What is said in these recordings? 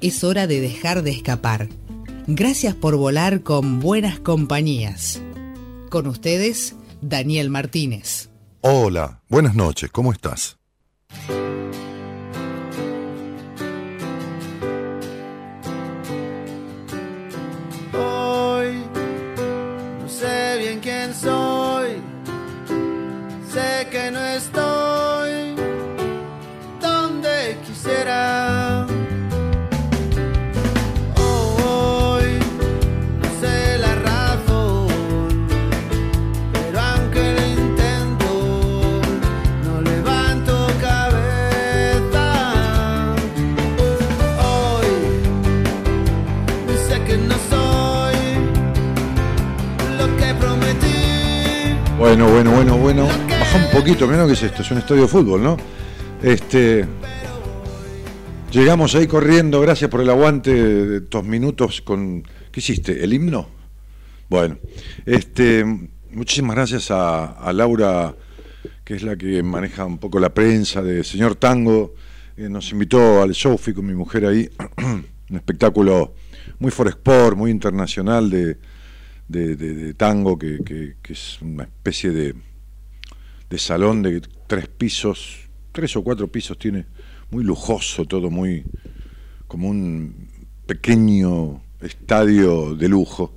es hora de dejar de escapar. Gracias por volar con buenas compañías. Con ustedes, Daniel Martínez. Hola, buenas noches, ¿cómo estás? Hoy no sé bien quién soy, sé que no estoy Bueno, bueno, bueno, bueno. Baja un poquito, menos que es esto, es un estadio de fútbol, ¿no? Este. Llegamos ahí corriendo, gracias por el aguante de estos minutos con. ¿Qué hiciste? ¿El himno? Bueno, este. Muchísimas gracias a, Laura, que es la que maneja un poco la prensa de Señor Tango. nos invitó al show, fui con mi mujer ahí. un espectáculo muy foresport, muy internacional de, de- tango, que, que- es una especie de, de salón de tres pisos, tres o cuatro pisos tiene, muy lujoso todo, muy como un pequeño estadio de lujo,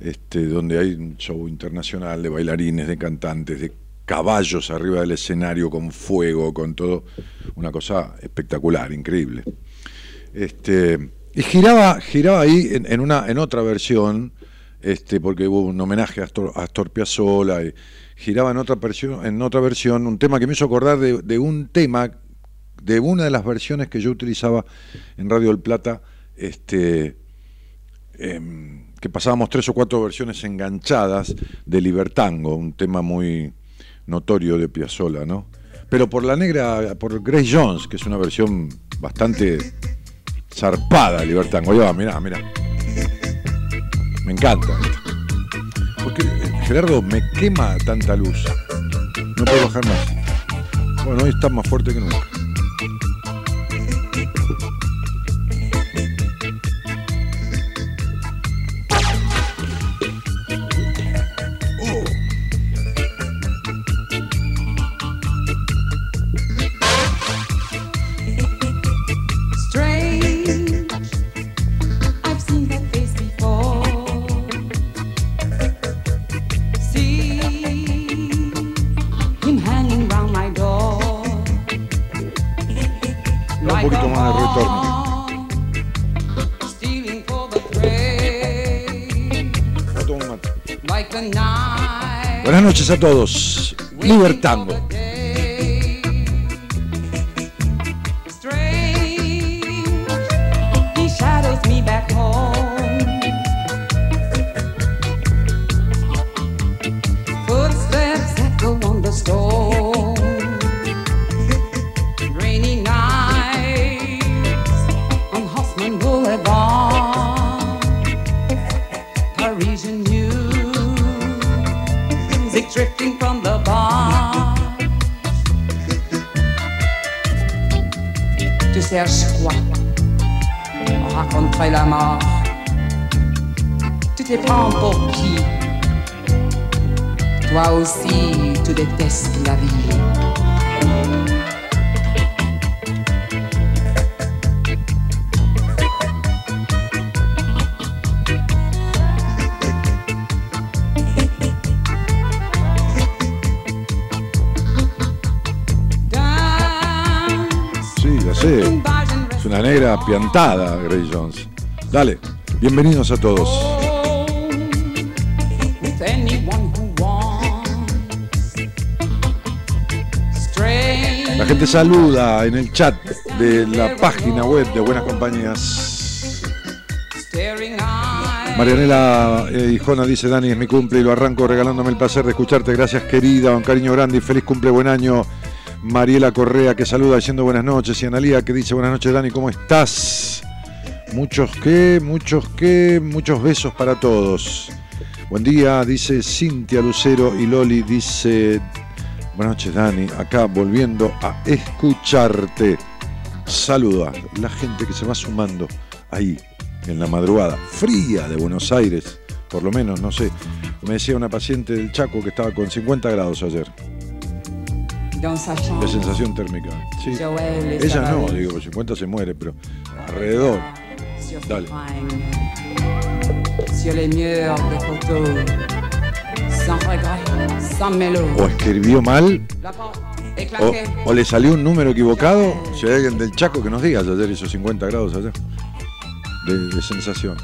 este, donde hay un show internacional de bailarines, de cantantes, de caballos arriba del escenario con fuego, con todo, una cosa espectacular, increíble. Este, y giraba, giraba ahí en una, en otra versión, este, porque hubo un homenaje a Astor, a Piazzolla, y giraba en otra versión, en otra versión, un tema que me hizo acordar de, un tema, de una de las versiones que yo utilizaba en Radio del Plata, este, em, que pasábamos tres o cuatro versiones enganchadas de Libertango, un tema muy notorio de Piazzolla, ¿no? Pero por la negra, por Grace Jones, que es una versión bastante zarpada de Libertango. Ya va, mirá, mirá. Me encanta. Porque eh, Gerardo me quema tanta luz. No puedo bajar más. Bueno, hoy está más fuerte que nunca. Noches a todos. Libertango. La. Dance Sí, Es una negra piantada, Grace Jones. Dale, bienvenidos a todos. Gente saluda en el chat. de la página web de Buenas Compañías. Marianela eh, Hijona dice, Dani, es mi cumple y lo arranco regalándome el placer de escucharte. Gracias, querida. Un cariño grande y feliz cumple, buen año. Mariela Correa que saluda diciendo buenas noches. Y Analía que dice buenas noches, Dani, ¿cómo estás? Muchos que, muchos que, muchos besos para todos. Buen día, dice Cintia Lucero y Loli dice, buenas noches, Dani, acá volviendo a escucharte. Saluda la gente que se va sumando ahí en la madrugada fría de Buenos Aires, por lo menos, no sé. Me decía una paciente del Chaco que estaba con 50 grados ayer de sensación térmica. Sí. Ella no, digo, por 50 se muere, pero alrededor. Dale. O escribió mal, o, le salió un número equivocado. Si hay alguien del Chaco que nos diga, ayer hizo 50 grados. De, de sensación.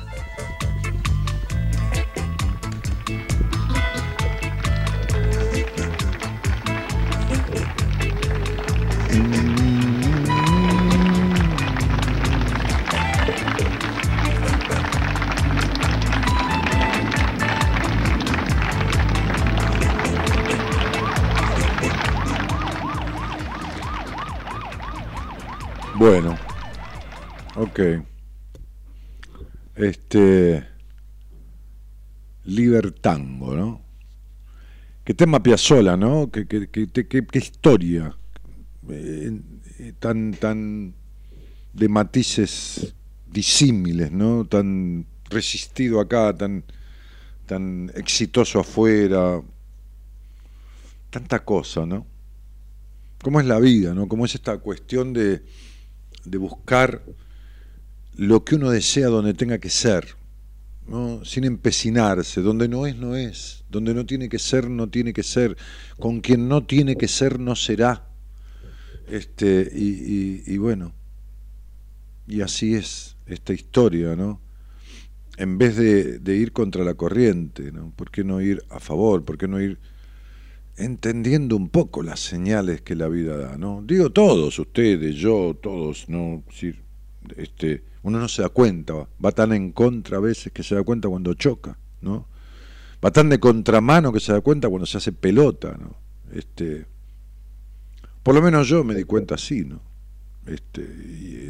Ok. Este. Libertango, ¿no? Qué tema Piazzola, ¿no? Qué, qué- qué- qué- historia. Eh, eh, tan, tan. de matices disímiles, ¿no? Tan resistido acá, tan. tan exitoso afuera. Tanta cosa, ¿no? cómo es la vida, ¿no? Cómo es esta cuestión de, de buscar lo que uno desea donde tenga que ser, ¿no? Sin empecinarse, donde no es, no es, donde no tiene que ser, no tiene que ser, con quien no tiene que ser, no será. Este, y, y- bueno, y así es esta historia, ¿no? En vez de, de ir contra la corriente, ¿no? ¿Por qué no ir a favor? ¿Por qué no ir entendiendo un poco las señales que la vida da, ¿no? Digo todos, ustedes, yo, todos, ¿no? Si, este, uno no se da cuenta, va tan en contra a veces que se da cuenta cuando choca, ¿no? Va tan de contramano que se da cuenta cuando se hace pelota, ¿no? Este, por lo menos yo me di cuenta así, ¿no? Este,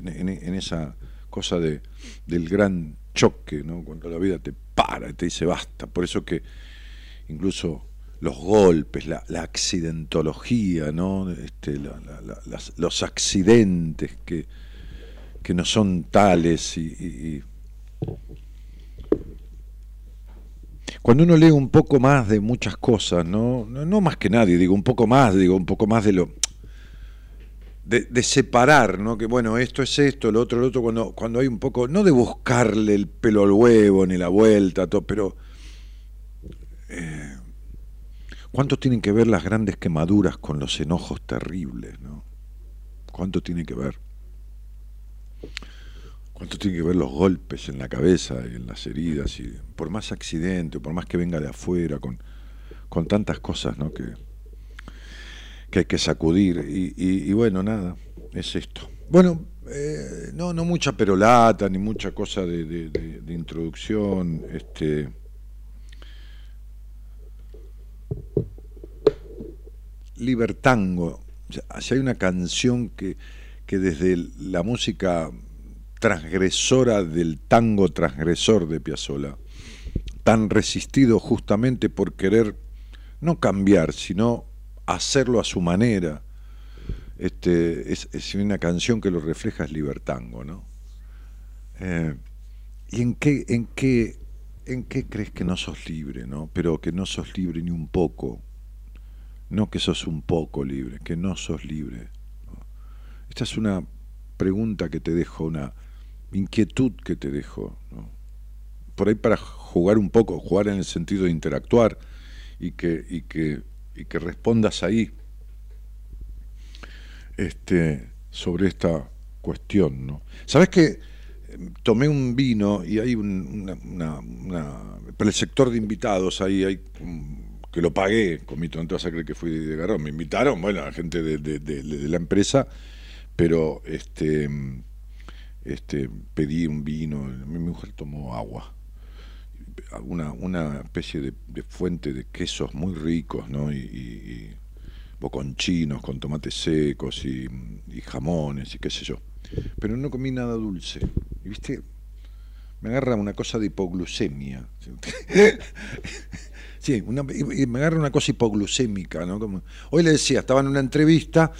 en, esa cosa de, del gran choque, ¿no? Cuando la vida te para te dice basta. Por eso que incluso los golpes, la, accidentología, ¿no? Este, la- la- los accidentes que, que no son tales y, cuando uno lee un poco más de muchas cosas, ¿no? No, más que nadie, digo un poco más, digo un poco más de lo de, de separar, ¿no? Que bueno, esto es esto, lo otro, lo otro, cuando, cuando hay un poco, no de buscarle el pelo al huevo ni la vuelta, todo, pero eh, ¿cuánto tienen que ver las grandes quemaduras con los enojos terribles, ¿no? ¿Cuánto tiene que ver? ¿Cuánto tiene que ver los golpes en la cabeza y en las heridas? Y por más accidente, por más que venga de afuera, con, con tantas cosas, ¿no? Que, que hay que sacudir. Y, bueno, nada, es esto. Bueno, eh, no, no mucha perolata, ni mucha cosa de, introducción. Este, Libertango. O si hay una canción que, que desde la música transgresora del tango transgresor de Piazzolla, tan resistido justamente por querer no cambiar, sino hacerlo a su manera. Este, es, es una canción que lo refleja es Libertango, ¿no? Eh, ¿Y en qué, en qué, en qué crees que no sos libre, no? Pero que no sos libre ni un poco. No que sos un poco libre, que no sos libre. Esta es una pregunta que te dejo, una inquietud que te dejo. Por ahí para jugar un poco, jugar en el sentido de interactuar y que, y que, y que respondas ahí este, sobre esta cuestión. ¿no? ¿Sabes que tomé un vino y hay un- una, para el sector de invitados ahí hay que lo pagué, comito, no te vas a creer que fui de garrón, me invitaron, bueno, la gente de- de la empresa, pero este, este, pedí un vino, mi mujer tomó agua. Una, una especie de, fuente de quesos muy ricos, ¿no? Y, y- y boconchinos con tomates secos y, y jamones y qué sé yo. Pero no comí nada dulce. Y viste, me agarra una cosa de hipoglucemia. Sí, una- me agarra una cosa hipoglucémica, ¿no? Como, hoy le decía, estaba en una entrevista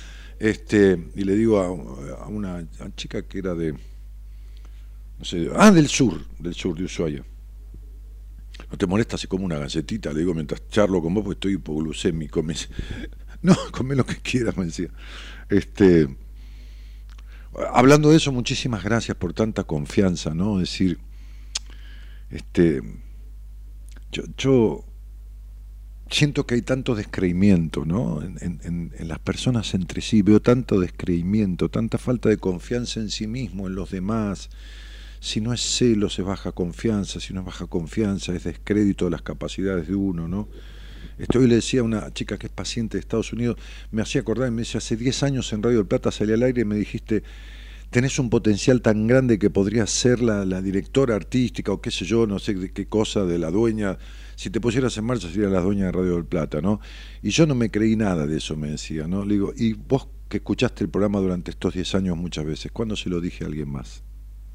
este, y le digo a, una chica que era de, no sé, ah, del sur, del sur de Ushuaia. ¿No te molesta si como una galletita? Le digo mientras charlo con vos porque estoy hipoglucémico. Me dice, no, come lo que quieras, me decía. Este, hablando de eso, muchísimas gracias por tanta confianza, ¿no? Es decir, este, yo, yo siento que hay tanto descreimiento, ¿no? En, las personas entre sí, veo tanto descreimiento, tanta falta de confianza en sí mismo, en los demás. Si no es celos, es baja confianza, si no es baja confianza, es descrédito de las capacidades de uno, ¿no? Hoy le decía a una chica que es paciente de Estados Unidos, me hacía acordar me decía, hace 10 años en Radio del Plata salí al aire y me dijiste, tenés un potencial tan grande que podrías ser la, la directora artística o qué sé yo, no sé de qué cosa, de la dueña, si te pusieras en marcha serías la dueña de Radio del Plata, ¿no? Y yo no me creí nada de eso, me decía, ¿no? Le digo, y vos que escuchaste el programa durante estos 10 años muchas veces, ¿cuándo se lo dije a alguien más?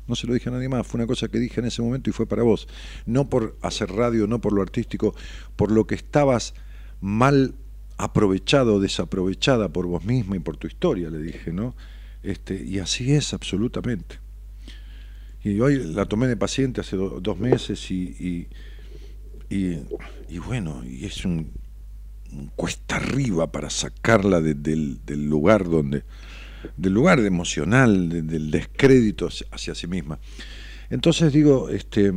No se lo dije a nadie más, fue una cosa que dije en ese momento y fue para vos. No por hacer radio, no por lo artístico, por lo que estabas mal aprovechado o desaprovechada por vos misma y por tu historia, le dije, ¿no? Este, y así es absolutamente. Y hoy la tomé de paciente hace do- dos meses y, y- y bueno, y es un, cuesta arriba para sacarla de- del, lugar donde, del lugar emocional, de- del descrédito hacia, hacia sí misma. Entonces digo, este,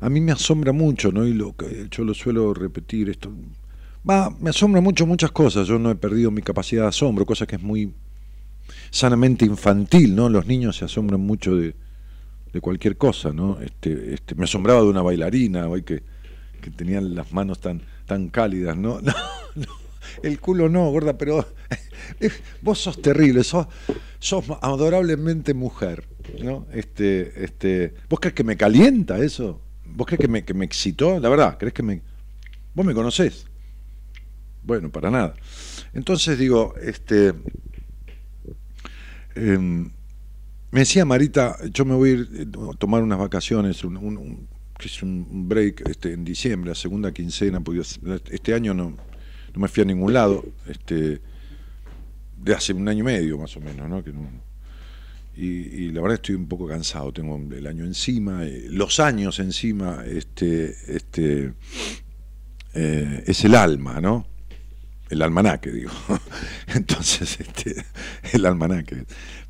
a mí me asombra mucho, ¿no? Y lo yo lo suelo repetir esto. Va, me asombra mucho muchas cosas. Yo no he perdido mi capacidad de asombro, cosa que es muy sanamente infantil, ¿no? Los niños se asombran mucho de, de cualquier cosa, ¿no? Este, este, me asombraba de una bailarina hoy que, que tenían las manos tan, tan cálidas, ¿no? No, no, el culo no, gorda, pero vos sos terrible, sos, sos adorablemente mujer, ¿no? Este, este, ¿Vos crees que me calienta eso? ¿Vos crees que me, que me excitó? La verdad, ¿crees que me... Vos me conocés. Bueno, para nada. Entonces digo, este... em, me decía Marita, yo me voy a ir eh, a tomar unas vacaciones, un- que es un break este, en diciembre, la segunda quincena, este año no, no me fui a ningún lado, este, de hace un año y medio más o menos, ¿no? Que no- y, y la verdad estoy un poco cansado, tengo el año encima, eh, los años encima, este, este, eh, es el alma, ¿no? El almanaque, digo. Entonces, este, el almanaque.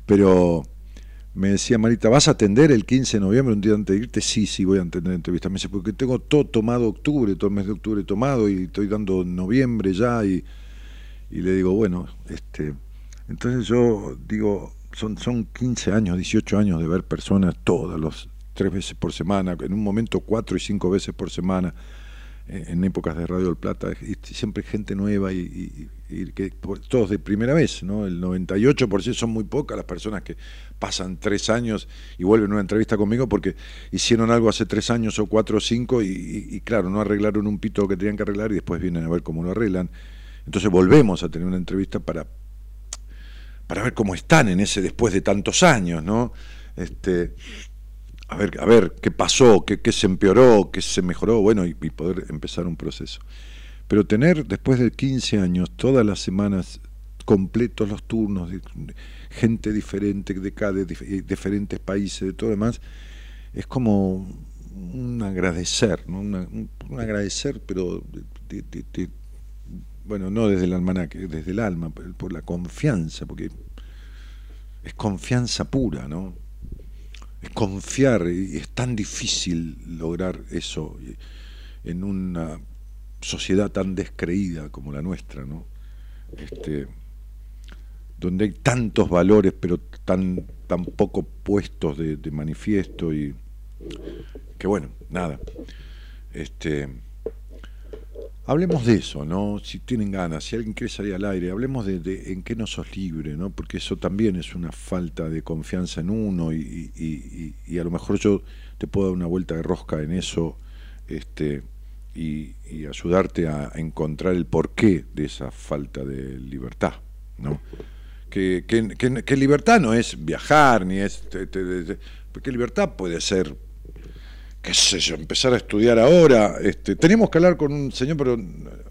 Pero me decía Marita, ¿vas a atender el 15 de noviembre, un día antes de irte? Sí, sí, voy a atender la entrevista. Me dice, porque tengo todo tomado octubre, todo el mes de octubre tomado y estoy dando noviembre ya y, y le digo, bueno, este, entonces yo digo, son, son 15 años, 18 años de ver personas todas los tres veces por semana, en un momento cuatro y cinco veces por semana, eh, en épocas de Radio del Plata, y siempre gente nueva y- y que todos de primera vez, ¿no? El 98% son muy pocas las personas que pasan tres años y vuelven a una entrevista conmigo porque hicieron algo hace tres años o cuatro o cinco y, claro, no arreglaron un pito que tenían que arreglar y después vienen a ver cómo lo arreglan. Entonces volvemos a tener una entrevista para para ver cómo están en ese después de tantos años, ¿no? Este, a ver, a ver qué pasó, qué, se empeoró, qué se mejoró, bueno, y poder empezar un proceso. Pero tener después de 15 años, todas las semanas, completos los turnos, gente diferente, de cada de dif- diferentes países, de todo lo demás, es como un agradecer, ¿no? Un, agradecer, pero bueno, no desde el almanaque, desde el alma, por, por la confianza, porque es confianza pura, ¿no? Es confiar y es tan difícil lograr eso en una sociedad tan descreída como la nuestra, ¿no? Este, donde hay tantos valores pero tan, tan poco puestos de, de manifiesto y que bueno, nada. Este, Hablemos de eso, ¿no? Si tienen ganas, si alguien quiere salir al aire, hablemos de, en qué no sos libre, ¿no? Porque eso también es una falta de confianza en uno y, y- y- y a lo mejor yo te puedo dar una vuelta de rosca en eso este, y, y ayudarte a encontrar el porqué de esa falta de libertad, ¿no? Que, que, que- que libertad no es viajar, ni es... te- te- te- porque libertad puede ser qué sé yo, empezar a estudiar ahora. Este, teníamos que hablar con un señor, pero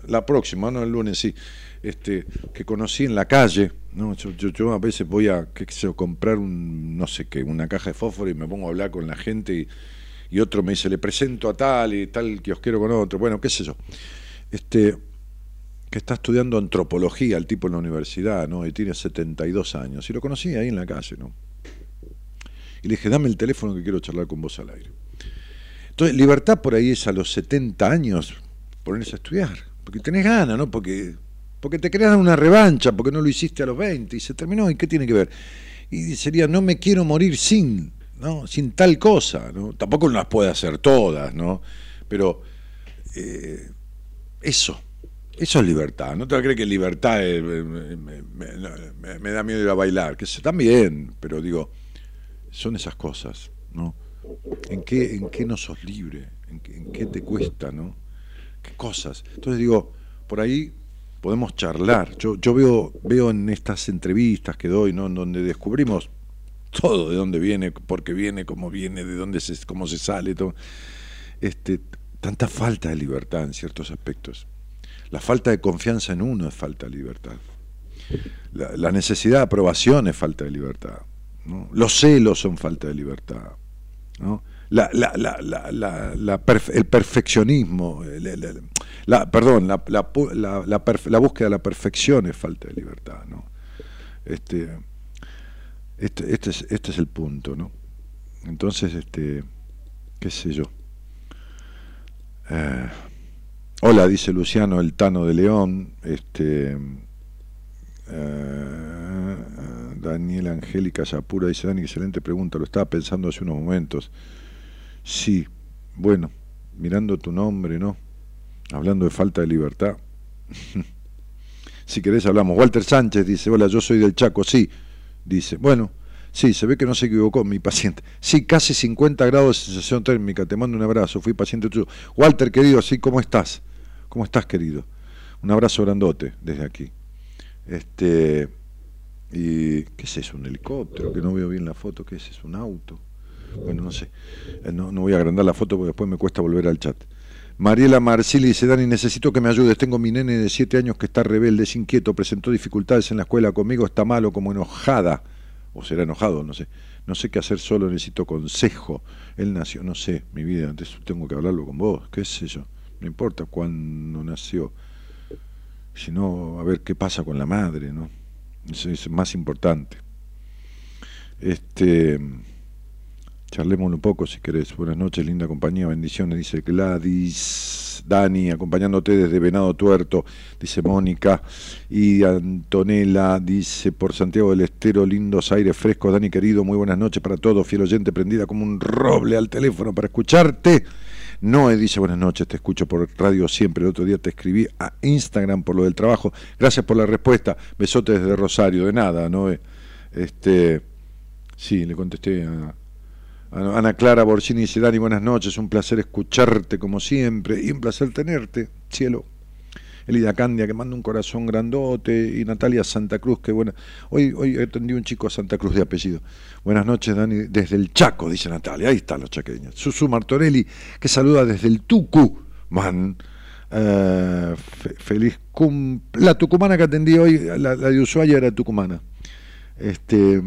la próxima, no el lunes, sí, este, que conocí en la calle. ¿no? Yo, yo, yo a veces voy a, qué sé comprar un, no sé qué, una caja de fósforo y me pongo a hablar con la gente y, y otro me dice, le presento a tal y tal que os quiero con otro. Bueno, qué sé yo. Este, que está estudiando antropología, el tipo en la universidad, ¿no? Y tiene 72 años. Y lo conocí ahí en la calle, ¿no? Y le dije, dame el teléfono que quiero charlar con vos al aire. Entonces, libertad por ahí es a los 70 años ponerse a estudiar, porque tenés ganas, ¿no? Porque, porque te dar una revancha, porque no lo hiciste a los 20 y se terminó, ¿y qué tiene que ver? Y sería, no me quiero morir sin, ¿no? Sin tal cosa, ¿no? Tampoco las puede hacer todas, ¿no? Pero eh, eso, eso es libertad. No te crees que libertad eh, me da miedo ir a bailar, que eso también, pero digo, son esas cosas, ¿no? ¿En qué, en qué no sos libre? ¿En qué, en qué te cuesta, no? ¿Qué cosas? Entonces digo, por ahí podemos charlar. Yo, yo veo, veo en estas entrevistas que doy, ¿no? En donde descubrimos todo de dónde viene, por qué viene, cómo viene, de dónde se, cómo se sale, todo. Este, tanta falta de libertad en ciertos aspectos. La falta de confianza en uno es falta de libertad. La, necesidad de aprobación es falta de libertad. Los celos son falta de libertad. el perfeccionismo, el- perdón, la, búsqueda de la perfección es falta de libertad. Este, este, este, es, este es el punto. ¿no? Entonces, este, qué sé yo. Eh, hola, dice Luciano el Tano de León. Este, eh, Daniela Angélica Yapura dice, Dani, excelente pregunta, lo estaba pensando hace unos momentos. Sí, bueno, mirando tu nombre, ¿no? Hablando de falta de libertad. si querés hablamos. Walter Sánchez dice, hola, yo soy del Chaco, sí. Dice, bueno, sí, se ve que no se equivocó mi paciente. Sí, casi 50 grados de sensación térmica, te mando un abrazo, fui paciente tuyo. Walter, querido, sí, ¿cómo estás? ¿Cómo estás, querido? Un abrazo grandote desde aquí. Este, y ¿qué es eso? ¿Un helicóptero? Que no veo bien la foto. ¿Qué es eso? ¿Un auto? Bueno, no sé. Eh, No, no voy a agrandar la foto porque después me cuesta volver al chat. Mariela Marcili dice, Dani, necesito que me ayudes. Tengo mi nene de 7 años que está rebelde, es inquieto, presentó dificultades en la escuela conmigo, está malo, como enojada. O será enojado, no sé. No sé qué hacer solo, necesito consejo. Él nació, no sé, mi vida, antes tengo que hablarlo con vos, qué sé yo. No importa cuándo nació sino a ver qué pasa con la madre, ¿no? Eso es más importante. Este, charlemos un poco si querés. Buenas noches, linda compañía, bendiciones, dice Gladys, Dani, acompañándote desde Venado Tuerto, dice Mónica, y Antonella, dice por Santiago del Estero, lindos aires frescos, Dani querido, muy buenas noches para todos, fiel oyente, prendida como un roble al teléfono para escucharte. Noé dice buenas noches, te escucho por radio siempre. El otro día te escribí a Instagram por lo del trabajo. Gracias por la respuesta. Besote desde Rosario. De nada, Noé. Este, sí, le contesté a Ana Clara Borsini dice Dani, buenas noches. Un placer escucharte como siempre y un placer tenerte, cielo. Elida Candia que manda un corazón grandote y Natalia Santa Cruz, que buena. Hoy, hoy atendí un chico a Santa Cruz de apellido. Buenas noches, Dani, desde el Chaco, dice Natalia. Ahí están los chaqueños. Susu Martorelli, que saluda desde el Tucu. Man, eh, fe- feliz cum La tucumana que atendí hoy, la, la de Ushuaia era tucumana. Este,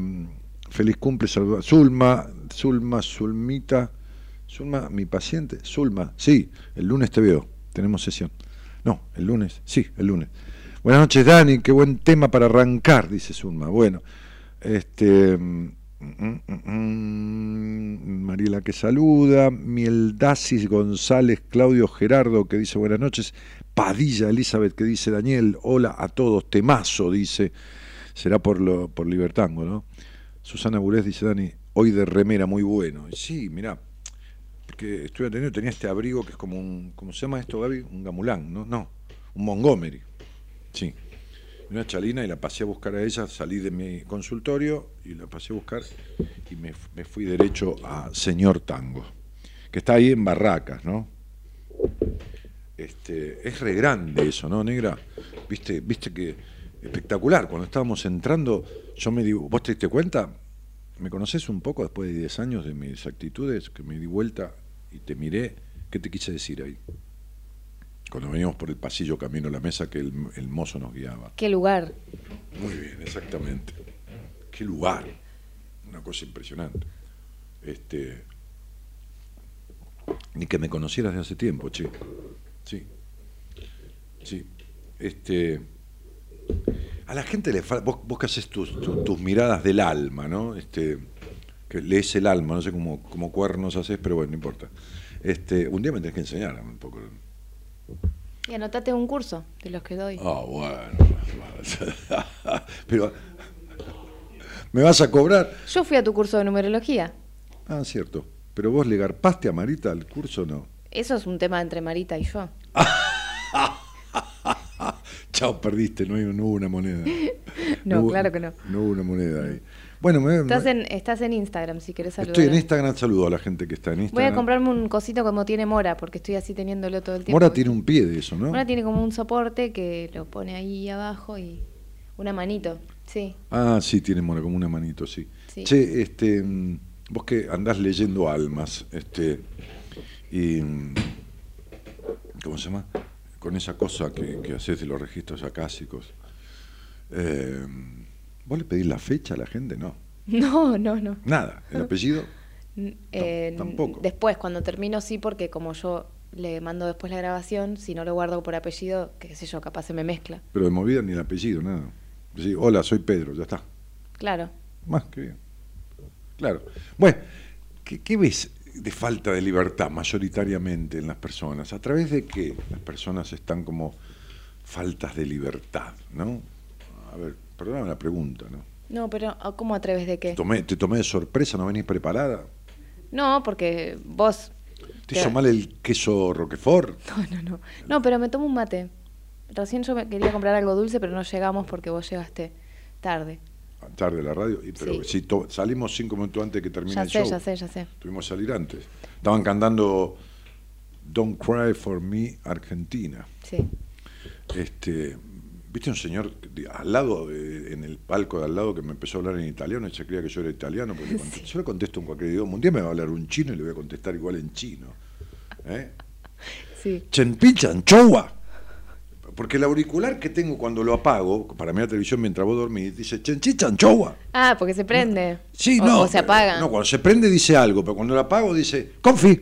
feliz cumple, saluda. Zulma, Zulma, Zulmita. Zulma, mi paciente. Zulma, sí, el lunes te veo. Tenemos sesión. No, el lunes, sí, el lunes. Buenas noches, Dani, qué buen tema para arrancar, dice Zulma. Bueno, este. mm, mm, mm, Mariela que saluda, Mieldasis González, Claudio Gerardo que dice buenas noches, Padilla Elizabeth que dice Daniel, hola a todos, temazo, dice, será por lo, por Libertango, ¿no? Susana Burés dice Dani, hoy de remera, muy bueno. Sí, mirá, porque estuve atendiendo, tenía este abrigo que es como un, ¿cómo se llama esto, Gaby? Un gamulán, ¿no? No, un Montgomery. Sí. Una chalina y la pasé a buscar a ella, salí de mi consultorio y la pasé a buscar y me, me fui derecho a Señor Tango, que está ahí en Barracas, ¿no? Este, es re grande eso, ¿no, negra? Viste, viste que espectacular. Cuando estábamos entrando, yo me digo, ¿vos te diste cuenta? ¿Me conoces un poco después de 10 años de mis actitudes? Que me di vuelta y te miré. ¿Qué te quise decir ahí? Cuando veníamos por el pasillo camino a la mesa que el, el mozo nos guiaba. ¿Qué lugar? Muy bien, exactamente. Qué lugar. Una cosa impresionante. Este. Ni que me conocieras de hace tiempo, che. Sí. Sí. Este. A la gente le falta. Vos, vos que haces tus, tus, tus miradas del alma, ¿no? Este. Que lees el alma, no sé cómo, cómo cuernos haces, pero bueno, no importa. Este, un día me tenés que enseñar un poco. Y anotate un curso de los que doy. Ah, bueno. Pero. ¿Me vas a cobrar? Yo fui a tu curso de numerología. Ah, cierto. Pero vos le garpaste a Marita al curso o no. Eso es un tema entre Marita y yo. Chao, perdiste, no, hay, no hubo una moneda. No, claro que no. No hubo una moneda ahí. Bueno, me, Estás en, estás en Instagram si querés saludar. estoy en Instagram, saludo a la gente que está en Voy Instagram. a comprarme un cosito como tiene Mora, porque estoy así teniéndolo todo el tiempo. Mora tiene un pie de eso, ¿no? Mora tiene como un soporte que lo pone ahí abajo y una manito. Sí. Ah, sí, tiene Mora, como una manito, sí. Sí. Che, este, mm, vos que andás leyendo almas, este, y, mm, ¿cómo se llama? Con esa cosa que, que haces de los registros acásicos. Eh, ¿Vos le pedís la fecha a la gente? No. No, no, no. Nada. ¿El apellido? Eh, tampoco. Después, cuando termino, sí, porque como yo le mando después la grabación, si no lo guardo por apellido, qué sé yo, capaz se me mezcla. Pero de movida ni el apellido, nada. Sí, hola, soy Pedro, ya está. Claro. Más que bien. Claro. Bueno, ¿qué, qué ves de falta de libertad mayoritariamente en las personas? ¿A través de qué las personas están como faltas de libertad, no? A ver, perdóname la pregunta, ¿no? No, pero ¿a- ¿cómo a través de qué? Tomé- te tomé de sorpresa, ¿no venís preparada? No, porque vos... ¿Te Te- hizo mal el queso Roquefort? No, no, no. No, pero me tomo un mate. Recién yo me quería comprar algo dulce, pero no llegamos porque vos llegaste tarde. Tarde la radio, y- pero Sí. si salimos cinco minutos antes que termine Ya el sé, show. ya sé, ya sé. Tuvimos que salir antes. Estaban cantando Don't Cry for Me, Argentina. Sí. Este, Viste un señor al lado, de- en el palco de al lado, que me empezó a hablar en italiano y se creía que yo era italiano. Porque le contesto- Yo le contesto en cualquier idioma. Un día me va a hablar un chino y le voy a contestar igual en chino. ¿Eh? Sí. Chenpichan, chowa. Porque el auricular que tengo cuando lo apago, para mirar televisión mientras vos dormís, dice chenchichan, chowa. Ah, porque se prende. Sí, O- no. O se apaga. No, cuando se prende dice algo, pero cuando lo apago dice, confi.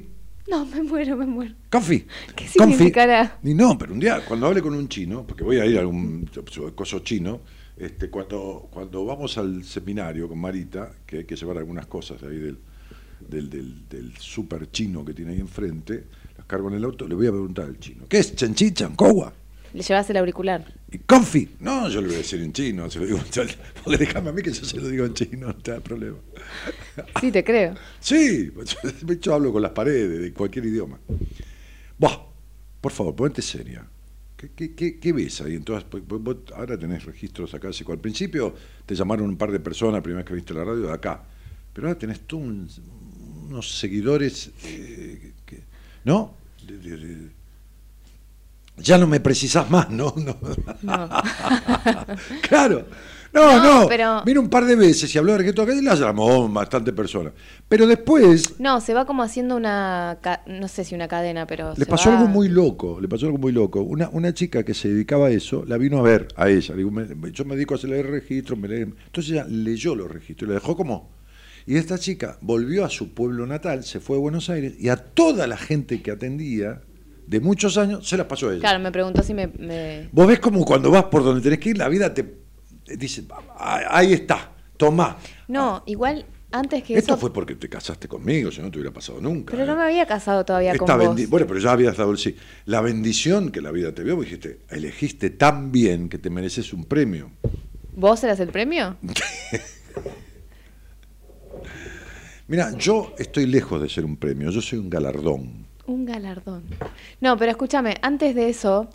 No, me muero, me muero. Confi. ¿Qué Confi. significará? Y no, pero un día, cuando hable con un chino, porque voy a ir a algún coso chino, este, cuando, cuando vamos al seminario con Marita, que hay que llevar algunas cosas de ahí del, del, del, del super chino que tiene ahí enfrente, las cargo en el auto, le voy a preguntar al chino, ¿qué es Chenchichan, Kowa? Le llevas el auricular. Confi. No, yo le voy a decir en chino, se lo digo, porque déjame a mí que yo se lo digo en chino, no te da problema. Sí, te creo. Sí, yo hablo con las paredes de cualquier idioma. Buah, por favor, ponete seria. ¿Qué, qué, qué, qué ves ahí? Entonces, pues, vos- vos ahora tenés registros acá. Al principio te llamaron un par de personas, la primera vez que viste la radio, de acá. Pero ahora tenés tú un- unos seguidores, eh, que- ¿no? De- de- de- ya no me precisás más, ¿no? no. No. claro. No, No, no. pero- Vino un par de veces y habló de reggaetón acá y la llamó bastante personas. Pero después No, se va como haciendo una. No sé si una cadena, pero. le pasó va- algo muy loco. Le pasó algo muy loco. Una, una chica que se dedicaba a eso la vino a ver a ella. Digo, me- yo me dedico a hacer el registro. Me. Entonces ella leyó los registros y la dejó como. Y esta chica volvió a su pueblo natal, se fue a Buenos Aires y a toda la gente que atendía de muchos años se las pasó a ella. Claro, me preguntó si me. me- Vos ves como cuando vas por donde tenés que ir, la vida te, te dice, "Ah, ahí está, tomá. No, igual antes que Esto eso. fue porque te casaste conmigo, si no te hubiera pasado nunca. Pero no ¿eh? me había casado todavía Esta con vos. Bueno, pero ya habías dado el sí. La bendición que la vida te dio, vos dijiste, elegiste tan bien que te mereces un premio. ¿Vos eras el premio? Mira, yo estoy lejos de ser un premio, yo soy un galardón. Un galardón. No, pero escúchame, antes de eso.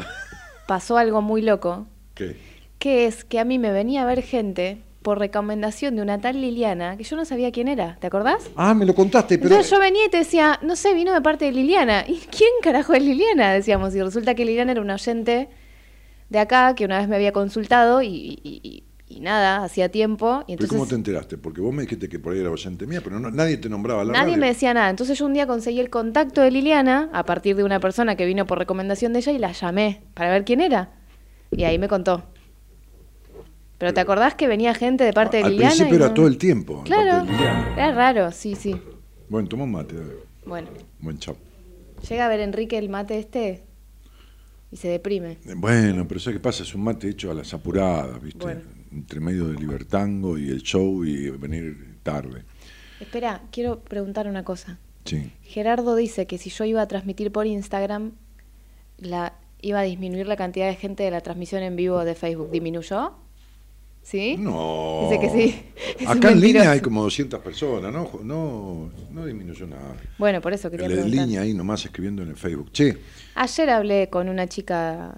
pasó algo muy loco, ¿Qué? que es que a mí me venía a ver gente por recomendación de una tal Liliana, que yo no sabía quién era, ¿te acordás? Ah, me lo contaste, pero. Entonces yo venía y te decía, no sé, vino de parte de Liliana. ¿Y quién carajo es Liliana? Decíamos, y resulta que Liliana era una oyente de acá que una vez me había consultado y, y- y- y nada, hacía tiempo. Y ¿Pero entonces cómo te enteraste? Porque vos me dijiste que por ahí era oyente mía, pero no- nadie te nombraba la nadie radio. me decía nada. Entonces yo un día conseguí el contacto de Liliana a partir de una persona que vino por recomendación de ella y la llamé para ver quién era. Y ahí me contó. Pero ¿te acordás que venía gente de parte de Al Liliana? principio y era no- todo el tiempo. de Claro, de era raro, sí, sí. Bueno, toma un mate. dale. Bueno, Buen chao. llega a ver Enrique el mate este y se deprime. Bueno, pero ¿sabes qué pasa? Es un mate hecho a las apuradas, ¿viste? Bueno. Entre medio del Libertango y el show y venir tarde. Espera, quiero preguntar una cosa. Sí. Gerardo dice que si yo iba a transmitir por Instagram, la iba a disminuir la cantidad de gente de la transmisión en vivo de Facebook. ¿Disminuyó? ¿Sí? No. Dice que sí. Es Acá en línea hay como 200 personas, ¿no? No, no disminuyó nada. Bueno, por eso quería preguntar. línea ahí nomás escribiendo en el Facebook. Che, Ayer hablé con una chica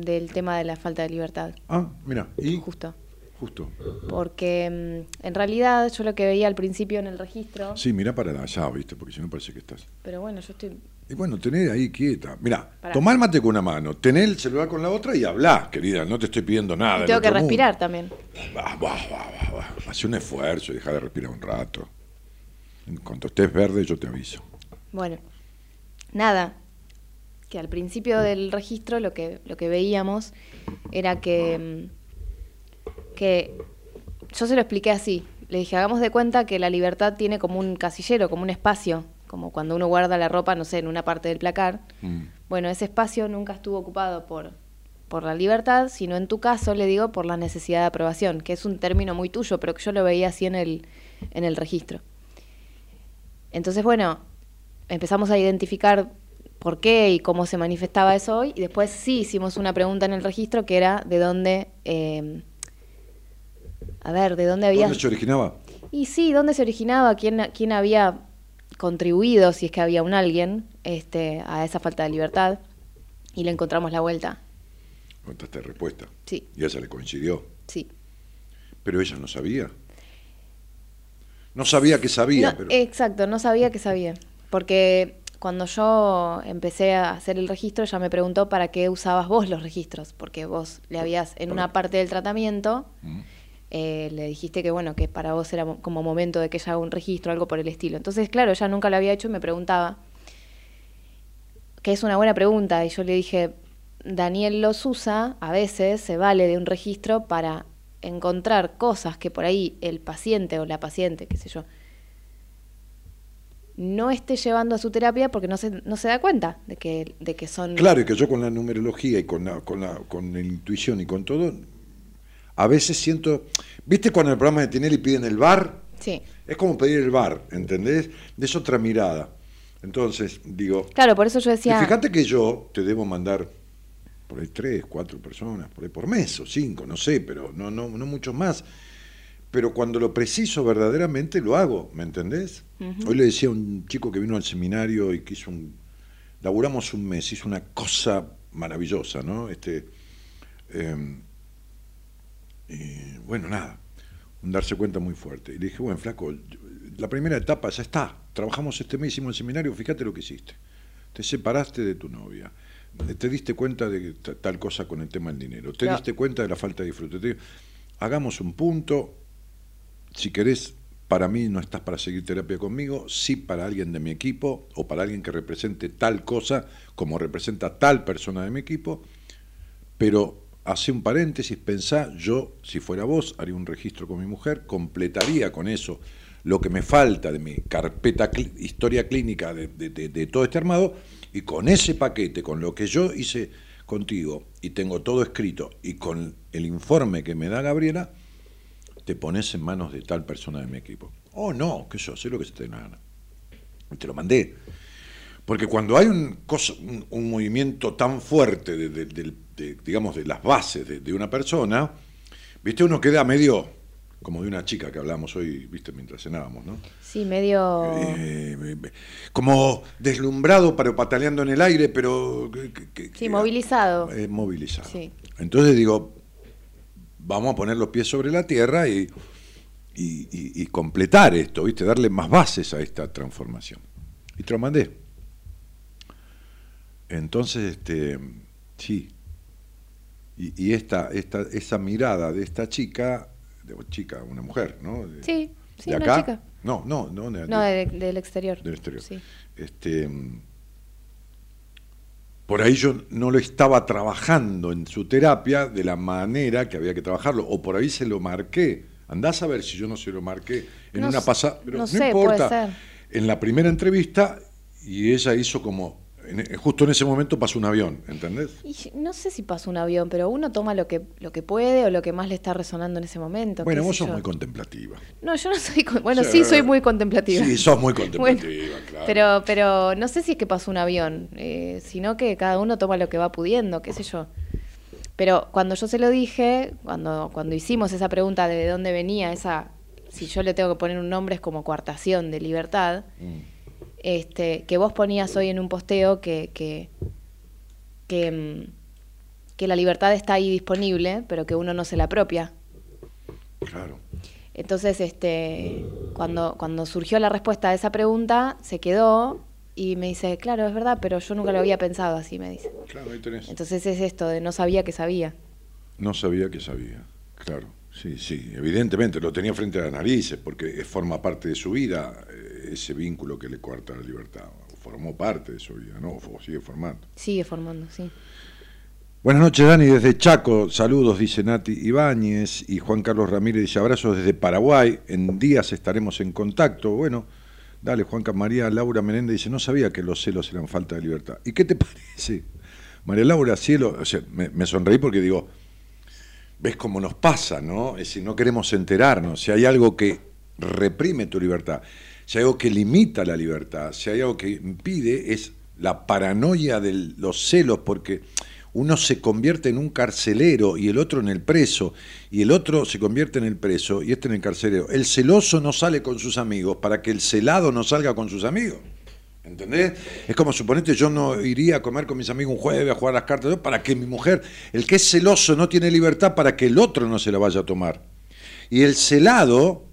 del tema de la falta de libertad. ah, mira, y Justo. justo. Porque mm, en realidad yo lo que veía al principio en el registro, Sí, mira para allá, ¿viste? Porque si no parece que estás. pero bueno, yo estoy... Y bueno, tener ahí quieta. Mira, el mate con una mano, tener el celular con la otra y hablá, querida. No te estoy pidiendo nada. y tengo que otro mundo. respirar también. Bah, bah, bah. Hace un esfuerzo y deja de respirar un rato. En cuanto estés verde, yo te aviso. Bueno, nada, que al principio del registro lo que, lo que veíamos era que, mm, que yo se lo expliqué así. Le dije, hagamos de cuenta que la libertad tiene como un casillero, como un espacio, como cuando uno guarda la ropa, no sé, en una parte del placar. Mm. Bueno, ese espacio nunca estuvo ocupado por, por la libertad, sino en tu caso, le digo, por la necesidad de aprobación, que es un término muy tuyo, pero que yo lo veía así en el, en el registro. Entonces, bueno, empezamos a identificar por qué y cómo se manifestaba eso hoy, y después sí hicimos una pregunta en el registro que era de dónde, eh, a ver, de dónde había... ¿Dónde se originaba? Y sí, ¿dónde se originaba? ¿Quién, quién había contribuido, si es que había un alguien, este, a esa falta de libertad? Y le encontramos la vuelta. Contaste respuesta. Sí, Y a ella le coincidió. sí. Pero ella no sabía. No sabía que sabía, No, pero. Exacto, no sabía que sabía. Porque cuando yo empecé a hacer el registro, ella me preguntó para qué usabas vos los registros. Porque vos le habías, en una parte del tratamiento, Mm. eh, le dijiste que bueno, que para vos era mo- como momento de que ella haga un registro, algo por el estilo. Entonces, claro, ella nunca lo había hecho y me preguntaba, que es una buena pregunta, y yo le dije, Daniel los usa, a veces se vale de un registro para encontrar cosas que por ahí el paciente o la paciente, qué sé yo, no esté llevando a su terapia porque no se, no se da cuenta de que, de que son... Claro, y que yo con la numerología y con la, con la, con la intuición y con todo, a veces siento. ¿Viste cuando en el programa de Tinelli piden el bar? Sí. Es como pedir el bar, ¿entendés? Es otra mirada. Entonces, digo. Claro, por eso yo y decía... fíjate que yo te debo mandar por ahí tres, cuatro personas, por ahí por mes o cinco, no sé, pero no, no, no muchos más. Pero cuando lo preciso verdaderamente lo hago, ¿me entendés? Hoy le decía a un chico que vino al seminario y que hizo un. Laburamos un mes, hizo una cosa maravillosa, ¿no? Este. eh, y bueno, nada, un darse cuenta muy fuerte. Y le dije, bueno, flaco, la primera etapa ya está. Trabajamos este mes, hicimos el seminario, fíjate lo que hiciste. Te separaste de tu novia. Te diste cuenta de ta- tal cosa con el tema del dinero. Te diste cuenta de la falta de disfrute. Te hagamos un punto. Si querés, para mí no estás para seguir terapia conmigo, sí para alguien de mi equipo o para alguien que represente tal cosa como representa tal persona de mi equipo, pero hace un paréntesis, pensá, yo, si fuera vos, haría un registro con mi mujer, completaría con eso lo que me falta de mi carpeta historia clínica de, de- de- de todo este armado, y con ese paquete, con lo que yo hice contigo, y tengo todo escrito, y con el informe que me da Gabriela, te pones en manos de tal persona de mi equipo. Oh, no, que yo sé lo que se te gana. Y te lo mandé. Porque cuando hay un, cosa- un, un movimiento tan fuerte, de, de- del- de, digamos, de las bases de, una persona, viste, uno queda medio como de una chica que hablábamos hoy, viste, mientras cenábamos, ¿no? Sí, medio... Eh, como deslumbrado, pero pataleando en el aire, pero... que- que- Sí, que- movilizado. eh, movilizado. Sí. Entonces digo, vamos a poner los pies sobre la tierra y, y- y- y completar esto, ¿viste? Darle más bases a esta transformación. Y te lo mandé. Entonces, este, sí. Y, y esta, esta, esa mirada de esta chica, de chica, una mujer, ¿no? De- Sí, sí, de una acá. chica. No, no, no. de- No, de- del exterior. del exterior. Sí. Este, por ahí yo no lo estaba trabajando en su terapia de la manera que había que trabajarlo, o por ahí se lo marqué. Andás a ver si yo no se lo marqué en No una pasada. Pero no no, sé, puede importa. ser. En la primera entrevista, y ella hizo como. En- justo en ese momento pasó un avión, ¿entendés? Y no sé si pasa un avión, pero uno toma lo que, lo que puede o lo que más le está resonando en ese momento. Bueno, vos sos yo. muy contemplativa. No, yo no soy... Bueno, sí, soy muy contemplativa. Sí, sos muy Bueno, contemplativa, claro. Pero, pero no sé si es que pasó un avión, eh, sino que cada uno toma lo que va pudiendo, qué sé yo. Pero cuando yo se lo dije, cuando, cuando hicimos esa pregunta de dónde venía esa, si yo le tengo que poner un nombre es como coartación de libertad, Mm. Este, que vos ponías hoy en un posteo que, que, que, mm, que la libertad está ahí disponible, pero que uno no se la apropia. Claro. Entonces, este, cuando, cuando surgió la respuesta a esa pregunta, se quedó y me dice, claro, es verdad, pero yo nunca lo había pensado así, me dice. Claro, ahí tenés. Entonces es esto de no sabía que sabía. No sabía que sabía, claro. Sí, sí, evidentemente lo tenía frente a las narices porque forma parte de su vida eh, ese vínculo que le coarta la libertad. Formó parte de su vida, ¿no? O sigue formando. Sigue formando, sí. Buenas noches, Dani, desde Chaco. Saludos, dice Nati Ibáñez. Y Juan Carlos Ramírez dice abrazos desde Paraguay. En días estaremos en contacto. Bueno, dale, Juan María Laura Menéndez dice: No sabía que los celos eran falta de libertad. ¿Y qué te parece? María Laura, cielo. O sea, me, me sonreí porque digo: ves cómo nos pasa, ¿no? Es decir, no queremos enterarnos. Si hay algo que reprime tu libertad, si hay algo que limita la libertad, si hay algo que impide, es la paranoia de los celos, porque uno se convierte en un carcelero y el otro en el preso, y el otro se convierte en el preso y este en el carcelero. El celoso no sale con sus amigos para que el celado no salga con sus amigos. ¿Entendés? Es como suponete, yo no iría a comer con mis amigos un jueves a jugar las cartas para que mi mujer, el que es celoso no tiene libertad para que el otro no se la vaya a tomar. Y el celado,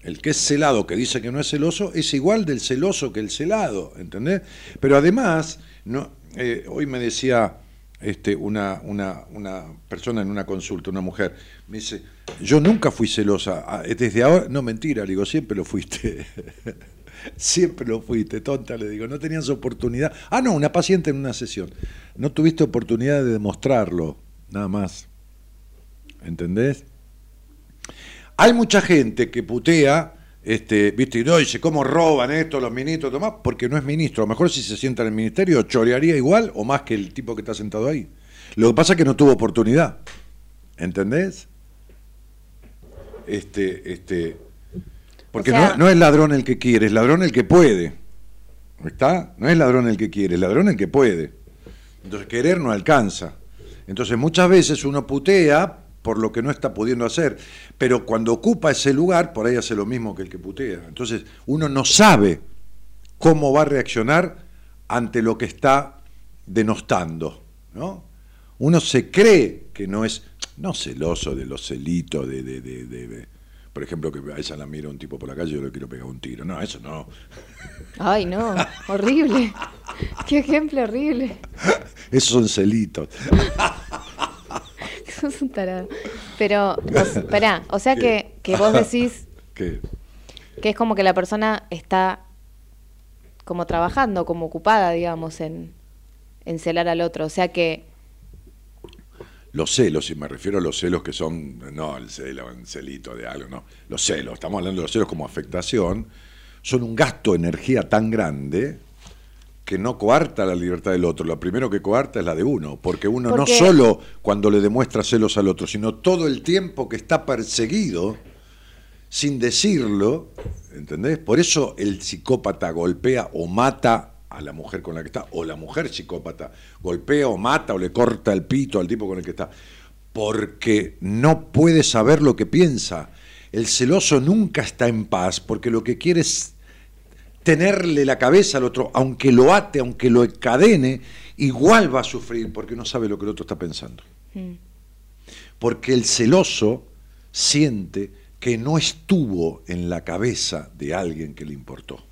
el que es celado, que dice que no es celoso, es igual del celoso que el celado, ¿entendés? Pero además, no, eh, hoy me decía este, una, una, una persona en una consulta, una mujer, me dice, yo nunca fui celosa, desde ahora, no mentira, digo, siempre lo fuiste. Siempre lo fuiste, tonta, le digo, no tenías oportunidad. Ah, no, una paciente en una sesión. No tuviste oportunidad de demostrarlo, nada más. ¿Entendés? Hay mucha gente que putea, este, viste, y no, dice, ¿cómo roban esto los ministros? Tomás? Porque no es ministro. A lo mejor si se sienta en el ministerio, chorearía igual o más que el tipo que está sentado ahí. Lo que pasa es que no tuvo oportunidad. ¿Entendés? Este, este, porque O sea- no, no es ladrón el que quiere, es ladrón el que puede. ¿Está? No es ladrón el que quiere, es ladrón el que puede. Entonces querer no alcanza. Entonces muchas veces uno putea por lo que no está pudiendo hacer, pero cuando ocupa ese lugar, por ahí hace lo mismo que el que putea. Entonces uno no sabe cómo va a reaccionar ante lo que está denostando, ¿no? Uno se cree que no es, no celoso de los celitos, de, de, de- de- de- por ejemplo, que a ella la mira un tipo por la calle yo le quiero pegar un tiro. No, eso no. Ay, no, horrible. Qué ejemplo horrible. Esos son celitos. Sos un tarado. Pero, o, o sea que, que vos decís que que es como que la persona está como trabajando, como ocupada, digamos, en, en celar al otro. O sea que, Los celos, y me refiero a los celos que son, no el celo, el celito de algo, no. Los celos, estamos hablando de los celos como afectación, son un gasto de energía tan grande que no coarta la libertad del otro. Lo primero que coarta es la de uno, porque uno no solo cuando le demuestra celos al otro, sino todo el tiempo que está perseguido sin decirlo, ¿entendés? Por eso el psicópata golpea o mata a la mujer con la que está, o la mujer psicópata golpea o mata o le corta el pito al tipo con el que está, porque no puede saber lo que piensa. El celoso nunca está en paz porque lo que quiere es tenerle la cabeza al otro, aunque lo ate, aunque lo encadene, igual va a sufrir porque no sabe lo que el otro está pensando. Mm. Porque el celoso siente que no estuvo en la cabeza de alguien que le importó,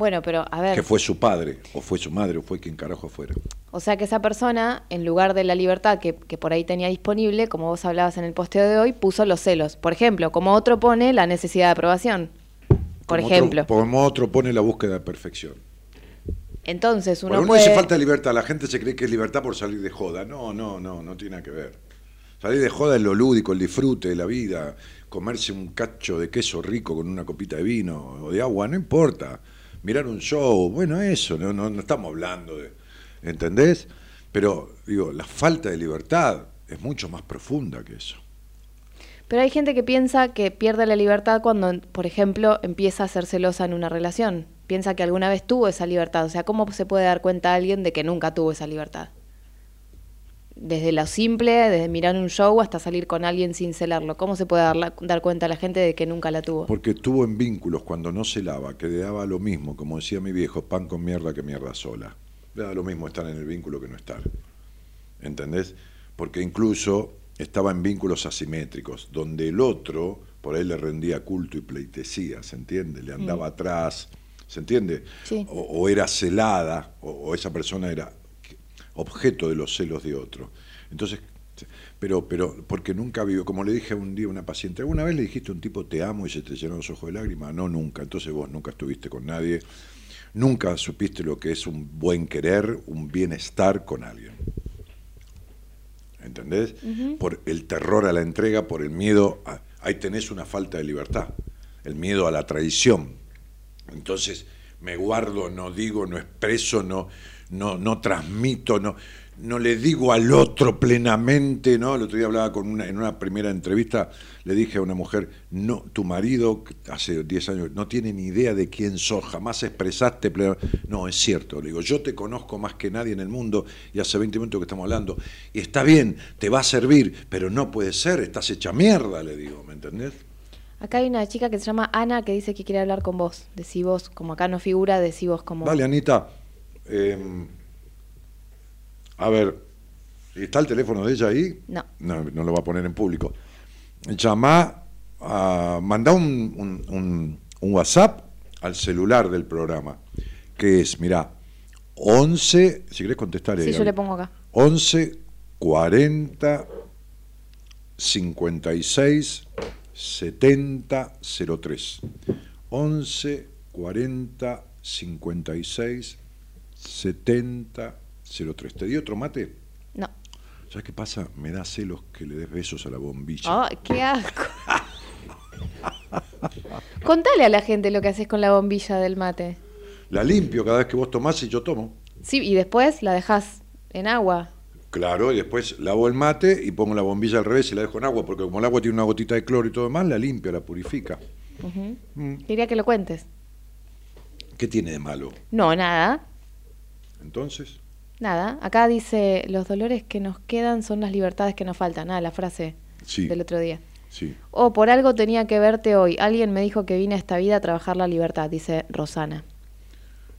Bueno, pero a ver. que fue su padre, o fue su madre, o fue quien carajo fuera. O sea que esa persona, en lugar de la libertad que, que por ahí tenía disponible, como vos hablabas en el posteo de hoy, puso los celos. Por ejemplo, como otro pone la necesidad de aprobación. Por Como ejemplo. Otro, como otro pone la búsqueda de perfección. Entonces uno uno puede... dice falta de libertad, la gente se cree que es libertad por salir de joda. No, no, no, no tiene nada que ver. Salir de joda es lo lúdico, el disfrute de la vida, comerse un cacho de queso rico con una copita de vino o de agua, no importa. Mirar un show, bueno, eso, no, no, estamos hablando de. ¿Entendés? Pero, digo, la falta de libertad es mucho más profunda que eso. Pero hay gente que piensa que pierde la libertad cuando, por ejemplo, empieza a ser celosa en una relación. Piensa que alguna vez tuvo esa libertad. O sea, ¿cómo se puede dar cuenta alguien de que nunca tuvo esa libertad? Desde lo simple, desde mirar un show hasta salir con alguien sin celarlo. ¿Cómo se puede dar, la- dar cuenta a la gente de que nunca la tuvo? Porque tuvo en vínculos cuando no se lava, que le daba lo mismo, como decía mi viejo, pan con mierda que mierda sola. Le da lo mismo estar en el vínculo que no estar. ¿Entendés? Porque incluso estaba en vínculos asimétricos, donde el otro por ahí le rendía culto y pleitesía, ¿se entiende? Le andaba atrás, ¿se entiende? Sí. O, o era celada, o, o esa persona era objeto de los celos de otro. Entonces, pero, pero, porque nunca vivió, como le dije un día a una paciente, ¿alguna vez le dijiste a un tipo te amo y se te llenaron los ojos de lágrimas? No, nunca. Entonces vos nunca estuviste con nadie, nunca supiste lo que es un buen querer, un bienestar con alguien. ¿Entendés? Por el terror a la entrega, por el miedo, a- ahí tenés una falta de libertad, el miedo a la traición. Entonces me guardo, no digo, no expreso, no, no, no transmito, no, no le digo al otro plenamente, ¿no? El otro día hablaba con una, en una primera entrevista, le dije a una mujer, no, tu marido hace 10 años no tiene ni idea de quién sos, jamás expresaste plenamente. No, es cierto, le digo, yo te conozco más que nadie en el mundo y hace 20 minutos que estamos hablando. Y está bien, te va a servir, pero no puede ser, estás hecha mierda, le digo, ¿me entendés? Acá hay una chica que se llama Ana que dice que quiere hablar con vos. Decí vos, como acá no figura, decí vos como... Dale, Anita. Eh, a ver, ¿está el teléfono de ella ahí? No. No, no lo va a poner en público. Llama, a, manda un, un- un- un WhatsApp al celular del programa, que es, mira, 11, si querés contestar. Sí, eh, yo le pongo acá. 11 40 56 70 03. 11 40 56 70 03. ¿Te di otro mate? No. ¿Sabes qué pasa? Me da celos que le des besos a la bombilla. ¡Ay, qué asco! Contale a la gente lo que haces con la bombilla del mate. La limpio cada vez que vos tomás y yo tomo. Sí, y después la dejas en agua. Claro, y después lavo el mate y pongo la bombilla al revés y la dejo en agua, porque como el agua tiene una gotita de cloro y todo demás, la limpia, la purifica. Mm. Quería que lo cuentes. ¿Qué tiene de malo? No, nada. Entonces, Nada. Acá dice, los dolores que nos quedan son las libertades que nos faltan. Nada, la frase Sí. del otro día. sí. O por algo tenía que verte hoy. Alguien me dijo que vine a esta vida a trabajar la libertad, dice Rosana.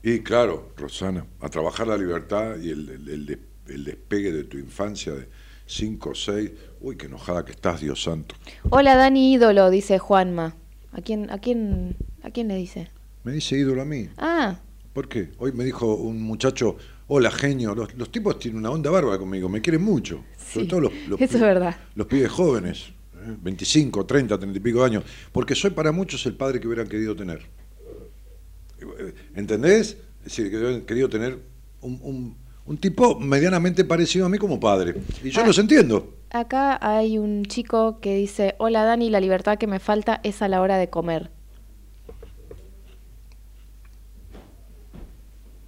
Y claro, Rosana, a trabajar la libertad y el, el- el el despegue de tu infancia de 5 o 6. Uy, qué enojada que estás, Dios santo. Hola Dani ídolo, dice Juanma. ¿A quién, a quién, a quién le dice? Me dice ídolo a mí. Ah, ¿Por qué? Hoy me dijo un muchacho, hola genio, los, los tipos tienen una onda bárbara conmigo, me quieren mucho. Sobre Sí, todo los, los eso es verdad. Los pibes jóvenes, ¿eh? 25, 30, 30 y pico de años, porque soy para muchos el padre que hubieran querido tener. ¿Entendés? Es decir, que hubieran querido tener un, un- un tipo medianamente parecido a mí como padre. Y yo Ah. los entiendo. acá hay un chico que dice, hola Dani, la libertad que me falta es a la hora de comer.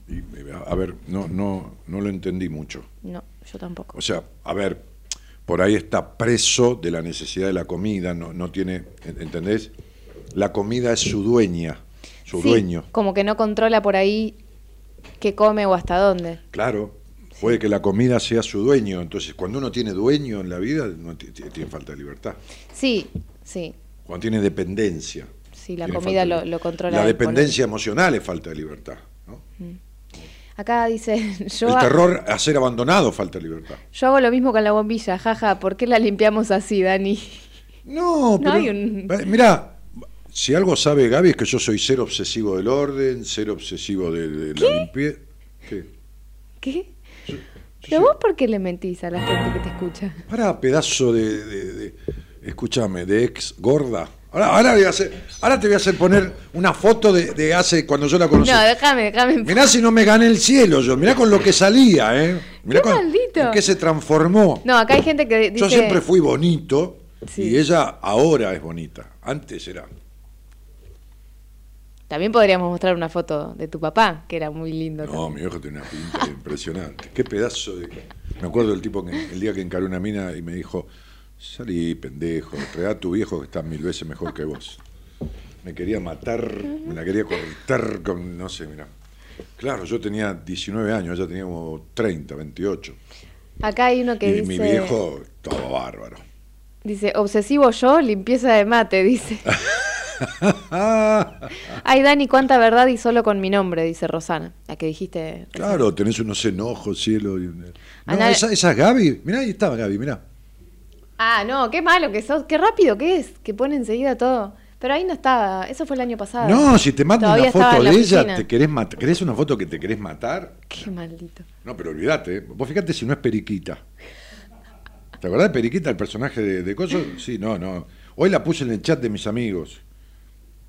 Y, eh, a ver, no, no, no lo entendí mucho. No, yo tampoco. O sea, a ver, por ahí está preso de la necesidad de la comida, no, no tiene, ¿entendés? La comida es su dueña, su Sí, dueño. Como que no controla por ahí qué come o hasta dónde. Claro, puede que la comida sea su dueño, entonces cuando uno tiene dueño en la vida, no ti- ti- tiene falta de libertad. Sí, sí. Cuando tiene dependencia. Sí, la comida lo- lo controla La dependencia emocional es falta de libertad. ¿no? Acá dice, yo, El terror a ser abandonado falta de libertad. yo hago lo mismo con la bombilla, jaja, ¿por qué la limpiamos así, Dani? No, No pero. hay un- eh, Mirá, si algo sabe Gaby es que yo soy ser obsesivo del orden, ser obsesivo de, de la limpieza. ¿Qué? ¿Qué? Yo ¿Pero soy- vos por qué le mentís a la gente que te escucha? Pará, pedazo de, de- de- escúchame, de ex gorda. Ahora, ahora, voy a hacer- ahora te voy a hacer poner una foto de, de hace cuando yo la conocí. No, déjame, déjame. Mirá si no me gané el cielo yo, mirá con lo que salía, ¿eh? Mirá ¡Qué con, maldito! en qué se transformó. No, acá hay gente que dice... yo siempre fui bonito Sí. y ella ahora es bonita. Antes era. También podríamos mostrar una foto de tu papá, que era muy lindo. No, también. mi viejo tiene una pinta impresionante. Qué pedazo de. Me acuerdo del tipo que el día que encaró una mina y me dijo: Salí, pendejo, trae a tu viejo que está mil veces mejor que vos. Me quería matar, me la quería cortar con. No sé, mira. Claro, yo tenía 19 años, ella tenía como 30, 28. Acá hay uno que y dice... mi viejo, todo bárbaro. Dice, obsesivo yo, limpieza de mate, dice. Ay, Dani, cuánta verdad y solo con mi nombre, dice Rosana, la que dijiste. Claro, tenés unos enojos, cielo. y- No, Ana- esa, esa es Gaby. Mirá, ahí estaba Gaby, mirá. Ah, no, qué malo que sos, qué rápido que es, que pone enseguida todo. Pero ahí no estaba, eso fue el año pasado. No, si te mando Todavía una foto de ella, te querés matar. ¿Querés una foto que te querés matar? Qué maldito. No, pero olvídate, ¿eh? vos fíjate si no es Periquita. ¿Te acordás de Periquita, el personaje de, de Coso? Sí, no, no. Hoy la puse en el chat de mis amigos,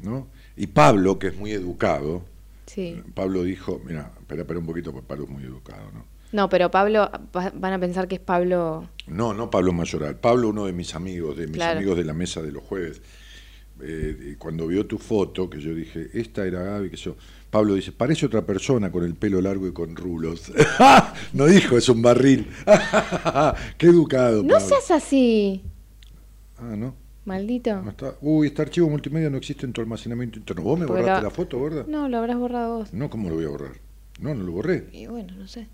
¿no? Y Pablo, que es muy educado, Sí. Pablo dijo, mira, espera, espera un poquito, porque Pablo es muy educado, ¿no? No, pero Pablo, va- van a pensar que es Pablo. No, no Pablo Mayoral, Pablo uno de mis amigos, de mis Claro. amigos de la mesa de los jueves. Eh, cuando vio tu foto, que yo dije, esta era Gaby, que yo, Pablo dice, parece otra persona con el pelo largo y con rulos. no dijo, es un barril. Qué educado. No Pablo. seas así, Ah, no. Maldito. no está. Uy, este archivo multimedia no existe en tu almacenamiento interno. ¿Vos me Porque borraste la foto, gorda? No, lo habrás borrado vos. No, ¿cómo lo voy a borrar? No, no lo borré. Y bueno, no sé.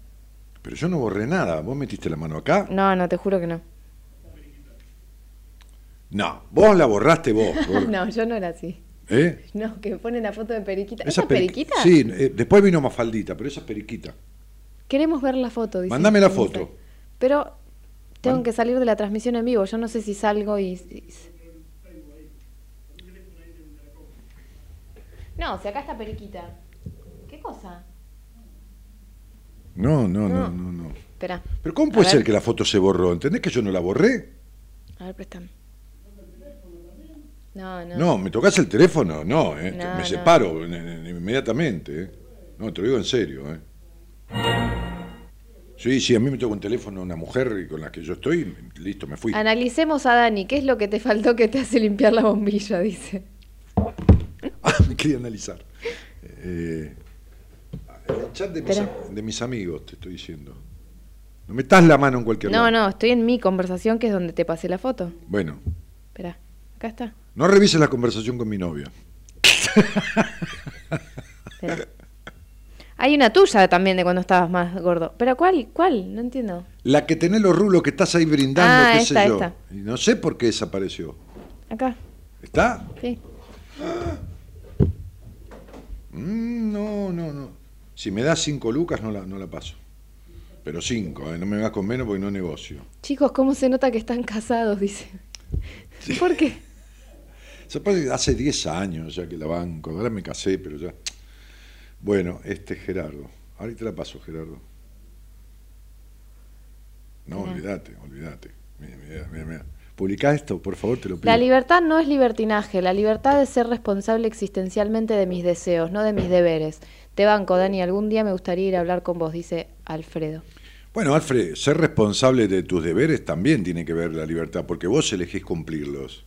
Pero yo no borré nada. ¿Vos metiste la mano acá? No, no, te juro que no. No, vos la borraste vos. No, yo no era así. ¿Eh? No, que ponen la foto de Periquita. ¿Esa Esa es peri- Periquita? Sí, eh, después vino Mafaldita, pero esa es Periquita. Queremos ver la foto, dice. Mandame la foto. Pero tengo Man- que salir de la transmisión en vivo. Yo no sé si salgo y. y- No, si acá está Periquita. ¿Qué cosa? No, no, no, No. no. Espera. Pero ¿cómo puede ser que la foto se borró? ¿Entendés que yo no la borré? A ver, préstame. No, no. No, me tocas el teléfono, no, eh. No, me separo en- en- inmediatamente, eh. No, te lo digo en serio, eh. Sí, sí, a mí me toca un teléfono una mujer con la que yo estoy, listo, me fui. Analicemos a Dani. ¿Qué es lo que te faltó que te hace limpiar la bombilla? Dice. Ah, me quería analizar. Eh, en el chat de mis, Espera. de mis amigos, te estoy diciendo. No metas la mano en cualquier No, lado. no, estoy en mi conversación que es donde te pasé la foto. Bueno, Espera, acá está. no revises la conversación con mi novia. Hay una tuya también de cuando estabas más gordo. ¿Pero cuál? ¿Cuál? No entiendo. La que tenés los rulos que estás ahí brindando, Ah, qué esta, sé yo. esta. Y no sé por qué desapareció. Acá, ¿Está? sí. Mm, no, no, no. Si me das cinco lucas no la, no la paso. Pero cinco, ¿eh? no me vas con menos porque no negocio. Chicos, ¿cómo se nota que están casados? Dice. ¿Por qué? Se puede- hace 10 años ya que la banco, ahora me casé, pero ya. Bueno, este es Gerardo. Ahorita la paso, Gerardo. No, olvídate, olvídate. Mira, mira, mira, mira. Publicá esto, por favor, te lo pido. La libertad no es libertinaje. La libertad es ser responsable existencialmente de mis deseos, no de mis deberes. Te banco, Dani. Algún día me gustaría ir a hablar con vos, dice Alfredo. Bueno, Alfred, ser responsable de tus deberes también tiene que ver la libertad, porque vos elegís cumplirlos.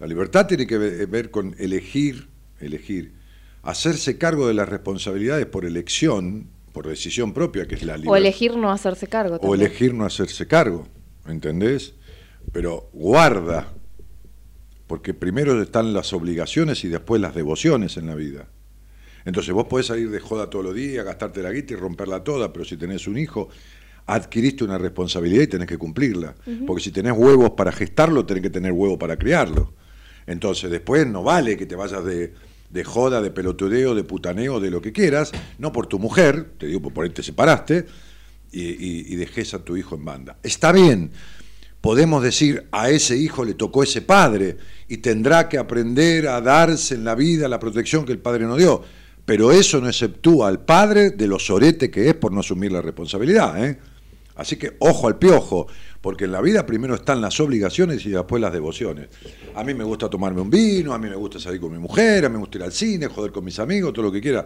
La libertad tiene que ver, con elegir, elegir, hacerse cargo de las responsabilidades por elección, por decisión propia, que es la libertad. O elegir no hacerse cargo. O también. elegir no hacerse cargo, ¿entendés? Pero guarda, porque primero están las obligaciones y después las devociones en la vida. Entonces vos podés salir de joda todos los días, gastarte la guita y romperla toda, pero si tenés un hijo, adquiriste una responsabilidad y tenés que cumplirla. Porque si tenés huevos para gestarlo, tenés que tener huevos para criarlo. Entonces, después no vale que te vayas de, de joda, de pelotudeo, de putaneo, de lo que quieras, no por tu mujer, te digo, por ahí te separaste, y, y- y dejes a tu hijo en banda. Está bien, podemos decir, a ese hijo le tocó ese padre y tendrá que aprender a darse en la vida la protección que el padre no dio. Pero eso no exceptúa al padre de lo sorete que es por no asumir la responsabilidad. ¿eh? Así que ojo al piojo, porque en la vida primero están las obligaciones y después las devociones. A mí me gusta tomarme un vino, a mí me gusta salir con mi mujer, a mí me gusta ir al cine, joder con mis amigos, todo lo que quiera.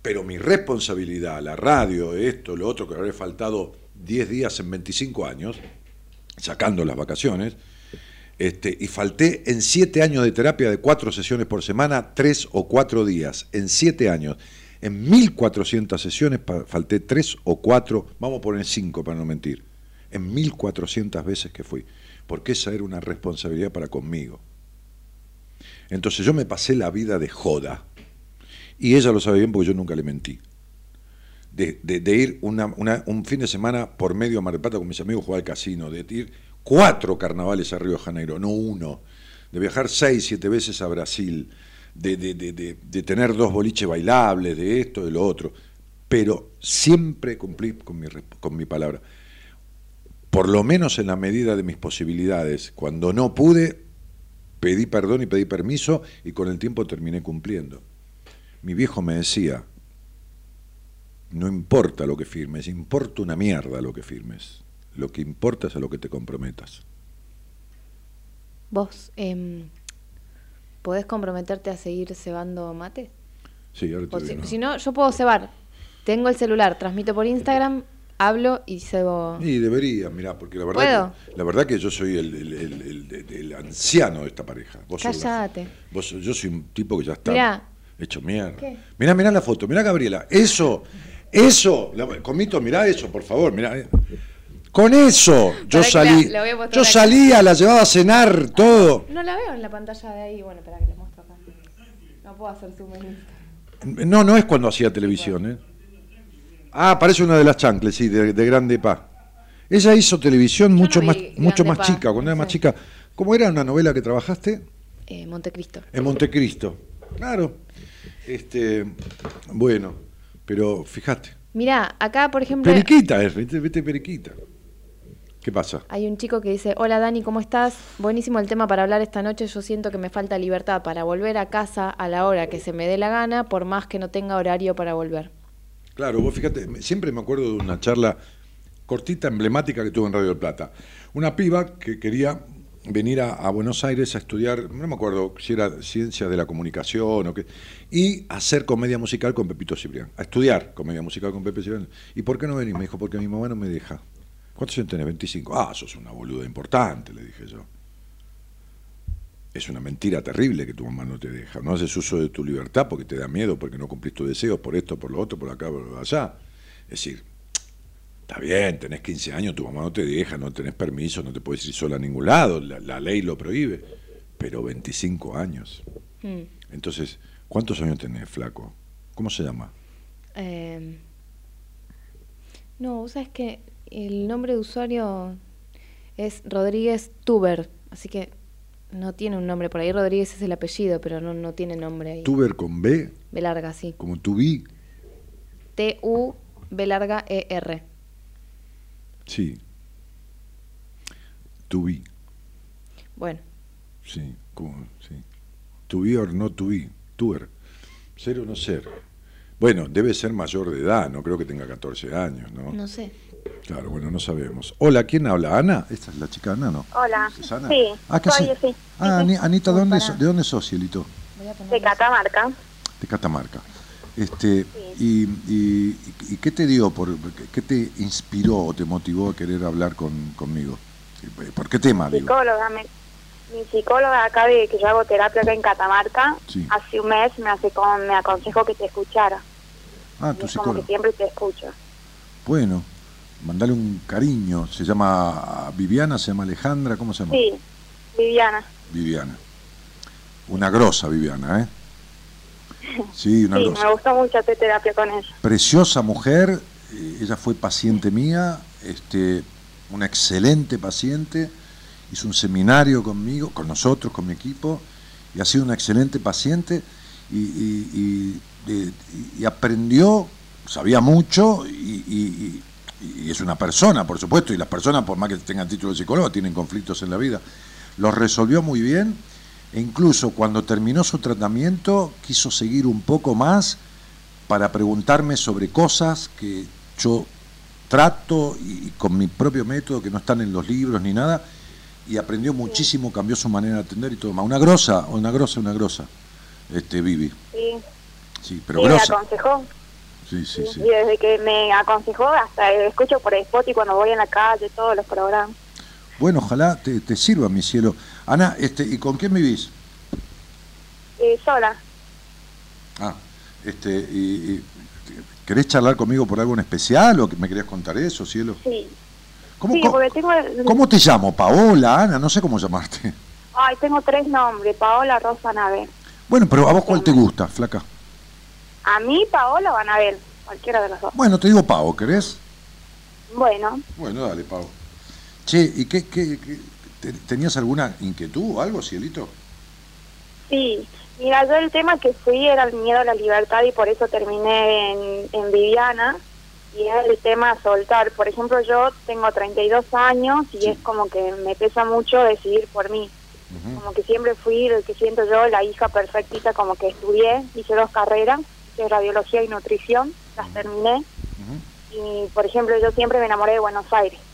Pero mi responsabilidad, la radio, esto, lo otro, que habré faltado 10 días en 25 años, sacando las vacaciones, este, y falté en siete años de terapia de cuatro sesiones por semana, tres o cuatro días, en siete años. En 1.400 sesiones falté tres o cuatro, vamos a poner cinco para no mentir, en 1.400 veces que fui, porque esa era una responsabilidad para conmigo. Entonces yo me pasé la vida de joda, y ella lo sabe bien porque yo nunca le mentí. De, ir un fin de semana por medio a Mar del Plata con mis amigos a jugar al casino, de ir cuatro carnavales a Río de Janeiro, no uno, de viajar seis, siete veces a Brasil, de, de- tener dos boliches bailables, de esto, de lo otro, pero siempre cumplí con mi, con mi palabra. Por lo menos en la medida de mis posibilidades. Cuando no pude, pedí perdón y pedí permiso y con el tiempo terminé cumpliendo. Mi viejo me decía, no importa lo que firmes, importa una mierda lo que firmes. Lo que importa es a lo que te comprometas. ¿Vos em, podés comprometerte a seguir cebando mate? Sí, ahora te digo, si, no. si no, yo puedo cebar. Tengo el celular, transmito por Instagram, hablo y cebo. Y debería, mirá, porque la verdad, ¿Puedo? que, la verdad que yo soy el, el- el- el- el anciano de esta pareja. Vos sos Cállate. vos yo soy un tipo que ya está Mirá. hecho mierda. ¿Qué? Mirá, mirá la foto, mirá Gabriela. Eso, eso, comito, mirá eso, por favor, mirá. eh. Con eso yo salí, la- la yo salía, la llevaba a cenar, todo. No la veo en la pantalla de ahí. Bueno, espera que les muestro acá. No puedo hacer zoom en. No, no es cuando hacía televisión, ¿eh? Ah, parece una de las chancles, sí, de, de Grande Pa. Ella hizo televisión mucho no más, mucho más Pa, chica, cuando era más chica. ¿Cómo era una novela que trabajaste? Eh, Montecristo. En Montecristo. Claro. Este, bueno, pero fíjate. Mirá, acá por ejemplo Periquita es, vete, vete Periquita. ¿Qué pasa? hay un chico que dice, hola Dani, ¿cómo estás? Buenísimo el tema para hablar esta noche. Yo siento que me falta libertad para volver a casa a la hora que se me dé la gana, por más que no tenga horario para volver. Claro, vos fíjate, siempre me acuerdo de una charla cortita, emblemática que tuve en Radio del Plata. Una piba que quería venir a, Buenos Aires a estudiar, no me acuerdo si era ciencia de la comunicación o qué, y hacer comedia musical con Pepito Cibrián, a estudiar comedia musical con Pepe Cibrián. ¿Y por qué no venís? Me dijo, porque mi mamá no me deja. ¿Cuántos años tenés? 25. Ah, sos una boluda importante, le dije yo. Es una mentira terrible que tu mamá no te deja. No haces uso de tu libertad porque te da miedo, porque no cumplís tus deseos, por esto, por lo otro, por acá, por allá. Es decir, está bien, tenés 15 años, tu mamá no te deja, no tenés permiso, no te puedes ir sola a ningún lado, la, la ley lo prohíbe. Pero 25 años. Mm. Entonces, ¿cuántos años tenés, flaco? ¿Cómo se llama? Eh, no, vos sabés que el nombre de usuario es Rodríguez Tuber, así que no tiene un nombre por ahí. Rodríguez es el apellido, pero no, no tiene nombre ahí. Tuber con B, B larga, sí. como tu vi. T-U B larga E E-R. Sí. To be, Bueno, sí, como, sí. To be or not to be, tuer. Ser o no ser. Bueno, debe ser mayor de edad, no creo que tenga 14 años, ¿no? no sé. Claro, bueno, no sabemos. Hola, ¿quién habla? ¿Ana? ¿Esta es la chica Ana, no? Hola. ¿Es Ana? Sí, Ah, ¿qué soy, sí. Ah, Sí, sí. Ani- Anita, ¿dónde, pará. so- ¿de dónde sos, cielito? Voy a poner De Catamarca. De Catamarca. Este, y, y, y qué te dio, por, qué- te inspiró o te motivó a querer hablar con, conmigo? ¿Por qué tema, digo? Psicóloga. me- mi psicóloga acá de que yo hago terapia acá en Catamarca, Sí. hace un mes me, hace con, me aconsejó que te escuchara. Ah, Y tu es como que psicólogo. siempre te escucho. Bueno, mandale un cariño. Se llama Viviana, se llama Alejandra, ¿cómo se llama? Sí, Viviana. Viviana. Una grosa Viviana, ¿eh? Sí, una Sí, grosa. me gustó mucho hacer terapia con ella. Preciosa mujer, eh, ella fue paciente mía, este, una excelente paciente, hizo un seminario conmigo, con nosotros, con mi equipo, y ha sido una excelente paciente y, y- y- y- y aprendió, sabía mucho y es una persona, por supuesto, y las personas, por más que tengan título de psicólogo, tienen conflictos en la vida. Los resolvió muy bien e incluso cuando terminó su tratamiento quiso seguir un poco más para preguntarme sobre cosas que yo trato y, con mi propio método que no están en los libros ni nada y aprendió muchísimo, cambió su manera de atender y todo más. Una grosa, una grosa, una grosa, este Vivi. Sí, Sí, pero sí, me grosa. aconsejó. Sí, sí, sí. Y desde que me aconsejó, hasta escucho por Spotify cuando voy en la calle, todos los programas. Bueno, ojalá te, te sirva, mi cielo. Ana, este, ¿y con quién vivís? Eh, sola. Ah, este, y, y- ¿querés charlar conmigo por algo en especial o que me querías contar eso, cielo? Sí. ¿Cómo, sí, cómo- tengo... cómo te llamo? ¿Paola, Ana? No sé cómo llamarte. Ay, tengo tres nombres, Paola, Rosa, Anabel. Bueno, pero ¿a vos cuál te gusta, flaca? A mí, Paola o Anabel, cualquiera de los dos. Bueno, te digo Pao, ¿querés? Bueno, Bueno, dale, Pau. Che, ¿y qué, qué- qué- tenías alguna inquietud o algo, cielito? sí. Mira, yo el tema que fui era el miedo a la libertad y por eso terminé en, en Viviana. Y es el tema soltar. Por ejemplo, yo tengo 32 años y Sí. es como que me pesa mucho decidir por mí. Como que siempre fui el que siento yo la hija perfectita como que estudié hice dos carreras hice radiología y nutrición las terminé y por ejemplo yo siempre me enamoré de Buenos Aires es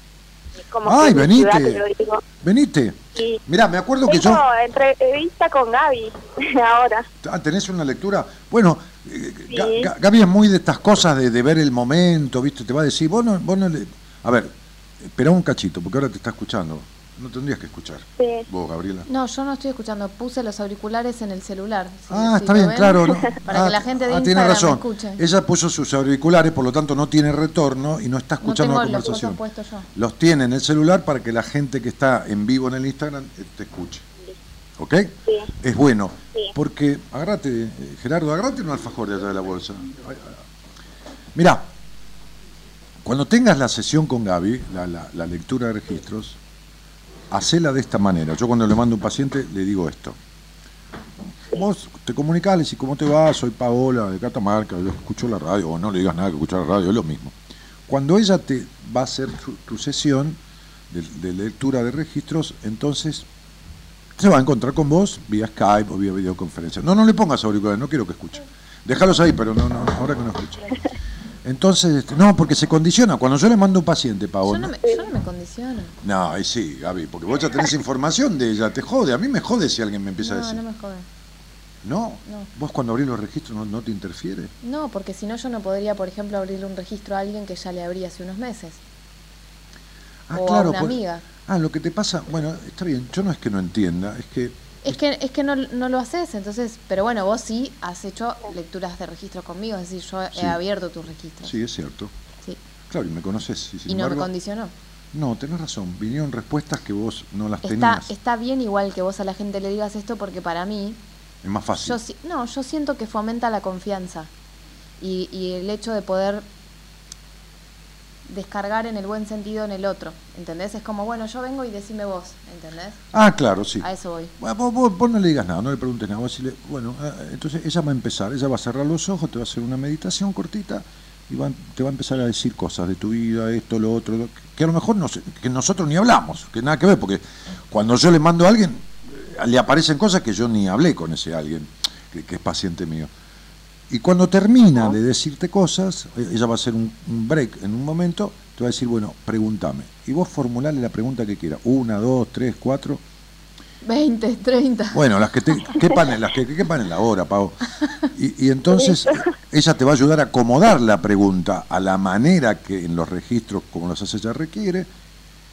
como Ay, que ciudad venite. yo digo Venite. y Mirá, me acuerdo que yo... entrevista con Gaby ahora Ah, ¿Tenés una lectura? Bueno, eh, Sí. Ga- Ga- Gaby es muy de estas cosas de, de ver el momento, ¿viste? Te va a decir, vos no, vos no le... A ver, espera un cachito, porque ahora te está escuchando. No tendrías que escuchar. sí Vos, Gabriela. No, yo no estoy escuchando. Puse los auriculares en el celular. Si- Ah, si está bien, ven, claro. ¿no? Para Ah, que la gente de ah, tiene me razón. escuche. Ella puso sus auriculares, por lo tanto no tiene retorno y no está No escuchando tengo la los conversación. puestos yo. Los tiene en el celular para que la gente que está en vivo en el Instagram eh, te escuche. ¿Ok? sí Es bueno. Sí. Porque, agárrate, eh, Gerardo, agárrate un alfajor de allá de la bolsa. Mirá, cuando tengas la sesión con Gaby, la, la- la lectura de registros, hacela de esta manera. Yo cuando le mando a un paciente le digo esto. Vos te comunicás, le decís, ¿cómo te va? Soy Paola de Catamarca, yo escucho la radio, o no le digas nada que escuchar la radio, es lo mismo. Cuando ella te va a hacer tu sesión de, de lectura de registros, entonces se va a encontrar con vos vía Skype o vía videoconferencia. No, no le pongas auriculares, no quiero que escuche. Déjalos ahí, pero no, no, ahora que no escuche. Entonces, este, no, porque se condiciona. Cuando yo le mando a un paciente, Yo Paola. no, me, yo no me condiciono. No, ahí sí, Gaby, porque vos ya tenés información de ella, te jode. A mí me jode si alguien me empieza a No, decir. no me jode. No, No. vos cuando abrís los registros no, no te interfiere. No, porque si no yo no podría, por ejemplo, abrirle un registro a alguien que ya le abrí hace unos meses. Ah, O a claro. una pues- amiga. Ah, lo que te pasa, bueno, está bien, yo no es que no entienda, es que Es que, es que no, no lo haces, entonces, pero bueno, vos sí has hecho lecturas de registro conmigo, es decir, yo Sí. he abierto tus registros. sí, es cierto. Sí. Claro, y me conoces. Y, sin Y no me embargo- condicionó. No, tenés razón, vinieron respuestas que vos no las Está, tenías. está bien igual que vos a la gente le digas esto porque para mí, Es más fácil. yo, no, yo siento que fomenta la confianza y, y el hecho de poder descargar en el buen sentido en el otro, ¿entendés? Es como, bueno, yo vengo y decime vos, ¿entendés? Ah, claro, sí. A eso voy. Bueno, vos, vos- vos no le digas nada, no le preguntes nada. Vos decirle, bueno, eh, entonces ella va a empezar, ella va a cerrar los ojos, te va a hacer una meditación cortita y va- te va a empezar a decir cosas de tu vida, esto, lo otro, lo- que a lo mejor no que nosotros ni hablamos, que nada que ver, porque cuando yo le mando a alguien, eh, le aparecen cosas que yo ni hablé con ese alguien, que, que es paciente mío. Y cuando termina de decirte cosas, eh, ella va a hacer un, un break en un momento, te va a decir, bueno, pregúntame. Y vos formulale la pregunta que quieras, una, dos, tres, cuatro. 20, 30. Bueno, las que te quepan en, las que, que quepan en la hora, Pau. Y, y entonces ella te va a ayudar a acomodar la pregunta a la manera que en los registros, como los hace ella, requiere.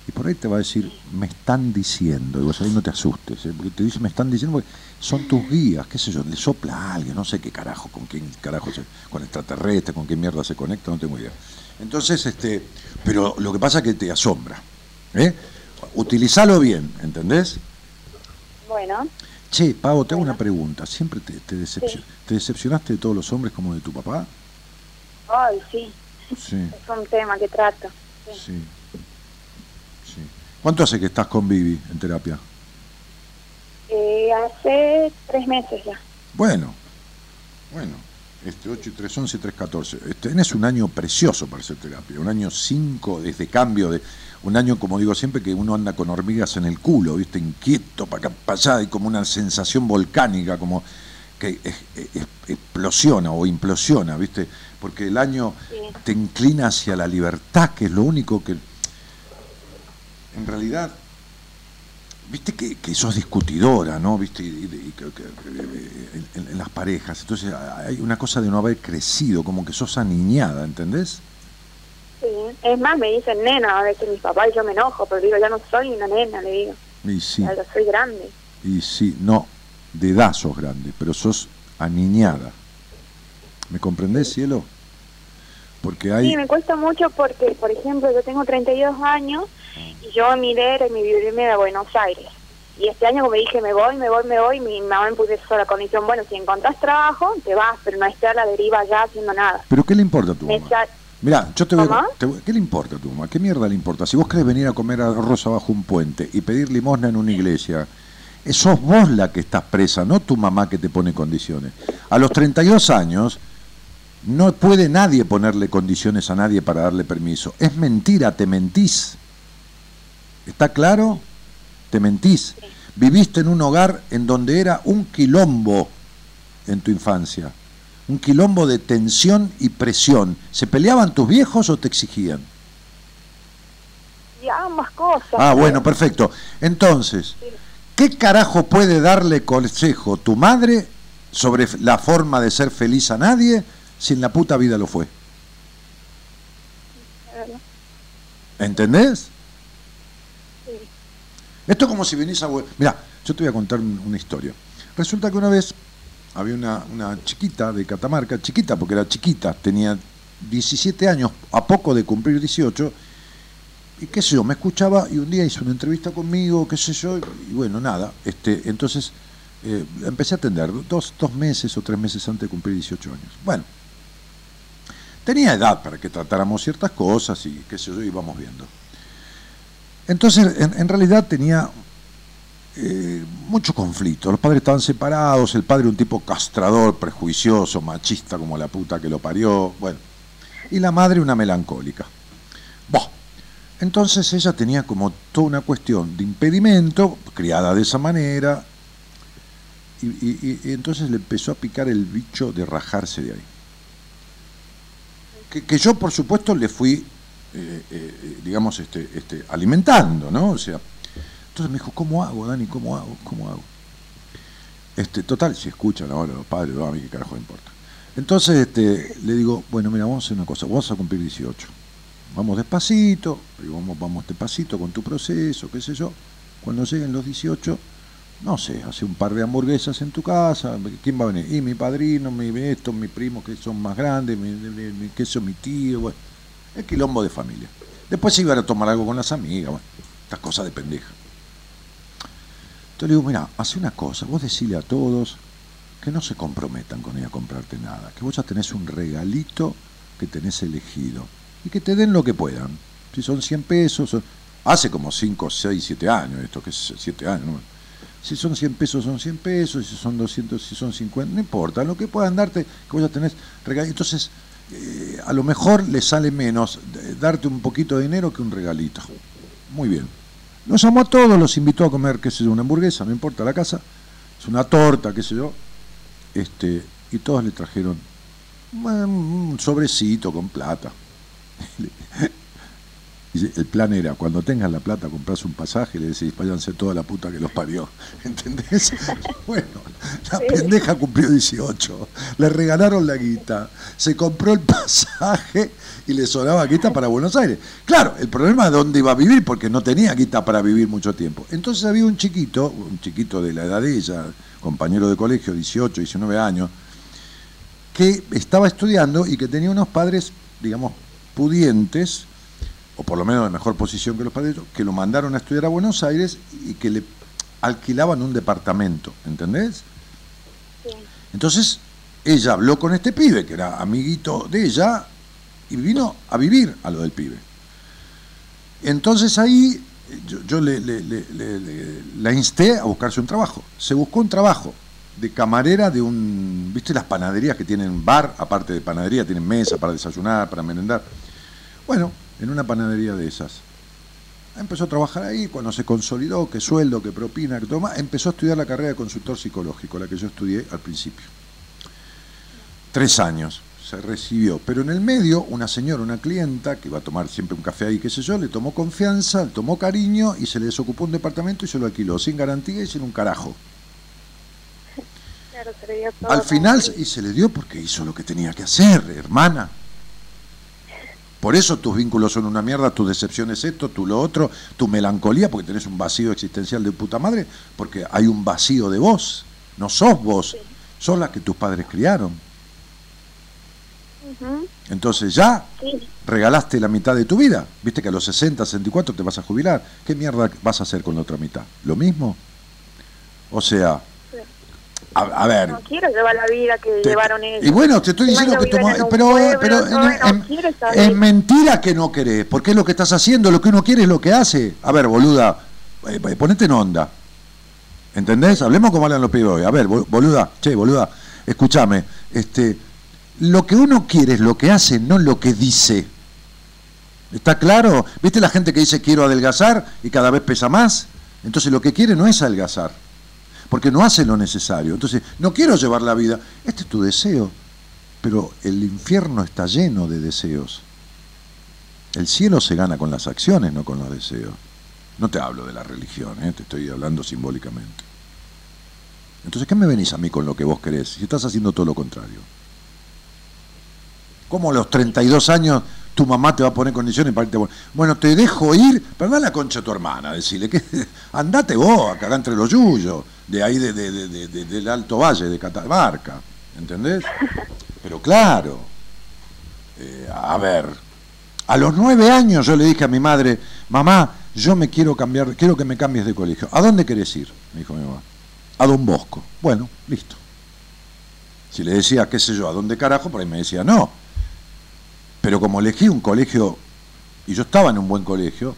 Y por ahí te va a decir, me están diciendo. Y vos ahí no te asustes, ¿eh? porque te dice, me están diciendo, porque son tus guías, qué sé yo, le sopla a alguien, no sé qué carajo, con quién carajo, se, con extraterrestre, con qué mierda se conecta, no tengo idea. Entonces, este, pero lo que pasa es que te asombra. ¿eh? Utilizalo bien, ¿entendés? bueno Che, Pavo, te hago una pregunta. ¿Siempre te, te, te decepcionaste de todos los hombres como de tu papá? ay sí Sí, es un tema que trato sí. sí. ¿Cuánto hace que estás con Vivi en terapia? Eh, hace tres meses ya. Bueno, bueno, este 8 y 3, 11 y 3, 14. Este, tenés un año precioso para hacer terapia, un año 5 desde cambio de. Un año, como digo siempre, que uno anda con hormigas en el culo, ¿viste? Inquieto, para acá, para allá, y como una sensación volcánica, como que es- es- explosiona o implosiona, ¿viste? Porque el año Sí. te inclina hacia la libertad, que es lo único que. En realidad, viste que, que sos discutidora, ¿no? Viste, y, y- y que- en, en las parejas. Entonces hay una cosa de no haber crecido, como que sos aniñada, ¿entendés? Sí. Es más, me dicen nena a veces mis papás y yo me enojo, pero digo, ya no soy una nena, le digo. Y sí, Ya, ya soy grande. y sí, no, de edad sos grande, pero sos aniñada. ¿Me comprendés, cielo? Porque hay... Sí, me cuesta mucho porque, por ejemplo, yo tengo 32 años y yo emigré y mi vivirme de Buenos Aires. Y este año, como dije, me voy, me voy, me voy, mi mamá me puso la condición, bueno, si encontrás trabajo, te vas, pero no estés a la deriva ya haciendo nada. ¿Pero qué le importa a tu mamá? sa- Mirá, yo te voy a- ¿Mamá? te voy- ¿Qué le importa a tu mamá? ¿Qué mierda le importa? Si vos querés venir a comer arroz abajo un puente y pedir limosna en una iglesia, eh, sos vos la que estás presa, no tu mamá que te pone condiciones. A los 32 años no puede nadie ponerle condiciones a nadie para darle permiso. Es mentira, te mentís. ¿Está claro? Te mentís. Viviste en un hogar en donde era un quilombo en tu infancia. Un quilombo de tensión y presión. ¿Se peleaban tus viejos o te exigían? y ambas cosas. Ah, bueno, perfecto. Entonces, ¿qué carajo puede darle consejo tu madre sobre la forma de ser feliz a nadie si en la puta vida lo fue? ¿Entendés? Esto es como si venís a... Mira, yo te voy a contar un- una historia. Resulta que una vez había una, una chiquita de Catamarca, chiquita porque era chiquita, tenía 17 años, a poco de cumplir 18, y qué sé yo, me escuchaba y un día hizo una entrevista conmigo, qué sé yo, y bueno, nada, este, entonces eh, empecé a atender dos, dos meses o tres meses antes de cumplir 18 años. Bueno, tenía edad para que tratáramos ciertas cosas y qué sé yo, íbamos viendo. Entonces, en, realidad tenía eh, mucho conflicto. Los padres estaban separados, el padre un tipo castrador, prejuicioso, machista como la puta que lo parió, bueno. Y la madre una melancólica. Bah. Entonces ella tenía como toda una cuestión de impedimento, criada de esa manera, y entonces le empezó a picar el bicho de rajarse de ahí. Que, yo, por supuesto, le fui, eh, eh, digamos, este, este, alimentando, ¿no? O sea, entonces me dijo, ¿cómo hago, Dani? ¿Cómo hago? ¿Cómo hago? Este, total, si escuchan ahora los padres, a mí qué carajo me importa. Entonces este, le digo, bueno, mira, vamos a hacer una cosa, vamos a cumplir 18. Vamos despacito, digo, vamos, vamos despacito con tu proceso, qué sé yo. Cuando lleguen los 18, no sé, hace un par de hamburguesas en tu casa, ¿quién va a venir? Y mi padrino, mi esto, mi primo que son más grandes, mi, mi, mi- yo, mi tío, bueno, el quilombo de familia. Después se iban a tomar algo con las amigas, bueno, estas cosas de pendeja. Entonces le digo, mira, hace una cosa, vos decile a todos que no se comprometan con ir a comprarte nada, que vos ya tenés un regalito que tenés elegido y que te den lo que puedan. Si son 100 pesos, hace como 5, 6, 7 años esto, que es 7 años. ¿no? Si son 100 pesos, son 100 pesos, si son 200, si son 50, no importa, lo que puedan darte, que vos ya tenés regalito. Entonces, eh, a lo mejor le sale menos darte un poquito de dinero que un regalito. Muy bien. Los llamó a todos, los invitó a comer, qué sé yo, una hamburguesa, no importa la casa, es una torta, qué sé yo, este, y todos le trajeron un sobrecito con plata. El plan era, cuando tengas la plata, compras un pasaje y le decís, váyanse toda la puta que los parió. ¿Entendés? Bueno, la pendeja cumplió 18, le regalaron la guita, se compró el pasaje y le sobraba guita para Buenos Aires. Claro, el problema es dónde iba a vivir, porque no tenía guita para vivir mucho tiempo. Entonces había un chiquito, un chiquito de la edad de ella, compañero de colegio, 18, 19 años, que estaba estudiando y que tenía unos padres, digamos, pudientes, o por lo menos de mejor posición que los padres, que lo mandaron a estudiar a Buenos Aires y que le alquilaban un departamento, ¿entendés? Entonces, ella habló con este pibe, que era amiguito de ella, y vino a vivir a lo del pibe. Entonces ahí yo, le- le- la insté a buscarse un trabajo. Se buscó un trabajo de camarera de un, ¿viste las panaderías que tienen bar, aparte de panadería, tienen mesa para desayunar, para merendar? Bueno, en una panadería de esas. Empezó a trabajar ahí, cuando se consolidó, qué sueldo, qué propina, qué toma, empezó a estudiar la carrera de consultor psicológico, la que yo estudié al principio. Tres años se recibió, pero en el medio una señora, una clienta, que iba a tomar siempre un café ahí, qué sé yo, le tomó confianza, le tomó cariño y se le desocupó un departamento y se lo alquiló sin garantía y sin un carajo. Claro, Al final, y se le dio porque hizo lo que tenía que hacer, hermana. Por eso tus vínculos son una mierda, tus decepciones esto, tú lo otro, tu melancolía, porque tenés un vacío existencial de puta madre, porque hay un vacío de vos. No sos vos, sos la que tus padres criaron. Entonces ya regalaste la mitad de tu vida. Viste que a los 60, 64 te vas a jubilar. ¿Qué mierda vas a hacer con la otra mitad? ¿Lo mismo? O sea, a, a ver, no quiero llevar la vida que Te- llevaron ellos. Y bueno, te estoy diciendo que un pero, pueblo, pero en- no es mentira que no querés, porque es lo que estás haciendo, lo que uno quiere es lo que hace. A ver, boluda, eh, eh, ponete en onda. ¿Entendés? Hablemos como hablan los pibes hoy. A ver, bol- boluda, che, boluda, escúchame, este, lo que uno quiere es lo que hace, no lo que dice. ¿Está claro? ¿Viste la gente que dice quiero adelgazar y cada vez pesa más? Entonces lo que quiere no es adelgazar, porque no hace lo necesario. Entonces, no quiero llevar la vida. Este es tu deseo, pero el infierno está lleno de deseos. El cielo se gana con las acciones, no con los deseos. No te hablo de la religión, ¿eh? te estoy hablando simbólicamente. Entonces, ¿qué me venís a mí con lo que vos querés si estás haciendo todo lo contrario? ¿Cómo a los 32 años tu mamá te va a poner condiciones para irte? Bueno, te dejo ir, pero a la concha de tu hermana, decirle que andate vos a cagar entre los yuyos, de ahí de, de- de- de- de- del Alto Valle, de Catamarca, ¿entendés? Pero claro, eh, a ver, a los nueve años yo le dije a mi madre, mamá, yo me quiero cambiar, quiero que me cambies de colegio. ¿A dónde querés ir? Me dijo mi mamá. A Don Bosco. Bueno, listo. Si le decía, qué sé yo, a dónde carajo, por ahí me decía no. Pero como elegí un colegio, y yo estaba en un buen colegio,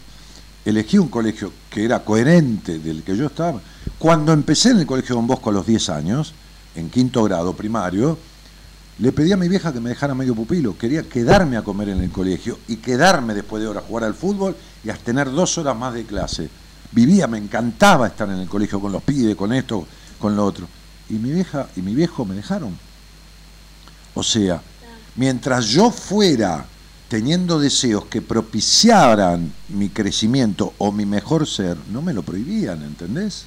elegí un colegio que era coherente del que yo estaba. Cuando empecé en el colegio Don Bosco a los 10 años, en quinto grado primario, le pedí a mi vieja que me dejara medio pupilo. Quería quedarme a comer en el colegio y quedarme después de horas a jugar al fútbol y a tener dos horas más de clase. Vivía, me encantaba estar en el colegio con los pibes, con esto, con lo otro. Y mi vieja y mi viejo me dejaron. O sea, mientras yo fuera teniendo deseos que propiciaran mi crecimiento o mi mejor ser, no me lo prohibían, ¿entendés?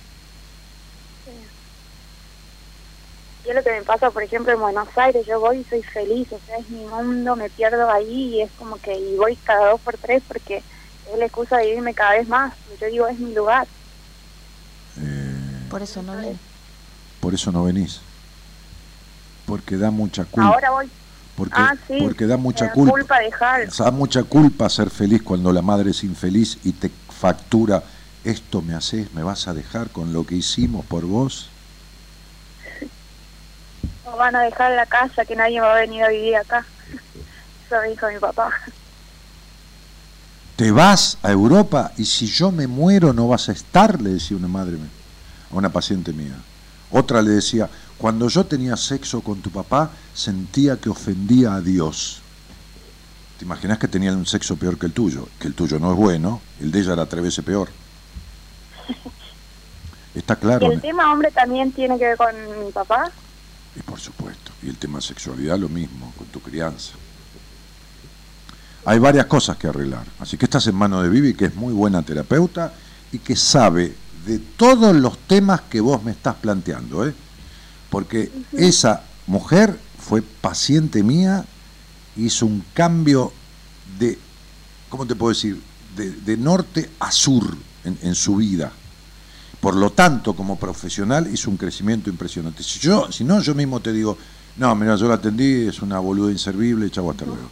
Y es lo que me pasa, por ejemplo, en Buenos Aires, yo voy y soy feliz, o sea, es mi mundo, me pierdo ahí y es como que y voy cada dos por tres porque es la excusa de vivirme cada vez más. Yo digo, es mi lugar. Eh, Por eso no viene. por eso no venís. Porque da mucha culpa. Ahora voy. porque, ah, sí. porque da mucha da culpa. culpa dejar. Da mucha culpa ser feliz cuando la madre es infeliz y te factura, esto me haces, me vas a dejar con lo que hicimos por vos. Van a dejar la casa, que nadie va a venir a vivir acá. Eso dijo mi papá. Te vas a Europa y si yo me muero no vas a estar, le decía una madre a una paciente mía. Otra le decía, cuando yo tenía sexo con tu papá sentía que ofendía a Dios. ¿Te imaginas que tenían un sexo peor que el tuyo? Que el tuyo no es bueno, el de ella era tres veces peor. Está claro. y el tema hombre también tiene que ver con mi papá. Y por supuesto. Y el tema sexualidad lo mismo, con tu crianza. Hay varias cosas que arreglar. Así que estás en manos de Vivi, que es muy buena terapeuta y que sabe de todos los temas que vos me estás planteando. ¿eh? Porque esa mujer fue paciente mía, hizo un cambio de, ¿cómo te puedo decir? De, de norte a sur en, en su vida. Por lo tanto, como profesional hizo un crecimiento impresionante. Si yo, si no, yo mismo te digo, no, mira, yo la atendí, es una boluda inservible, chau, hasta luego.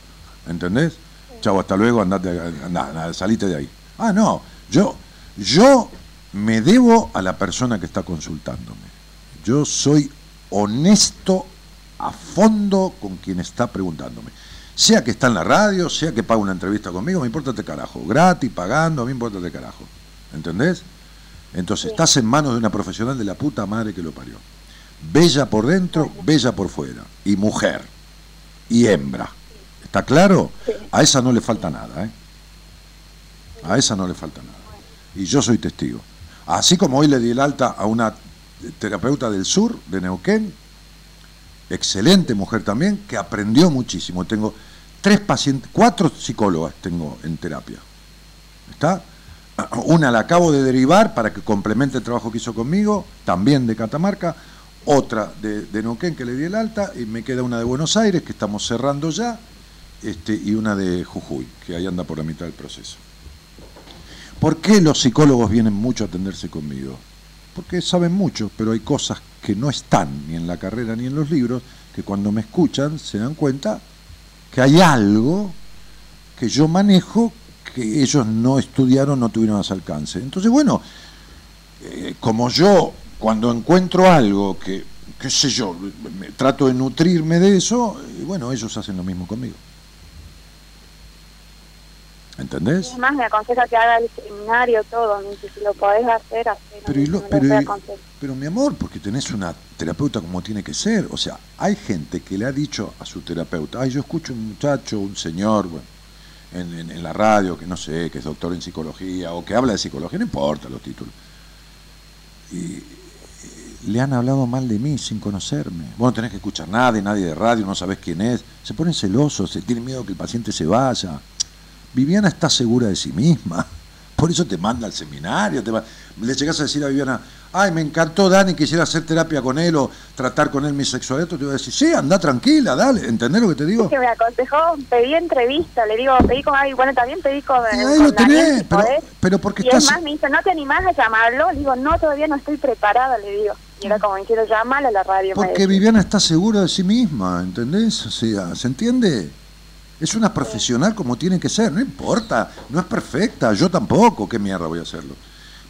¿Entendés? Chau, hasta luego, andate, andá, salite de ahí. Ah, no, yo, yo me debo a la persona que está consultándome. Yo soy honesto a fondo con quien está preguntándome. Sea que está en la radio, sea que paga una entrevista conmigo, me importa este carajo. Gratis, pagando, a mí me importa este carajo. ¿entendés? Entonces, estás en manos de una profesional de la puta madre que lo parió. Bella por dentro, bella por fuera. Y mujer. Y hembra. ¿Está claro? A esa no le falta nada, ¿eh? A esa no le falta nada. Y yo soy testigo. Así como hoy le di el alta a una terapeuta del sur, de Neuquén, excelente mujer también, que aprendió muchísimo. Tengo tres pacientes, cuatro psicólogas tengo en terapia. ¿Está? Una la acabo de derivar para que complemente el trabajo que hizo conmigo, también de Catamarca, otra de, de Neuquén que le di el alta, y me queda una de Buenos Aires, que estamos cerrando ya, este, y una de Jujuy, que ahí anda por la mitad del proceso. ¿Por qué los psicólogos vienen mucho a atenderse conmigo? Porque saben mucho, pero hay cosas que no están ni en la carrera ni en los libros, que cuando me escuchan se dan cuenta que hay algo que yo manejo que ellos no estudiaron, no tuvieron a su alcance. Entonces, bueno, eh, como yo cuando encuentro algo que, qué sé yo, me- trato de nutrirme de eso, y bueno, ellos hacen lo mismo conmigo. ¿Entendés? Es más, me aconseja que haga el seminario, todo. Si lo podés hacer, hacer. Pero, lo- pero, pero mi amor, porque tenés una terapeuta como tiene que ser. O sea, hay gente que le ha dicho a su terapeuta, ay, yo escucho un muchacho, un señor, bueno, en, la radio, que no sé, que es doctor en psicología, o que habla de psicología, no importa los títulos. Y, y le han hablado mal de mí sin conocerme. Vos no tenés que escuchar nadie, nadie de radio, no sabés quién es. Se ponen celosos, se tienen miedo que el paciente se vaya. Viviana está segura de sí misma. Por eso te manda al seminario. Te va- Le llegas a decir a Viviana, ay, me encantó Dani, quisiera hacer terapia con él o tratar con él mi sexualidad. Te va a decir, sí, anda tranquila, dale. ¿Entendés lo que te digo? que me aconsejó, pedí entrevista, le digo, pedí con, ay, bueno, también pedí con, Y con ahí lo Daniel, tenés, si pero, pero porque Y estás... es más, me dice, ¿no te animás a llamarlo? Le digo, no, todavía no estoy preparada, le digo. Y era como diciendo, llámala a la radio. Porque. Viviana está segura de sí misma, ¿entendés? O sea, ¿se entiende? Es una profesional como tiene que ser, no importa, no es perfecta, yo tampoco, qué mierda voy a hacerlo.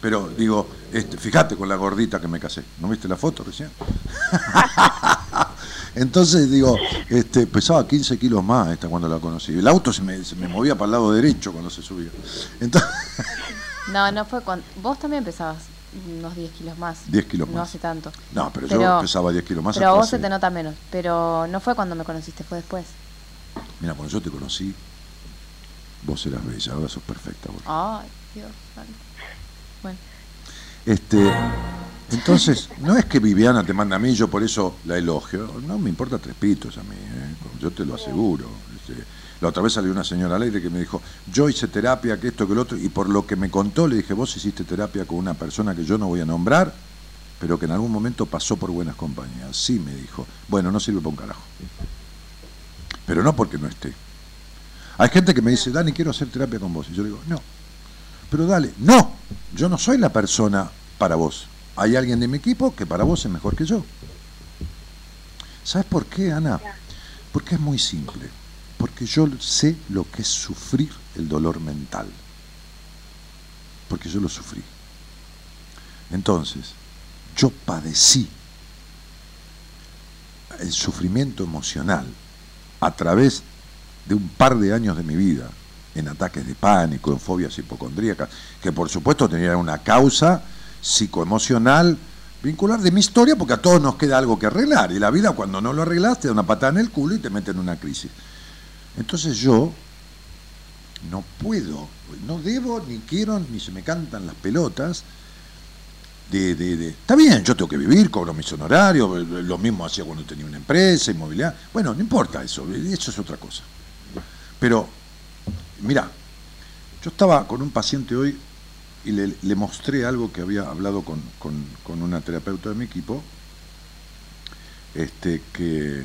Pero digo, este, fíjate con la gordita que me casé, ¿no viste la foto recién? Entonces digo, este, pesaba 15 kilos más esta cuando la conocí. El auto se me, se me movía para el lado derecho cuando se subía. Entonces, No, no fue cuando. Vos también pesabas unos 10 kilos más. 10 kilos No más. hace tanto. no, pero, yo pesaba 10 kilos más. Pero a vos hace- se te nota menos. Pero no fue cuando me conociste, fue después. Mira, cuando yo te conocí, vos eras bella, ahora sos perfecta. vos. Ay, Dios santo. Bueno, Este, entonces, no es que Viviana te manda a mí, yo por eso la elogio. No me importa tres pitos a mí, ¿eh? yo te lo aseguro. Este, la otra vez salió una señora al aire que me dijo, yo hice terapia, que esto, que lo otro, y por lo que me contó le dije, vos hiciste terapia con una persona que yo no voy a nombrar, pero que en algún momento pasó por buenas compañías. Sí, me dijo. Bueno, no sirve para un carajo. Pero no porque no esté. Hay gente que me dice, Dani, quiero hacer terapia con vos. Y yo le digo, no. Pero dale, no, yo no soy la persona para vos. Hay alguien de mi equipo que para vos es mejor que yo. ¿Sabes por qué, Ana? Porque es muy simple. Porque yo sé lo que es sufrir el dolor mental. Porque yo lo sufrí. Entonces, yo padecí el sufrimiento emocional a través de un par de años de mi vida en ataques de pánico, en fobias hipocondríacas, que por supuesto tenían una causa psicoemocional vincular de mi historia, porque a todos nos queda algo que arreglar, y la vida cuando no lo arreglas te da una patada en el culo y te mete en una crisis. Entonces yo no puedo, no debo, ni quiero, ni se me cantan las pelotas. De, de, de- Está bien, yo tengo que vivir, cobro mis honorarios, lo mismo hacía cuando tenía una empresa, inmobiliaria. Bueno, no importa eso, eso es otra cosa. Pero, mira, yo estaba con un paciente hoy y le, mostré algo que había hablado con, con- una terapeuta de mi equipo, este, que,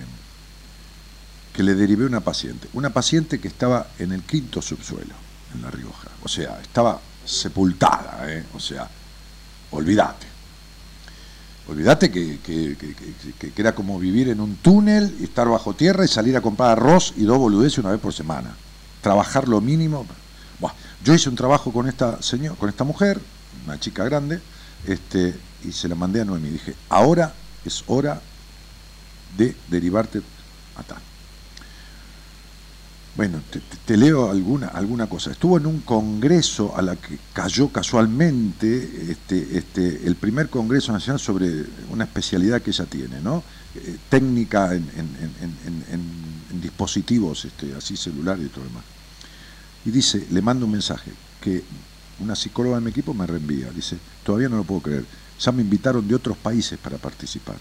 que le derivé una paciente. Una paciente que estaba en el quinto subsuelo, en La Rioja. O sea, estaba sepultada, ¿eh? O sea, olvídate. Olvídate que- que- que- que era como vivir en un túnel y estar bajo tierra y salir a comprar arroz y dos boludeces una vez por semana. Trabajar lo mínimo. Buah, yo hice un trabajo con esta señor, con esta mujer, una chica grande, este, y se la mandé a Noemi. Dije, ahora es hora de derivarte a tal. Bueno, te, leo alguna, alguna cosa. Estuvo en un congreso a la que cayó casualmente este, este, el primer Congreso Nacional sobre una especialidad que ella tiene, ¿no? Eh, técnica en- en- en- en dispositivos este, así celulares y todo lo demás. Y dice, le mando un mensaje, que una psicóloga de mi equipo me reenvía. Dice, todavía no lo puedo creer. Ya me invitaron de otros países para participar.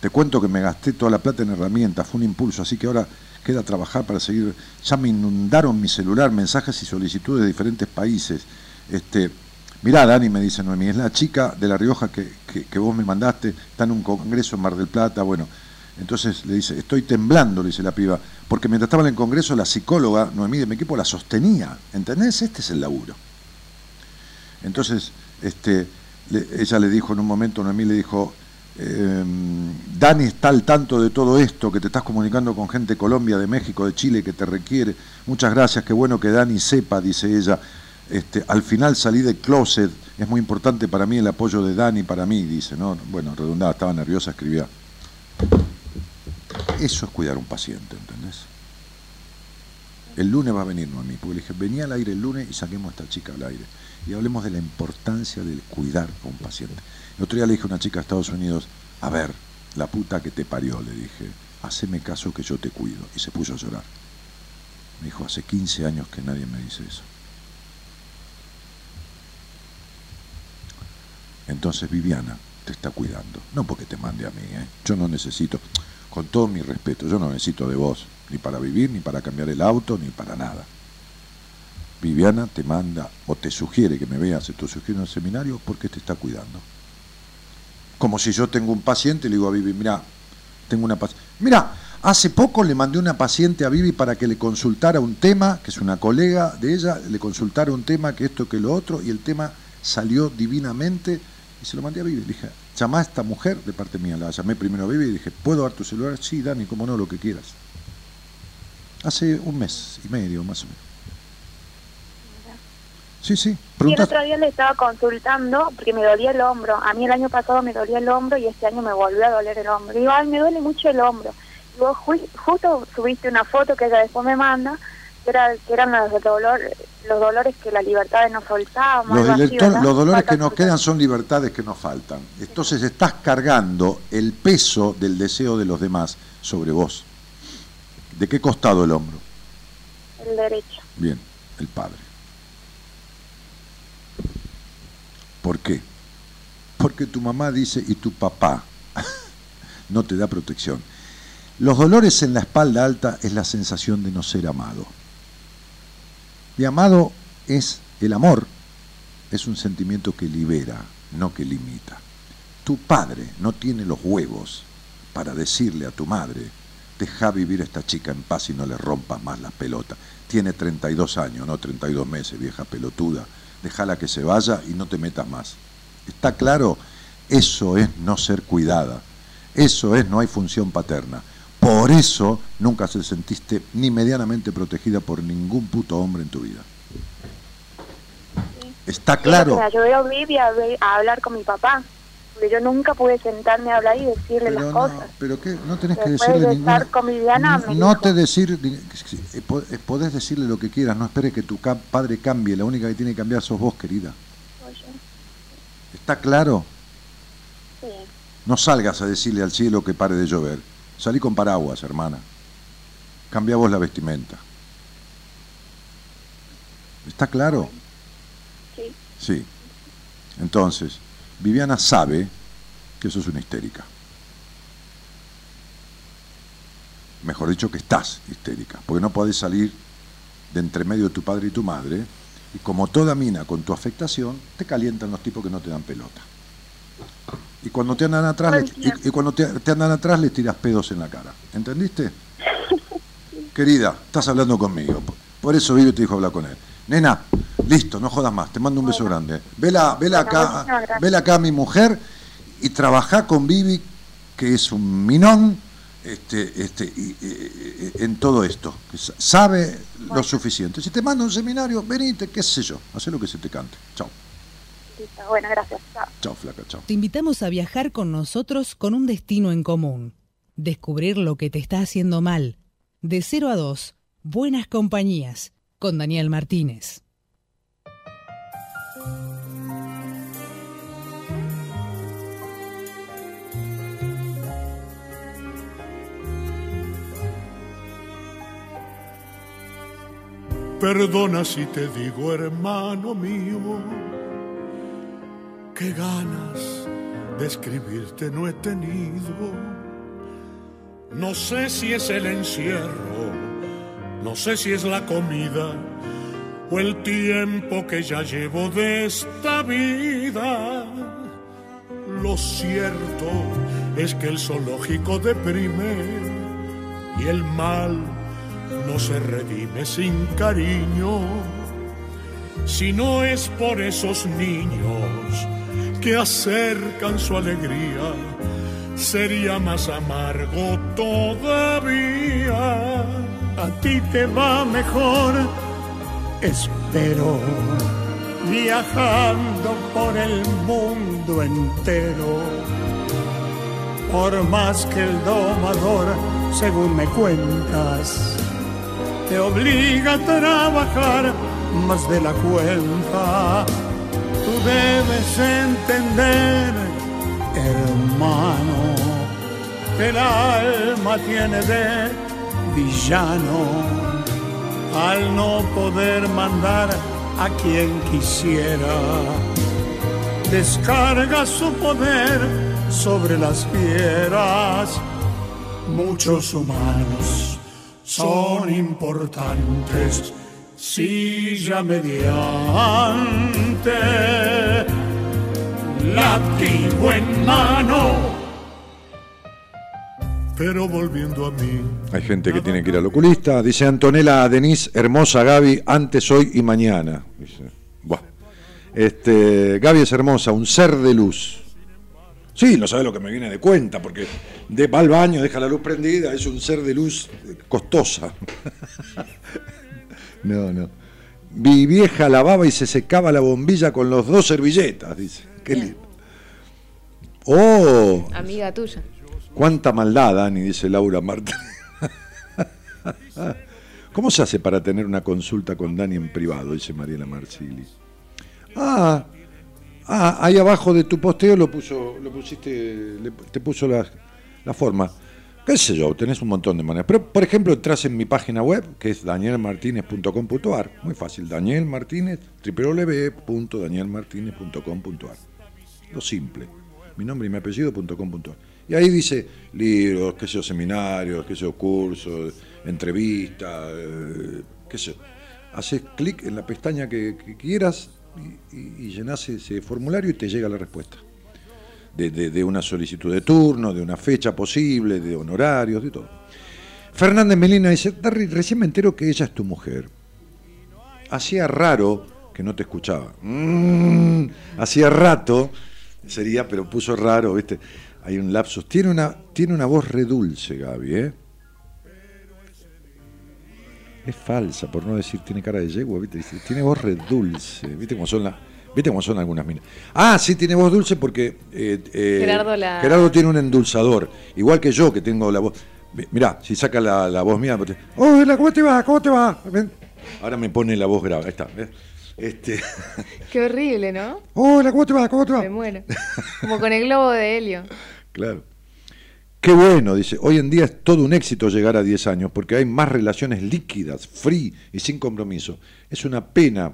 Te cuento que me gasté toda la plata en herramientas, fue un impulso, así que ahora queda trabajar para seguir. Ya me inundaron mi celular, mensajes y solicitudes de diferentes países. Este, mirá, Dani, me dice Noemí, es la chica de La Rioja que, que- que vos me mandaste, está en un congreso en Mar del Plata, bueno. Entonces le dice, estoy temblando, le dice la piba, porque mientras estaba en el congreso la psicóloga, Noemí de mi equipo, la sostenía. ¿Entendés? Este es el laburo. Entonces, este, ella le dijo en un momento, Noemí le dijo, eh, Dani está al tanto de todo esto, que te estás comunicando con gente de Colombia, de México, de Chile, que te requiere. Muchas gracias, qué bueno que Dani sepa, dice ella. Este, al final salí del closet, es muy importante para mí el apoyo de Dani, para mí, dice, ¿no? Bueno, redundaba, estaba nerviosa, escribía. Eso es cuidar a un paciente, ¿entendés? El lunes va a venir Noemí, porque le dije, venía al aire el lunes y saquemos a esta chica al aire. Y hablemos de la importancia del cuidar a un paciente. El otro día le dije a una chica de Estados Unidos, a ver, la puta que te parió, le dije, haceme caso que yo te cuido. Y se puso a llorar. Me dijo, hace 15 años que nadie me dice eso. Entonces Viviana te está cuidando, no porque te mande a mí, ¿eh? yo no necesito, con todo mi respeto, yo no necesito de vos, ni para vivir, ni para cambiar el auto, ni para nada. Viviana te manda o te sugiere que me veas, te sugiere un seminario porque te está cuidando. Como si yo tengo un paciente y le digo a Vivi, mira, tengo una paciente. Mira, hace poco le mandé una paciente a Vivi para que le consultara un tema, que es una colega de ella, le consultara un tema, que esto, que lo otro, y el tema salió divinamente y se lo mandé a Vivi. Le dije, llama a esta mujer de parte mía. La llamé primero a Vivi y dije, ¿puedo dar tu celular? Sí, Dani, como no, lo que quieras. Hace un mes y medio, más o menos. Sí, sí. Y el Pregunta. otro día le estaba consultando porque me dolía el hombro. A mí el año pasado me dolía el hombro y este año me volvió a doler el hombro. Digo, ay, me duele mucho el hombro. Y vos ju- justo subiste una foto que ella después me manda, que, era, que eran los, dolor, los dolores que la libertad nos soltaba. Los, los dolores que nos quedan son libertades que nos faltan. Entonces estás cargando el peso del deseo de los demás sobre vos. ¿De qué costado el hombro? El derecho. Bien, el padre. ¿Por qué? Porque tu mamá dice y tu papá no te da protección. Los dolores en la espalda alta es la sensación de no ser amado. Y amado es el amor, es un sentimiento que libera, no que limita. Tu padre no tiene los huevos para decirle a tu madre, deja vivir a esta chica en paz y no le rompas más las pelotas. Tiene 32 años, no 32 meses, vieja pelotuda. Déjala que se vaya y no te metas más. ¿Está claro? Eso es no ser cuidada. Eso es no hay función paterna. Por eso nunca se sentiste ni medianamente protegida por ningún puto hombre en tu vida. ¿Está claro? O sea, yo a hablar con mi papá. Porque yo nunca pude sentarme a hablar y decirle las cosas. no, pero qué, no tenés que decirle de ninguna... estar con Viviana, no dijo. te decir, eh, eh, podés decirle lo que quieras, no esperes que tu padre cambie, la única que tiene que cambiar sos vos, querida. Oye, ¿Está claro? sí. No salgas a decirle al cielo que pare de llover. Salí con paraguas, hermana. Cambia vos la vestimenta. ¿Está claro? Sí. Sí. Entonces, Viviana sabe que sos una histérica. Mejor dicho, que estás histérica, porque no podés salir de entre medio de tu padre y tu madre, y como toda mina con tu afectación, te calientan los tipos que no te dan pelota. Y cuando te andan atrás, le- y, y cuando te, te andan atrás les tiras pedos en la cara. ¿Entendiste? Querida, estás hablando conmigo. Por- eso Vivi te dijo hablar con él. Nena, listo, no jodas más, te mando un beso grande. Vela, vela acá, vela acá a mi mujer y trabajá con Vivi, que es un minón, este, este, y- y- y- en todo esto. que sabe lo suficiente. Si te mando un seminario, venite, qué sé yo, haz lo que se te cante. Chao, Listo. Bueno, gracias. Chao. chao, flaca, chao. Te invitamos a viajar con nosotros con un destino en común. Descubrir lo que te está haciendo mal. De 0 a 2, Buenas Compañías, con Daniel Martínez. Perdona si te digo, hermano mío, que ganas de escribirte no he tenido. No sé si es el encierro, no sé si es la comida o el tiempo que ya llevo de esta vida. Lo cierto es que el zoológico deprime y el mal no se redime sin cariño. Si no es por esos niños que acercan su alegría, sería más amargo todavía. A ti te va mejor, espero, viajando por el mundo entero. Por más que el domador, según me cuentas, te obliga a trabajar más de la cuenta. Tú debes entender, hermano, que el alma tiene de villano al no poder mandar a quien quisiera. Descarga su poder sobre las fieras. Muchos humanos son importantes silla mediante látigo en mano pero volviendo a mí Hay gente que tiene que ir al oculista. Dice Antonella Denise, hermosa Gaby, antes, hoy y mañana. Dice. Buah. Este, Gaby es hermosa, un ser de luz. Sí, no sabe lo que me viene de cuenta, porque de, va al baño, deja la luz prendida, es un ser de luz costosa. no, no. Mi vieja lavaba y se secaba la bombilla con los dos servilletas, dice. Qué lindo. Oh, Amiga tuya. Cuánta maldad, Dani, dice Laura Marta. ¿Cómo se hace para tener una consulta con Dani en privado? Dice Mariela Marsili. Ah, ah, ahí abajo de tu posteo lo puso, lo pusiste, le- te puso la, la forma. ¿Qué sé yo? Tenés un montón de maneras. Pero, por ejemplo, entras en mi página web, que es danielmartinez.com.ar. Muy fácil, Daniel Martínez, www.danielmartinez.com.ar. Lo simple. Mi nombre y mi apellido.com.ar. Y ahí dice libros, qué sé yo, seminarios, qué sé yo, cursos, entrevistas, eh, qué sé yo. Haces clic en la pestaña que, que quieras y, y, y llenás ese formulario y te llega la respuesta. De, de- una solicitud de turno, de una fecha posible, de honorarios, de todo. Fernández Melina dice, Darry, recién me entero que ella es tu mujer. Hacía raro que no te escuchaba. Mm, hacía rato sería, pero puso raro, ¿viste? Hay un lapsus. Tiene una, tiene una voz redulce, Gaby, ¿eh? Es falsa, por no decir, tiene cara de yegua, ¿viste? Tiene voz redulce, ¿viste cómo son las... ¿Viste cómo son algunas minas? Ah, sí, tiene voz dulce porque eh, eh, Gerardo la- Gerardo tiene un endulzador, igual que yo que tengo la voz. Mi- Mirá, si saca la, la voz mía, hola, ¿cómo te va? ¿Cómo te va? Ven. Ahora me pone la voz grave, ahí está. ¿ves? Este, Qué horrible, ¿no? hola, ¿cómo te va? ¿Cómo te va? Me muero. Como con el globo de helio. Claro. Qué bueno, dice. Hoy en día es todo un éxito llegar a 10 años porque hay más relaciones líquidas, free y sin compromiso. Es una pena.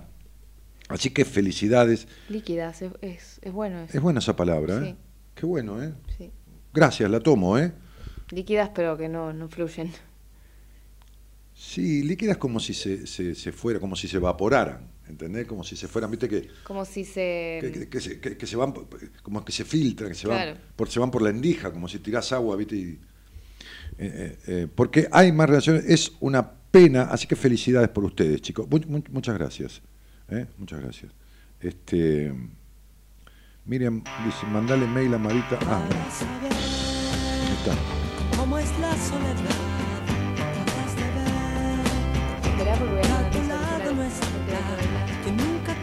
Así que felicidades. Líquidas, es, es, es bueno eso. Es buena esa palabra, ¿eh? Sí. Qué bueno, ¿eh? Sí. Gracias, la tomo, ¿eh? Líquidas, pero que no, no fluyen. Sí, líquidas como si se, se, se fuera, como si se evaporaran, ¿entendés? Como si se fueran, viste que, Como si se. que, que- que se, que- se van, como que se filtran, que se, van, por, se van por la endija, como si tirás agua, viste. y- eh, eh, eh, porque hay más relaciones, es una pena, así que felicidades por ustedes, chicos. Mu- mu- muchas gracias, ¿eh? muchas gracias. Este, Miriam dice, mandale mail a Marita. Ah, bueno, ahí está. ¿Cómo es la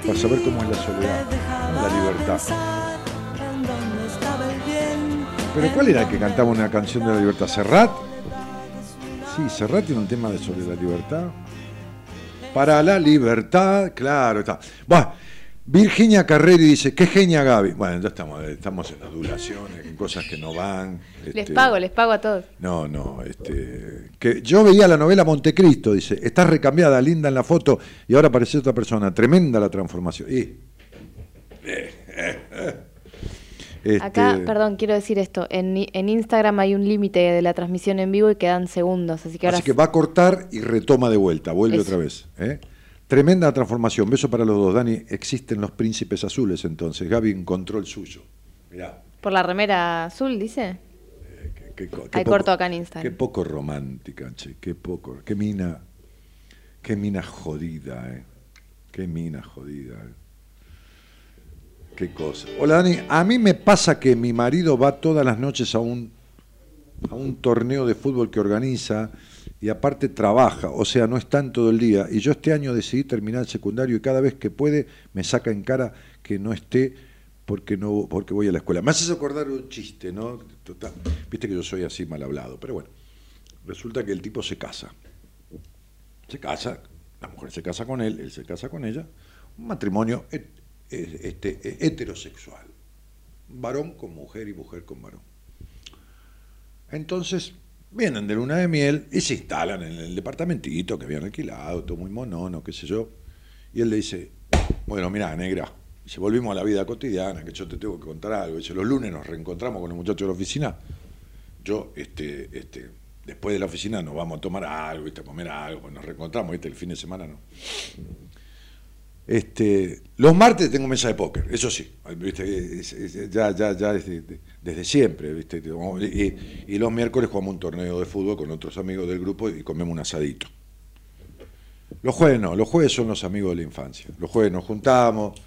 Para saber cómo es la soledad, la libertad. Pero ¿cuál era el que cantaba una canción de la libertad? ¿Serrat? Sí, Serrat tiene un tema de sobre la libertad. Para la libertad, claro, está. Bueno, Virginia Carreri dice, qué genia Gaby. Bueno, ya estamos, estamos en adulaciones, en cosas que no van. Les este, pago, les pago a todos. No, no, este, que yo veía la novela Montecristo, dice, estás recambiada, linda en la foto y ahora parece otra persona, tremenda la transformación. Y, eh, eh, eh. Este, Acá, perdón, quiero decir esto. En, en Instagram hay un límite de la transmisión en vivo y quedan segundos. Así que ahora Así que va a cortar y retoma de vuelta, vuelve Eso. otra vez. ¿eh? Tremenda transformación, beso para los dos. Dani, existen los príncipes azules entonces. Gaby encontró el suyo. Mirá, por la remera azul, dice. co- Hay corto acá en Instagram. Qué poco romántica, che, qué poco. Qué mina, qué mina jodida, eh. Qué mina jodida, eh. Qué cosa. Hola Dani, a mí me pasa que mi marido va todas las noches a un, a un torneo de fútbol que organiza y aparte trabaja, o sea, no está en todo el día. Y yo este año decidí terminar el secundario y cada vez que puede me saca en cara que no esté porque no porque voy a la escuela. Me haces acordar un chiste, ¿no? Total, Viste que yo soy así mal hablado, pero bueno, resulta que el tipo se casa. Se casa, la mujer se casa con él, él se casa con ella, un matrimonio este, heterosexual, varón con mujer y mujer con varón. Entonces, vienen de luna de miel y se instalan en el departamentito que habían alquilado, todo muy monono, qué sé yo. Y él le dice, bueno, mira, negra, si volvimos a la vida cotidiana, que yo te tengo que contar algo. Dice, los lunes nos reencontramos con los muchachos de la oficina. Yo, este, este, después de la oficina nos vamos a tomar algo, ¿viste? a comer algo, nos reencontramos, ¿viste? el fin de semana no. Este, los martes tengo mesa de póker, eso sí, ya, ya, ya desde, siempre, ¿viste? Y, los miércoles jugamos un torneo de fútbol con otros amigos del grupo y comemos un asadito. Los jueves no, los jueves son los amigos de la infancia. Los jueves nos juntamos,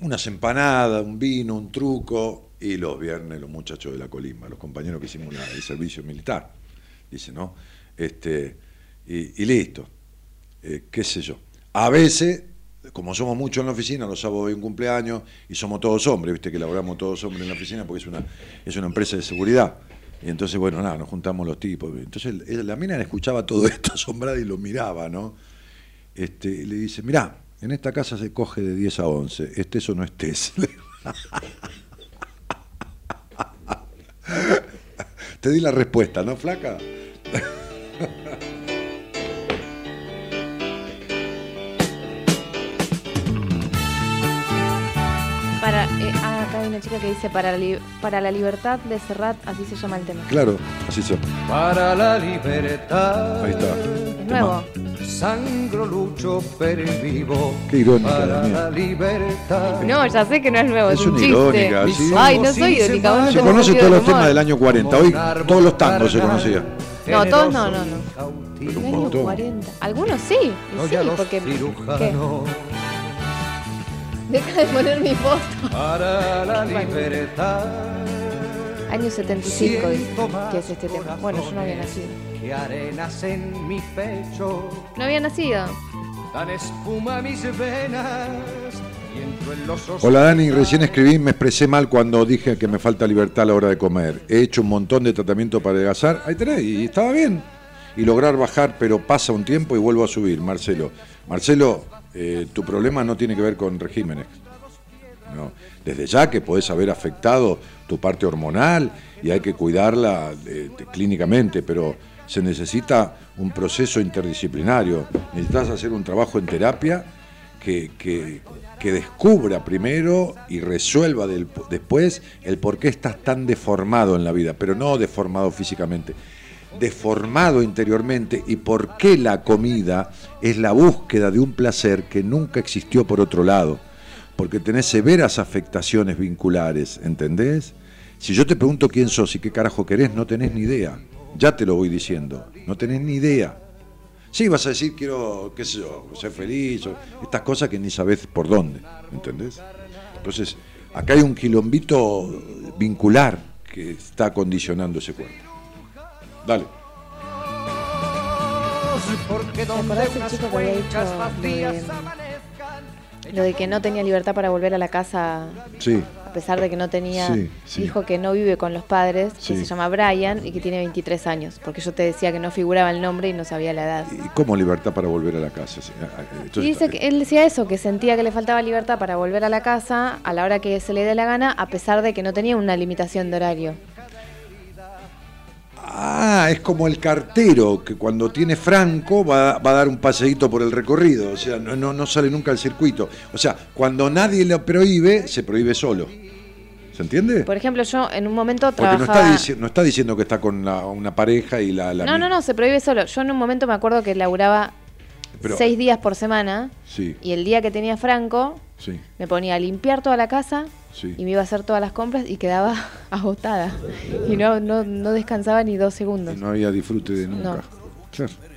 unas empanadas, un vino, un truco, y los viernes los muchachos de la colimba, los compañeros que hicimos el servicio militar, dice, ¿no? Este, y, y listo, Eh, qué sé yo. A veces, como somos muchos en la oficina, los sábados hay un cumpleaños y somos todos hombres, viste que laboramos todos hombres en la oficina porque es una, es una empresa de seguridad. Y entonces, bueno, nada, nos juntamos los tipos. Entonces la mina escuchaba todo esto asombrada y lo miraba, ¿no? Este, y le dice, mirá, en esta casa se coge de 10 a 11, estés o no estés. Te di la respuesta, ¿no, flaca? Para, eh, ah, acá hay una chica que dice para la, li- para la libertad de Serrat, así se llama el tema. Claro, así son. Para la libertad. Ahí está. Es nuevo. Sangro lucho per el vivo. Qué irónica Para la libertad. No, ya sé que no es nuevo, es, Es un una chiste. irónica, sí. Ay, no soy irónica, vos no Se conoce todos los temas del año 40. Hoy todos los tangos se conocían. No, todos no, no, no. Pero Del un año montón. 40. Algunos sí, y No, sí, porque... ¿qué? Deja de poner mi foto. Para la libertad. Año 75 dice Siento más que es este tema. Bueno, yo no había nacido. Que arenas en mi pecho. No había nacido. Dan espuma mis venas. Hola Dani, recién escribí, me expresé mal cuando dije que me falta libertad a la hora de comer. He hecho un montón de tratamiento para adelgazar, ahí tenés, y estaba bien. Y lograr bajar, pero pasa un tiempo y vuelvo a subir, Marcelo. Marcelo, eh, tu problema no tiene que ver con regímenes. No. Desde ya que podés haber afectado tu parte hormonal y hay que cuidarla eh, te- clínicamente, pero se necesita un proceso interdisciplinario. Necesitas hacer un trabajo en terapia que, que- descubra primero y resuelva después el por qué estás tan deformado en la vida, pero no deformado físicamente, deformado interiormente y por qué la comida es la búsqueda de un placer que nunca existió por otro lado, porque tenés severas afectaciones vinculares, ¿entendés? Si yo te pregunto quién sos y qué carajo querés, no tenés ni idea. Ya te lo voy diciendo, no tenés ni idea. Sí, vas a decir, quiero, qué sé yo, ser feliz, estas cosas que ni sabés por dónde, ¿entendés? Entonces, acá hay un quilombito vincular que está condicionando ese cuerpo. Dale. Porque ¿Te donde acordás el unas chico que había dicho lo vacías de- amanezcan. Lo de que no tenía libertad para volver a la casa, Sí. a pesar de que no tenía. Sí, sí. Dijo que no vive con los padres, Sí. que se llama Brian y que tiene 23 años. Porque yo te decía que no figuraba el nombre y no sabía la edad. ¿Y cómo libertad para volver a la casa? Ah, ah, entonces- Y dice que él decía eso, que sentía que le faltaba libertad para volver a la casa a la hora que se le dé la gana, a pesar de que no tenía una limitación de horario. Ah, es como el cartero, que cuando tiene franco va, va a dar un paseíto por el recorrido, o sea, no, no, no sale nunca al circuito. O sea, cuando nadie lo prohíbe, se prohíbe solo. ¿Se entiende? Por ejemplo, yo en un momento Porque no trabajaba... está, dici- no está diciendo que está con la- una pareja y la... la No, no, no, se prohíbe solo. Yo en un momento me acuerdo que laburaba Pero- seis días por semana Sí, y el día que tenía franco sí, me ponía a limpiar toda la casa sí. y me iba a hacer todas las compras y quedaba agotada. Y no, no, no descansaba ni dos segundos. Y no había disfrute de nunca. No. Claro.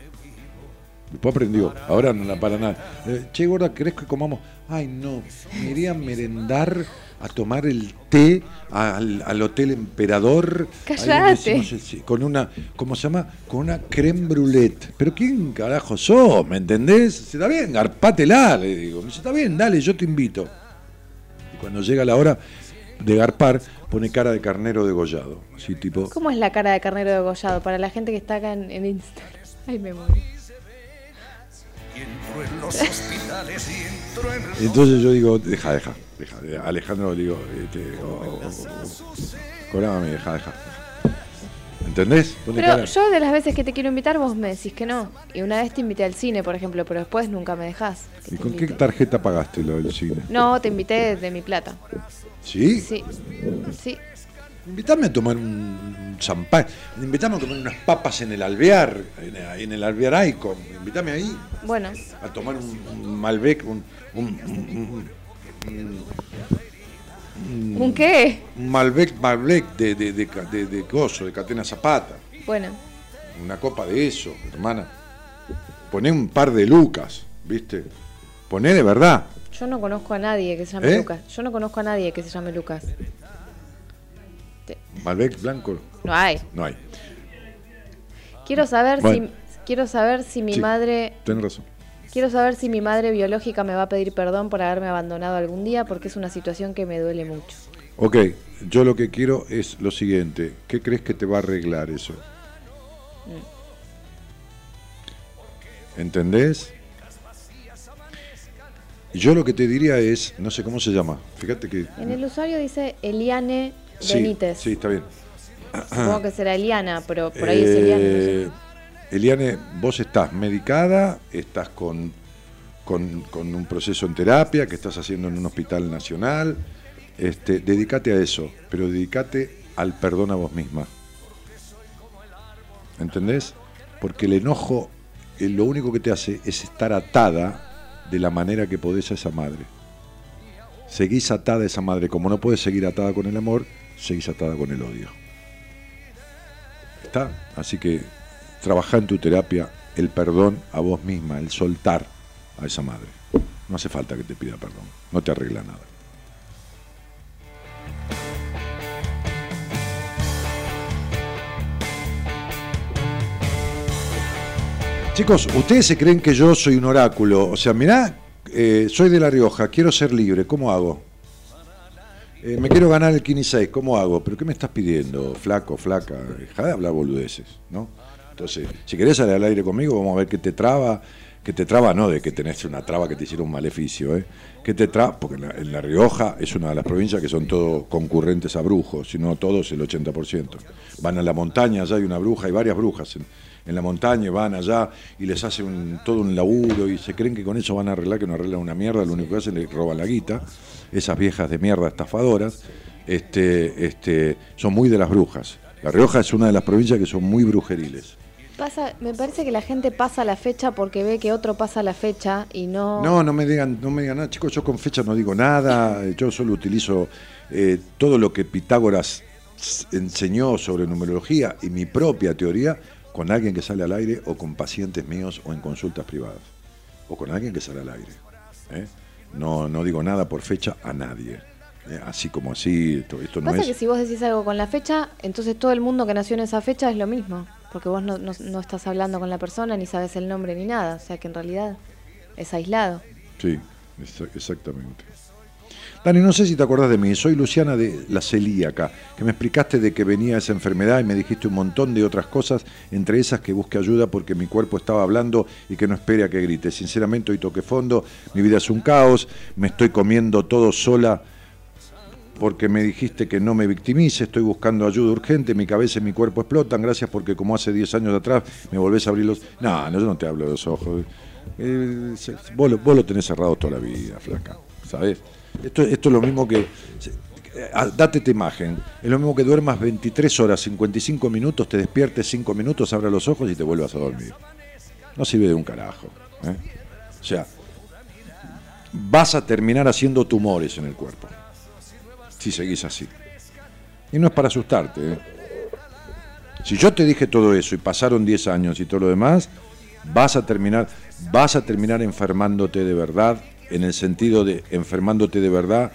Después aprendió, ahora no la para nada. Eh, che, gorda, ¿querés que comamos? Ay, no, me iría a merendar, a tomar el té al, al Hotel Emperador. Ahí sí, con una, ¿cómo se llama? Con una creme brulette. Pero ¿quién carajo sos? ¿Me entendés? Se está bien, garpátela, le digo. Me dice, está bien, dale, yo te invito. Cuando llega la hora de garpar, pone cara de carnero degollado. Así tipo... ¿Cómo es la cara de carnero degollado para la gente que está acá en, en Instagram? Ay, me muero. Entonces yo digo, deja, deja, deja. Alejandro, digo, este, oh, oh, oh, oh. cobrame, deja, deja. ¿Entendés? Pero cara. yo de las veces que te quiero invitar vos me decís que no. Y una vez te invité al cine, por ejemplo, pero después nunca me dejás. ¿Y con qué tarjeta pagaste lo del cine? No, te invité de mi plata. ¿Sí? Sí. Sí. Invítame a tomar un, champán. Invítame a comer unas papas en el alvear, en, en el alvear Icon. Invítame ahí Bueno, a tomar un, un Malbec, un, un, un- un- un- ¿un qué? un Malbec, Malbec de, de, de, de, de coso, de Catena Zapata. Bueno, Una copa de eso, hermana. Poné un par de lucas, ¿viste? Poné de verdad. yo no conozco a nadie que se llame ¿Eh? Lucas. Yo no conozco a nadie que se llame Lucas. Malbec blanco No hay. no hay. Quiero saber Bueno. si quiero saber si mi Sí. madre Tenés razón. Quiero saber si mi madre biológica me va a pedir perdón por haberme abandonado algún día porque es una situación que me duele mucho. Ok, yo lo que quiero es lo siguiente. ¿Qué crees que te va a arreglar eso? ¿Entendés? Yo lo que te diría es, no sé cómo se llama, fíjate que... En el usuario dice Eliane Benítez. sí, está bien. Supongo que será Eliana, pero por ahí es Eliane. no sé. Eliane, vos estás medicada, estás con, con, con un proceso en terapia que estás haciendo en un hospital nacional. Este, dedícate a eso, pero dedícate al perdón a vos misma. ¿Entendés? Porque el enojo eh, lo único que te hace es estar atada de la manera que podés a esa madre. Seguís atada a esa madre. Como no puedes seguir atada con el amor, seguís atada con el odio. ¿Está? Así que trabaja en tu terapia el perdón a vos misma, el soltar a esa madre. No hace falta que te pida perdón, no te arregla nada. Chicos, ustedes se creen que yo soy un oráculo. O sea, mirá, eh, soy de La Rioja, quiero ser libre, ¿cómo hago? Eh, me quiero ganar el 6, ¿cómo hago? ¿Pero qué me estás pidiendo, flaco, flaca? Deja de hablar boludeces, ¿no? Entonces, si querés salir al aire conmigo, vamos a ver qué te traba. Que te traba, no de que tenés una traba que te hiciera un maleficio, ¿eh? Que te traba, porque en la, Rioja es una de las provincias que son todos concurrentes a brujos, si no todos, el 80%. Van a la montaña, allá hay una bruja, hay varias brujas en, la montaña, van allá y les hacen todo un laburo y se creen que con eso van a arreglar, que no arreglan una mierda, lo único que hacen es roban la guita. Esas viejas de mierda estafadoras este, este, son muy de las brujas. La Rioja es una de las provincias que son muy brujeriles. Pasa, me parece que la gente pasa la fecha porque ve que otro pasa la fecha y no. No, no me digan, no me digan nada, chicos, yo con fecha no digo nada, eh, yo solo utilizo eh, todo lo que Pitágoras enseñó sobre numerología y mi propia teoría con alguien que sale al aire o con pacientes míos o en consultas privadas o con alguien que sale al aire. ¿eh? No, no digo nada por fecha a nadie. ¿eh? Así como así, esto, esto no Pasa es. que si vos decís algo con la fecha, entonces todo el mundo que nació en esa fecha es lo mismo. Porque vos no, no- estás hablando con la persona, ni sabes el nombre ni nada. O sea que en realidad es aislado. Sí. Exa- Exactamente. Dani, no sé si te acordás de mí, soy Luciana de la celíaca, que me explicaste de que venía esa enfermedad y me dijiste un montón de otras cosas, entre esas que busque ayuda porque mi cuerpo estaba hablando y que no espere a que grite. Sinceramente hoy toqué fondo, mi vida es un caos, me estoy comiendo todo sola porque me dijiste que no me victimice, estoy buscando ayuda urgente, mi cabeza y mi cuerpo explotan, gracias porque como hace 10 años atrás me volvés a abrir los... No, no, yo no te hablo de los ojos. Eh, vos, lo, vos lo tenés cerrado toda la vida, flaca, ¿sabes? Esto, esto es lo mismo que... eh, Date esta imagen, es lo mismo que duermas 23 horas, 55 minutos, te despiertes 5 minutos, abras los ojos y te vuelvas a dormir. No sirve de un carajo. ¿eh? O sea, vas a terminar haciendo tumores en el cuerpo si seguís así. Y no es para asustarte. ¿eh? Si yo te dije todo eso y pasaron 10 años y todo lo demás, vas a terminar, vas a terminar enfermándote de verdad, en el sentido de enfermándote de verdad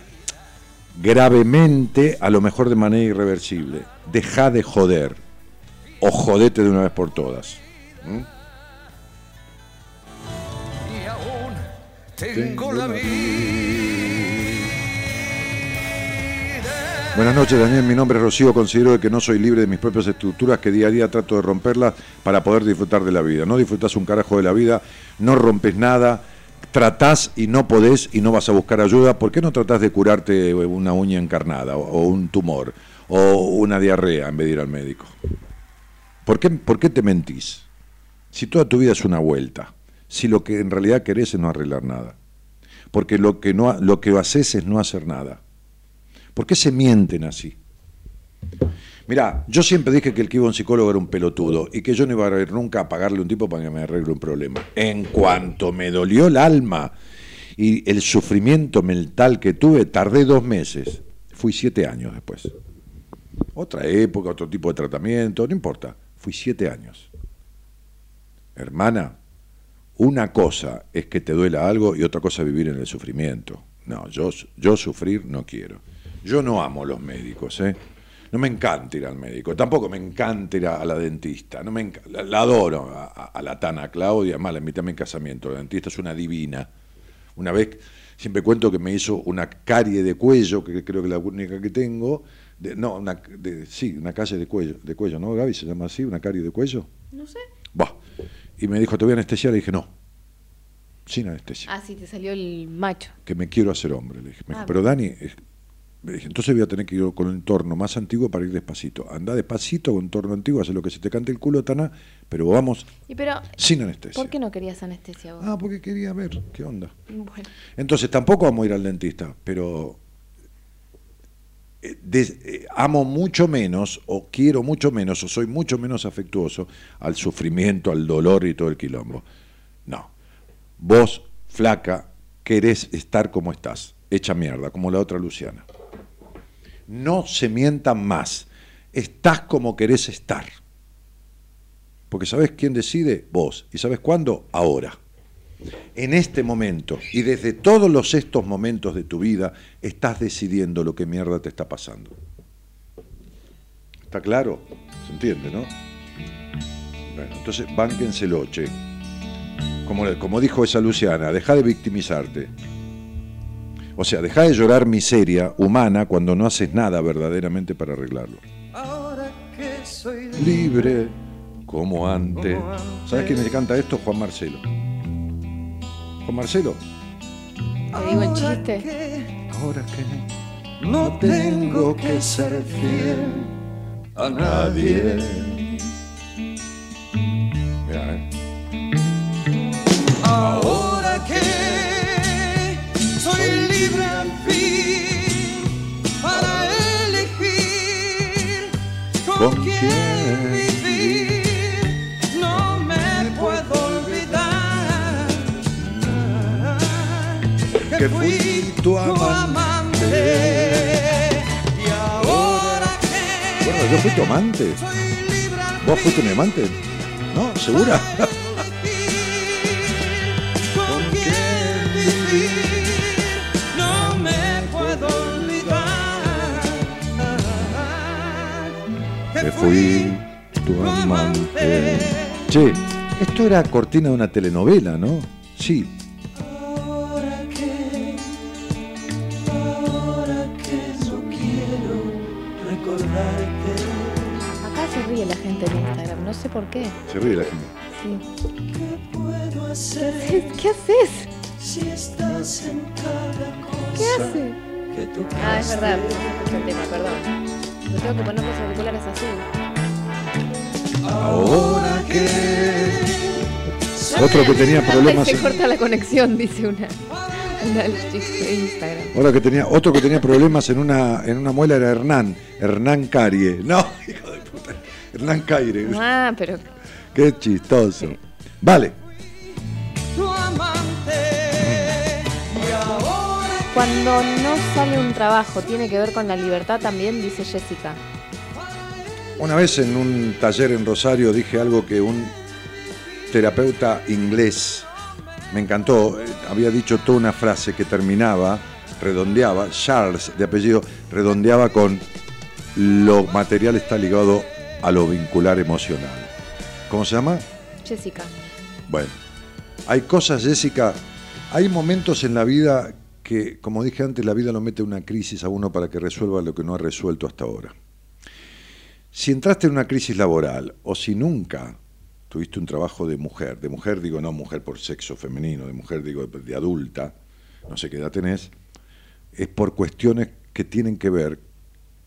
gravemente, a lo mejor de manera irreversible. Deja de joder. O jodete de una vez por todas. ¿Mm? y aún tengo la vida. Buenas noches, Daniel. Mi nombre es Rocío. Considero que no soy libre de mis propias estructuras, que día a día trato de romperlas para poder disfrutar de la vida. No disfrutas un carajo de la vida, no rompes nada, tratás y no podés y no vas a buscar ayuda. ¿Por qué no tratás de curarte una uña encarnada o, un tumor o una diarrea en vez de ir al médico? ¿Por qué, ¿Por qué te mentís? Si toda tu vida es una vuelta, si lo que en realidad querés es no arreglar nada, porque lo que, no, lo que haces es no hacer nada. ¿Por qué se mienten así? Mirá, yo siempre dije que el que iba a un psicólogo era un pelotudo y que yo no iba a ir nunca a pagarle un tipo para que me arregle un problema. En cuanto me dolió el alma y el sufrimiento mental que tuve, tardé dos meses. Fui siete años después. Otra época, otro tipo de tratamiento, no importa. Fui siete años. Hermana, una cosa es que te duela algo y otra cosa es vivir en el sufrimiento. No, yo, yo sufrir no quiero. Yo no amo los médicos, ¿eh? No me encanta ir al médico, tampoco me encanta ir a, a la dentista, no me la, la adoro a, la Tana Claudia, más la invité a mi casamiento, la dentista es una divina. Una vez, siempre cuento que me hizo una carie de cuello, que creo que es la única que tengo, de- no, una, de- sí, una calle de cuello, de cuello, ¿no, Gaby? ¿Se llama así? ¿Una carie de cuello? No sé. Bah. Y me dijo, te voy a anestesiar, le dije, no, sin anestesia Ah, sí, te salió el macho. que me quiero hacer hombre. Le dije, Ah, pero Dani, entonces voy a tener que ir con un entorno más antiguo para ir despacito. Anda despacito con entorno antiguo, hace lo que se te cante el culo, Tana, pero vamos Y pero, sin anestesia. ¿por qué no querías anestesia vos? Ah, porque quería ver qué onda. Bueno, Entonces tampoco vamos a ir al dentista, pero eh, des- eh, amo mucho menos, o quiero mucho menos, o soy mucho menos afectuoso al sufrimiento, al dolor y todo el quilombo. No. Vos, flaca, querés estar como estás, hecha mierda, como la otra Luciana. No se mientan más. Estás como querés estar. Porque ¿sabés quién decide? Vos. ¿Y sabés cuándo? Ahora en este momento y desde todos los estos momentos de tu vida estás decidiendo lo que mierda te está pasando. ¿Está claro? ¿Se entiende, no? Bueno, entonces bánquenselo, che. Como, como dijo esa Luciana, deja de victimizarte. O sea, deja de llorar miseria humana cuando no haces nada verdaderamente para arreglarlo. Ahora que soy Libre como antes. ¿Sabes quién me canta esto? Juan Marcelo. Juan Marcelo. te digo el chiste. Ahora que no tengo que ser fiel a nadie. Mirá, eh. Ahora que con, ¿Con quién vivir, no me puedo olvidar Que fui tu amante. Y ahora que Bueno, yo fui tu amante. soy libre al ¿Vos fuiste mi amante? ¿No? ¿Segura? noche fui tu amante. Che, esto era cortina de una telenovela, ¿no? Sí. Acá se ríe la gente en Instagram, no sé por qué. Se ríe la gente. Sí. ¿Qué haces? Si estás sentada ¿Qué haces? Ah, es verdad, el tema, perdón. Me tengo que poner los auriculares azul. Ahora que. Otro que tenía problemas. Se en- corta la conexión, dice una, Instagram. Ahora que tenía, otro que tenía problemas en una, en una muela era Hernán, Hernán Carie. No, hijo de puta. Hernán Caire. Ah, pero Qué chistoso. Vale. Cuando no sale un trabajo, tiene que ver con la libertad también, dice Jessica. Una vez en un taller en Rosario dije algo que un terapeuta inglés me encantó. eh, Había dicho toda una frase que terminaba, redondeaba, Charles de apellido, redondeaba con lo material está ligado a lo vincular emocional. ¿Cómo se llama? Jessica. Bueno, hay cosas, Jessica, hay momentos en la vida que, como dije antes, la vida lo mete una crisis a uno para que resuelva lo que no ha resuelto hasta ahora. Si entraste en una crisis laboral o si nunca tuviste un trabajo de mujer, de mujer digo no mujer por sexo femenino, de mujer digo de adulta, no sé qué edad tenés, es por cuestiones que tienen que ver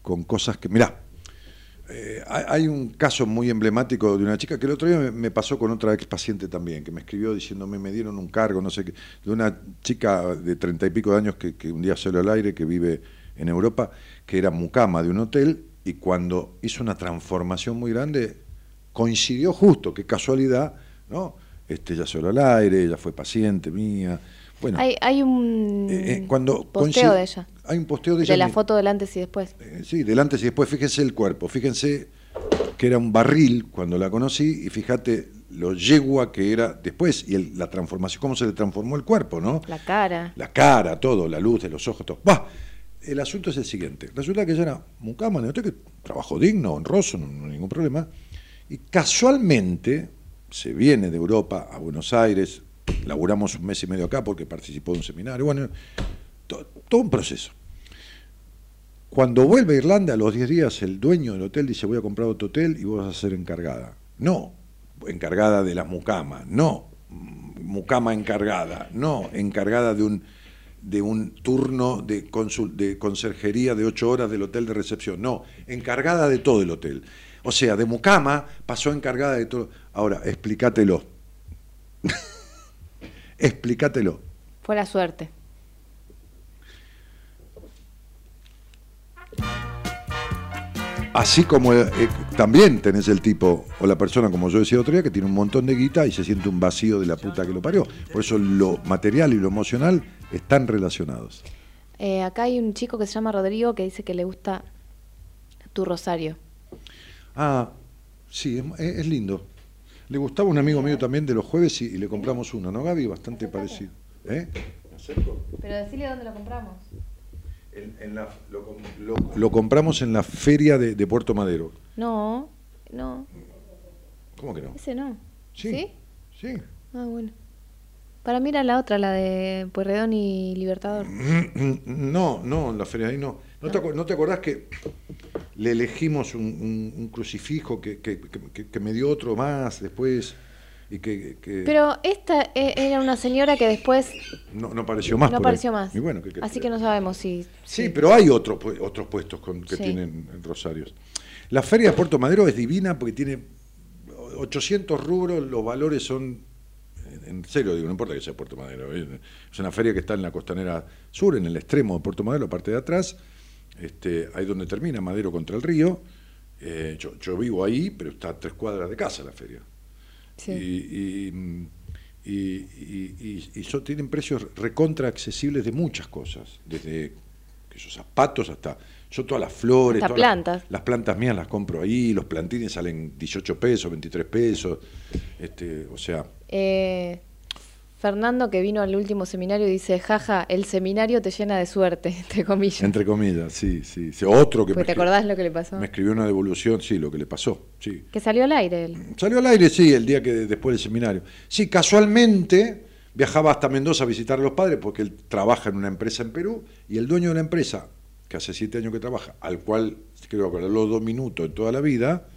con cosas que, mirá, eh, hay un caso muy emblemático de una chica que el otro día me, pasó con otra ex paciente también, que me escribió diciéndome, me dieron un cargo, no sé qué, de una chica de treinta y pico de años que, que un día salió al aire, que vive en Europa, que era mucama de un hotel y cuando hizo una transformación muy grande, coincidió justo, qué casualidad, ¿no? Este, ella salió al aire, ella fue paciente mía. Bueno, Hay, hay un eh, eh, cuando posteo coincide- de ella. Hay un posteo de De, ella. la mi- foto del antes y después. eh, Sí, delante y después, fíjense el cuerpo, fíjense que era un barril cuando la conocí y fíjate lo yegua que era después y el- la transformación, cómo se le transformó el cuerpo, ¿no? La cara. La cara, todo, la luz de los ojos, todo. Bah, el asunto es el siguiente. Resulta que ella era mucama, ¿no? que trabajo digno, honroso, no, no hay ningún problema. Y casualmente se viene de Europa a Buenos Aires, laburamos un mes y medio acá porque participó de un seminario, bueno, to- todo un proceso. Cuando vuelve a Irlanda, a los 10 días, el dueño del hotel dice, voy a comprar otro hotel y vos vas a ser encargada. No, encargada de las mucamas, no, mucama encargada, no, encargada de un, de un turno de, de conserjería de 8 horas del hotel de recepción, no, encargada de todo el hotel. O sea, de mucama pasó encargada de todo. Ahora, explícatelo. explícatelo. Fue la suerte. Así como eh, también tenés el tipo o la persona, como yo decía otro día, que tiene un montón de guita y se siente un vacío de la puta que lo parió. Por eso lo material y lo emocional están relacionados. Eh, acá hay un chico que se llama Rodrigo que dice que le gusta tu rosario. Ah, sí, es lindo. Le gustaba un amigo mío también de los jueves y, y le compramos uno, ¿no, Gaby? Bastante parecido. ¿Eh? Pero decirle dónde lo compramos. En- en la- lo, com- lo- lo compramos en la feria de, de Puerto Madero. No, no, ¿Cómo que no? ese no. Sí. ¿Sí? Sí. Ah, bueno. Para mí era la otra, la de Pueyrredón y Libertador. No, no, en la feria de ahí no. ¿No te, no te acordás que le elegimos un, un- un crucifijo que, que- que- que me dio otro más después y que, que Pero esta e- era una señora que después no, no apareció más? no ahí? apareció más. Y bueno, ¿qué querés Así que no sabemos si... Sí, pero hay otros otros puestos con, que Sí. tienen en Rosarios. La feria de Puerto Madero es divina porque tiene 800 rubros, los valores son, en serio digo, no importa que sea Puerto Madero, ¿eh? es una feria que está en la costanera sur, en el extremo de Puerto Madero, la parte de atrás, este, ahí donde termina Madero contra el río. Eh, yo, yo vivo ahí, pero está a tres cuadras de casa la feria. Sí. Y, y- y- y- y- y son- tienen precios recontra accesibles de muchas cosas, desde que esos zapatos hasta yo todas las flores, todas las- plantas. Las, plantas mías las compro ahí, los plantines salen 18 pesos, 23 pesos, este, o sea, Eh, Fernando, que vino al último seminario, dice, jaja, el seminario te llena de suerte, entre comillas. entre comillas, sí, sí, sí. Otro que me, te acordás lo que le pasó. me escribió una devolución, sí, lo que le pasó, sí. Que salió al aire él. Salió al aire, sí, el día que después del seminario. Sí, casualmente viajaba hasta Mendoza a visitar a los padres porque él trabaja en una empresa en Perú y el dueño de la empresa, que hace siete años que trabaja, al cual creo que habló dos minutos en toda la vida,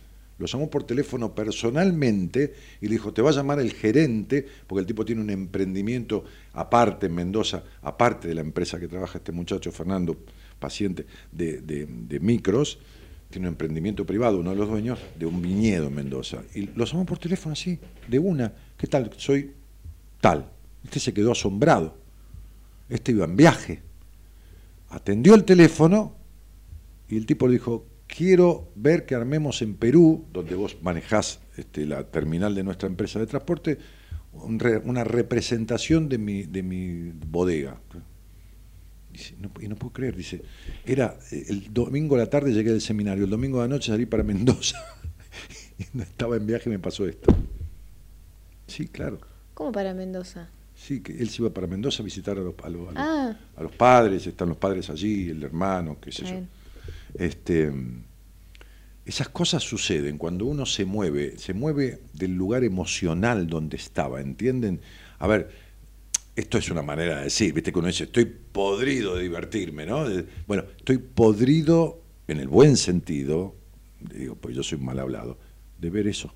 Lo llamó por teléfono personalmente y le dijo, te va a llamar el gerente, porque el tipo tiene un emprendimiento aparte en Mendoza, aparte de la empresa que trabaja este muchacho, Fernando, paciente de, de- de micros, tiene un emprendimiento privado, uno de los dueños, de un viñedo en Mendoza. Y lo llamó por teléfono así, de una. ¿Qué tal? Soy tal. Este se quedó asombrado. Este iba en viaje. Atendió el teléfono y el tipo le dijo, quiero ver que armemos en Perú, donde vos manejás este, la terminal de nuestra empresa de transporte, un re- una representación de mi, de mi bodega. Dice, no, y no puedo creer, dice, era eh, el domingo a la tarde llegué del seminario, el domingo a la noche salí para Mendoza, y estaba en viaje y me pasó esto. Sí, claro. ¿Cómo para Mendoza? Sí, que él se iba para Mendoza a visitar a los, a los- a los- Ah. a los padres, están los padres allí, el hermano, qué sé yo. Este, esas cosas suceden cuando uno se mueve, se mueve del lugar emocional donde estaba, ¿entienden? A ver, esto es una manera de decir, viste que uno dice, estoy podrido de divertirme, ¿no? Bueno, estoy podrido en el buen sentido, digo, pues yo soy mal hablado, de ver eso.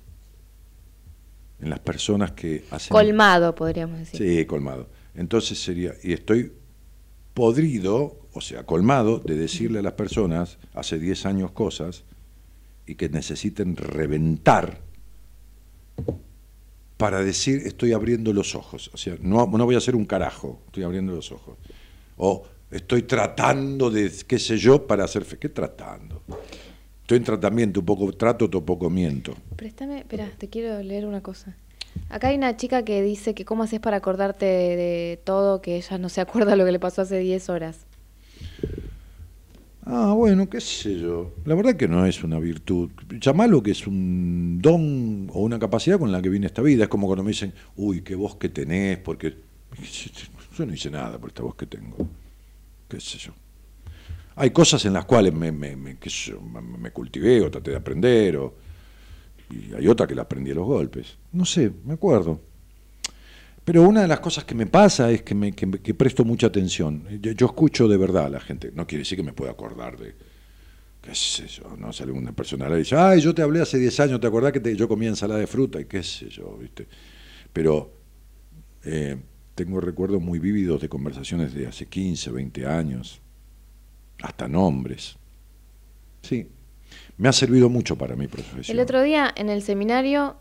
En las personas que hacen... Colmado, podríamos decir. Sí, colmado. Entonces sería, y estoy podrido, o sea, colmado, de decirle a las personas hace 10 años cosas y que necesiten reventar para decir estoy abriendo los ojos. O sea, no, no voy a hacer un carajo, estoy abriendo los ojos. O estoy tratando de, qué sé yo, para hacer fe. ¿Qué tratando? Estoy en tratamiento, un poco trato, otro poco miento. Préstame, espera, te quiero leer una cosa. Acá hay una chica que dice que cómo haces para acordarte de, de todo, que ella no se acuerda lo que le pasó hace 10 horas. Ah, bueno, qué sé yo. La verdad que no es una virtud. Llamalo que es un don o una capacidad con la que viene esta vida. Es como cuando me dicen, uy, qué voz que tenés, porque yo no hice nada por esta voz que tengo. Qué sé yo. Hay cosas en las cuales me, me, me- qué sé yo, me- cultivé o traté de aprender, o, y hay otra que la aprendí a los golpes. No sé, me acuerdo. Pero una de las cosas que me pasa es que, me, presto mucha atención. Yo, yo escucho de verdad a la gente. No quiere decir que me pueda acordar de, qué sé yo, no sale una persona y dice, ay, yo te hablé hace 10 años, ¿te acordás que te- yo comía ensalada de fruta? Y qué sé yo, ¿viste? Pero eh, tengo recuerdos muy vívidos de conversaciones de hace 15, 20 años, hasta nombres. Sí, me ha servido mucho para mi profesión. El otro día en el seminario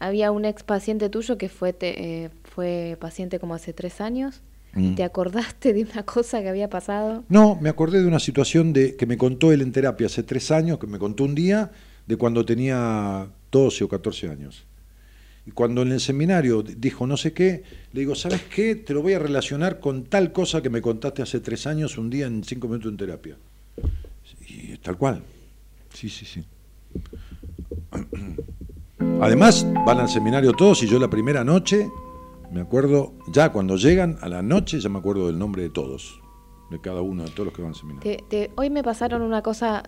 había un ex paciente tuyo que fue, te- eh, fue paciente como hace tres años. Mm. ¿Te acordaste de una cosa que había pasado? No, me acordé de una situación de, que me contó él en terapia hace tres años, que me contó un día, de cuando tenía 12 o 14 años. Y cuando en el seminario di- dijo no sé qué, le digo, ¿sabes qué? Te lo voy a relacionar con tal cosa que me contaste hace tres años, un día en cinco minutos en terapia. Y tal cual. Sí, sí, sí. Además, van al seminario todos y yo la primera noche, me acuerdo, ya cuando llegan a la noche, ya me acuerdo del nombre de todos, de cada uno, de todos los que van al seminario. Te- te- hoy me pasaron una cosa,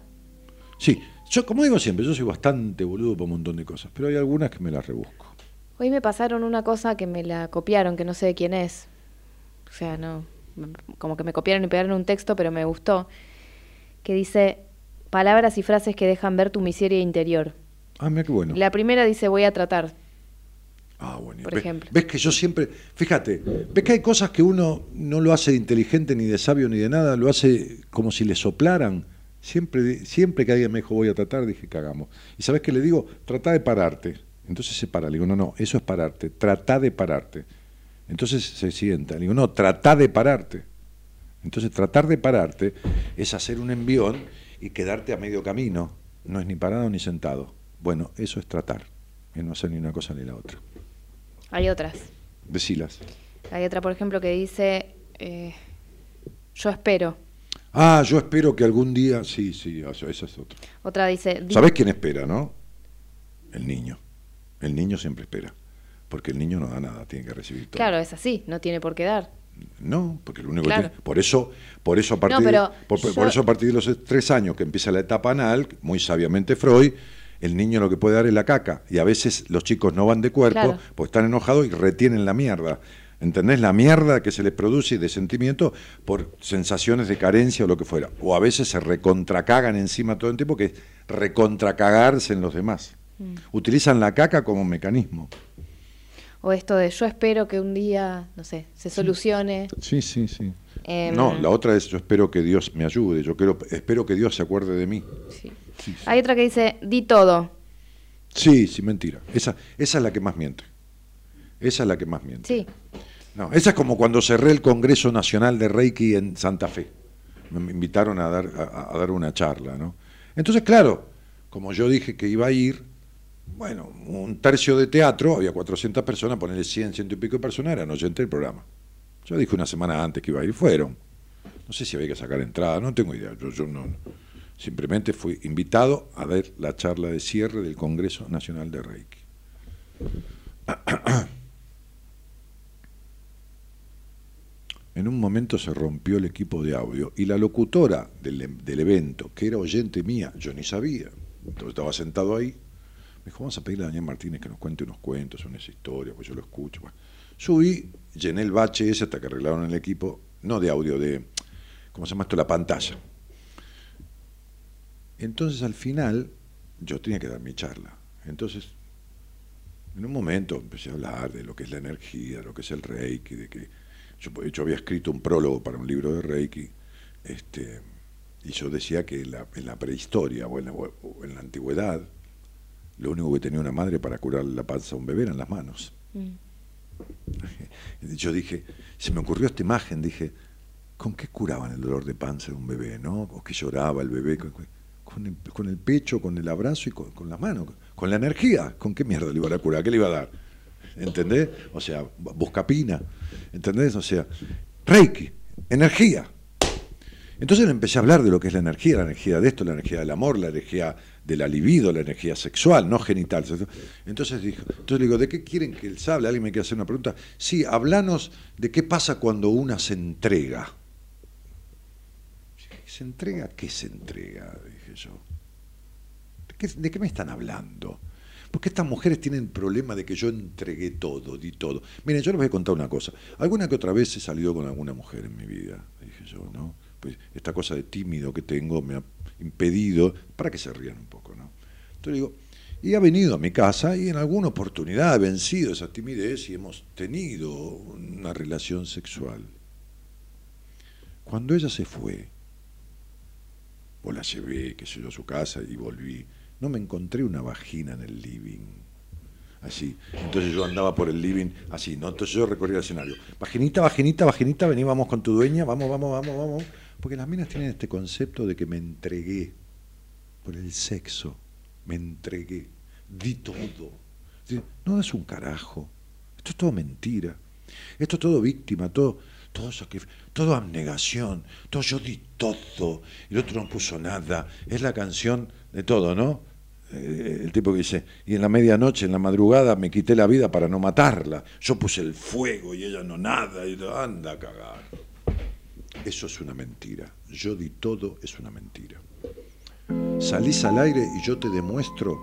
Sí, yo como digo siempre, yo soy bastante boludo por un montón de cosas, pero hay algunas que me las rebusco. hoy me pasaron una cosa que me la copiaron, que no sé de quién es. O sea, no, como que me copiaron y pegaron un texto, pero me gustó. Que dice palabras y frases que dejan ver tu miseria interior. Ah, mira qué bueno. La primera dice voy a tratar. Ah, bueno. por ejemplo. Ves que yo siempre, fíjate, ves que hay cosas que uno no lo hace de inteligente ni de sabio ni de nada, lo hace como si le soplaran. Siempre, siempre que alguien me dijo voy a tratar, dije cagamos. Y sabes qué le digo, trata de pararte. Entonces se para, le digo, no, no, eso es pararte, trata de pararte. Entonces se sienta, le digo, no, trata de pararte. Entonces tratar de pararte es hacer un envión y quedarte a medio camino. No es ni parado ni sentado. Bueno, eso es tratar, es no hacer ni una cosa ni la otra. Hay otras. Decilas. Hay otra, por ejemplo, que dice eh, yo espero. Ah, yo espero que algún día. Sí, sí, esa es otra. Otra dice di- ¿Sabés quién espera, no? El niño. El niño siempre espera. Porque el niño no da nada, tiene que recibir todo. Claro, es así, no tiene por qué dar. No, porque lo único Claro. que tiene. Por eso, por eso a partir, No, por, por eso a partir de los tres años que empieza la etapa anal, muy sabiamente Freud, el niño lo que puede dar es la caca. Y a veces los chicos no van de cuerpo, Claro. pues están enojados y retienen la mierda. ¿Entendés? La mierda que se les produce de sentimiento por sensaciones de carencia o lo que fuera. O a veces se recontracagan encima todo el tiempo, que es recontracagarse en los demás. Mm. Utilizan la caca como mecanismo. O esto de yo espero que un día, no sé, se solucione. Sí, sí, sí. Em, No, la otra es yo espero que Dios me ayude, yo quiero, espero que Dios se acuerde de mí. sí. Sí, sí. Hay otra que dice, di todo. Sí, sí, mentira. Esa, esa es la que más miente. Esa es la que más miente. Sí. No, esa es como cuando cerré el Congreso Nacional de Reiki en Santa Fe. Me invitaron a dar, a, a dar una charla, ¿no? Entonces, claro, como yo dije que iba a ir, bueno, un tercio de teatro, había 400 personas, ponerle 100, ciento y pico de personas, eran oyentes del programa. Yo dije una semana antes que iba a ir, fueron. No sé si había que sacar entrada, no tengo idea. Yo, yo no, simplemente fui invitado a ver la charla de cierre del Congreso Nacional de Reiki. En un momento se rompió el equipo de audio y la locutora del, del evento, que era oyente mía, yo ni sabía, entonces estaba sentado ahí, me dijo, vamos a pedirle a Daniel Martínez que nos cuente unos cuentos, unas historias, pues yo lo escucho. Bueno, subí, llené el bache ese hasta que arreglaron el equipo, no de audio, de, ¿cómo se llama esto? La pantalla. Entonces al final yo tenía que dar mi charla. Entonces, en un momento empecé a hablar de lo que es la energía, de lo que es el Reiki, de que yo, yo había escrito un prólogo para un libro de Reiki, este, y yo decía que en la, en la prehistoria o en la, o en la antigüedad, lo único que tenía una madre para curar la panza a un bebé eran las manos. Mm. Yo dije, se me ocurrió esta imagen, dije, ¿con qué curaban el dolor de panza de un bebé, no? O que lloraba el bebé, con, con con el pecho, con el abrazo y con, con las manos, con la energía. ¿Con qué mierda le iba a curar? ¿Qué le iba a dar? ¿Entendés? O sea, buscapina, ¿entendés? O sea, Reiki, energía. Entonces le empecé a hablar de lo que es la energía, la energía de esto, la energía del amor, la energía de la libido, la energía sexual, no genital. Entonces dijo, entonces le digo, ¿de qué quieren que él hable? ¿Alguien me quiere hacer una pregunta? Sí, hablanos de qué pasa cuando una se entrega. ¿Se entrega? ¿Qué se entrega? Dije yo. ¿De qué, me están hablando? Porque estas mujeres tienen problema de que yo entregué todo, di todo. Miren, yo les voy a contar una cosa. Alguna que otra vez he salido con alguna mujer en mi vida, dije yo, ¿no? Pues esta cosa de tímido que tengo me ha impedido, para que se rían un poco, ¿no? Entonces digo, y ha venido a mi casa y en alguna oportunidad ha vencido esa timidez y hemos tenido una relación sexual. Cuando ella se fue, o la llevé, que sé yo, a su casa y volví, no me encontré una vagina en el living. Así. Entonces yo andaba por el living así, ¿no? Entonces yo recorría el escenario. Vaginita, vaginita, vaginita, vení, vamos con tu dueña, vamos, vamos, vamos, vamos. Porque las minas tienen este concepto de que me entregué por el sexo, me entregué, di todo. No es un carajo. Esto es todo mentira. Esto es todo víctima, todo, todo sacrificio, todo abnegación, todo yo di todo, el otro no puso nada. Es la canción de todo, ¿no? Eh, el tipo que dice, y en la medianoche, en la madrugada, me quité la vida para no matarla. Yo puse el fuego y ella no nada, y anda a cagar. Eso es una mentira. Yo di todo, es una mentira. Salís al aire y yo te demuestro.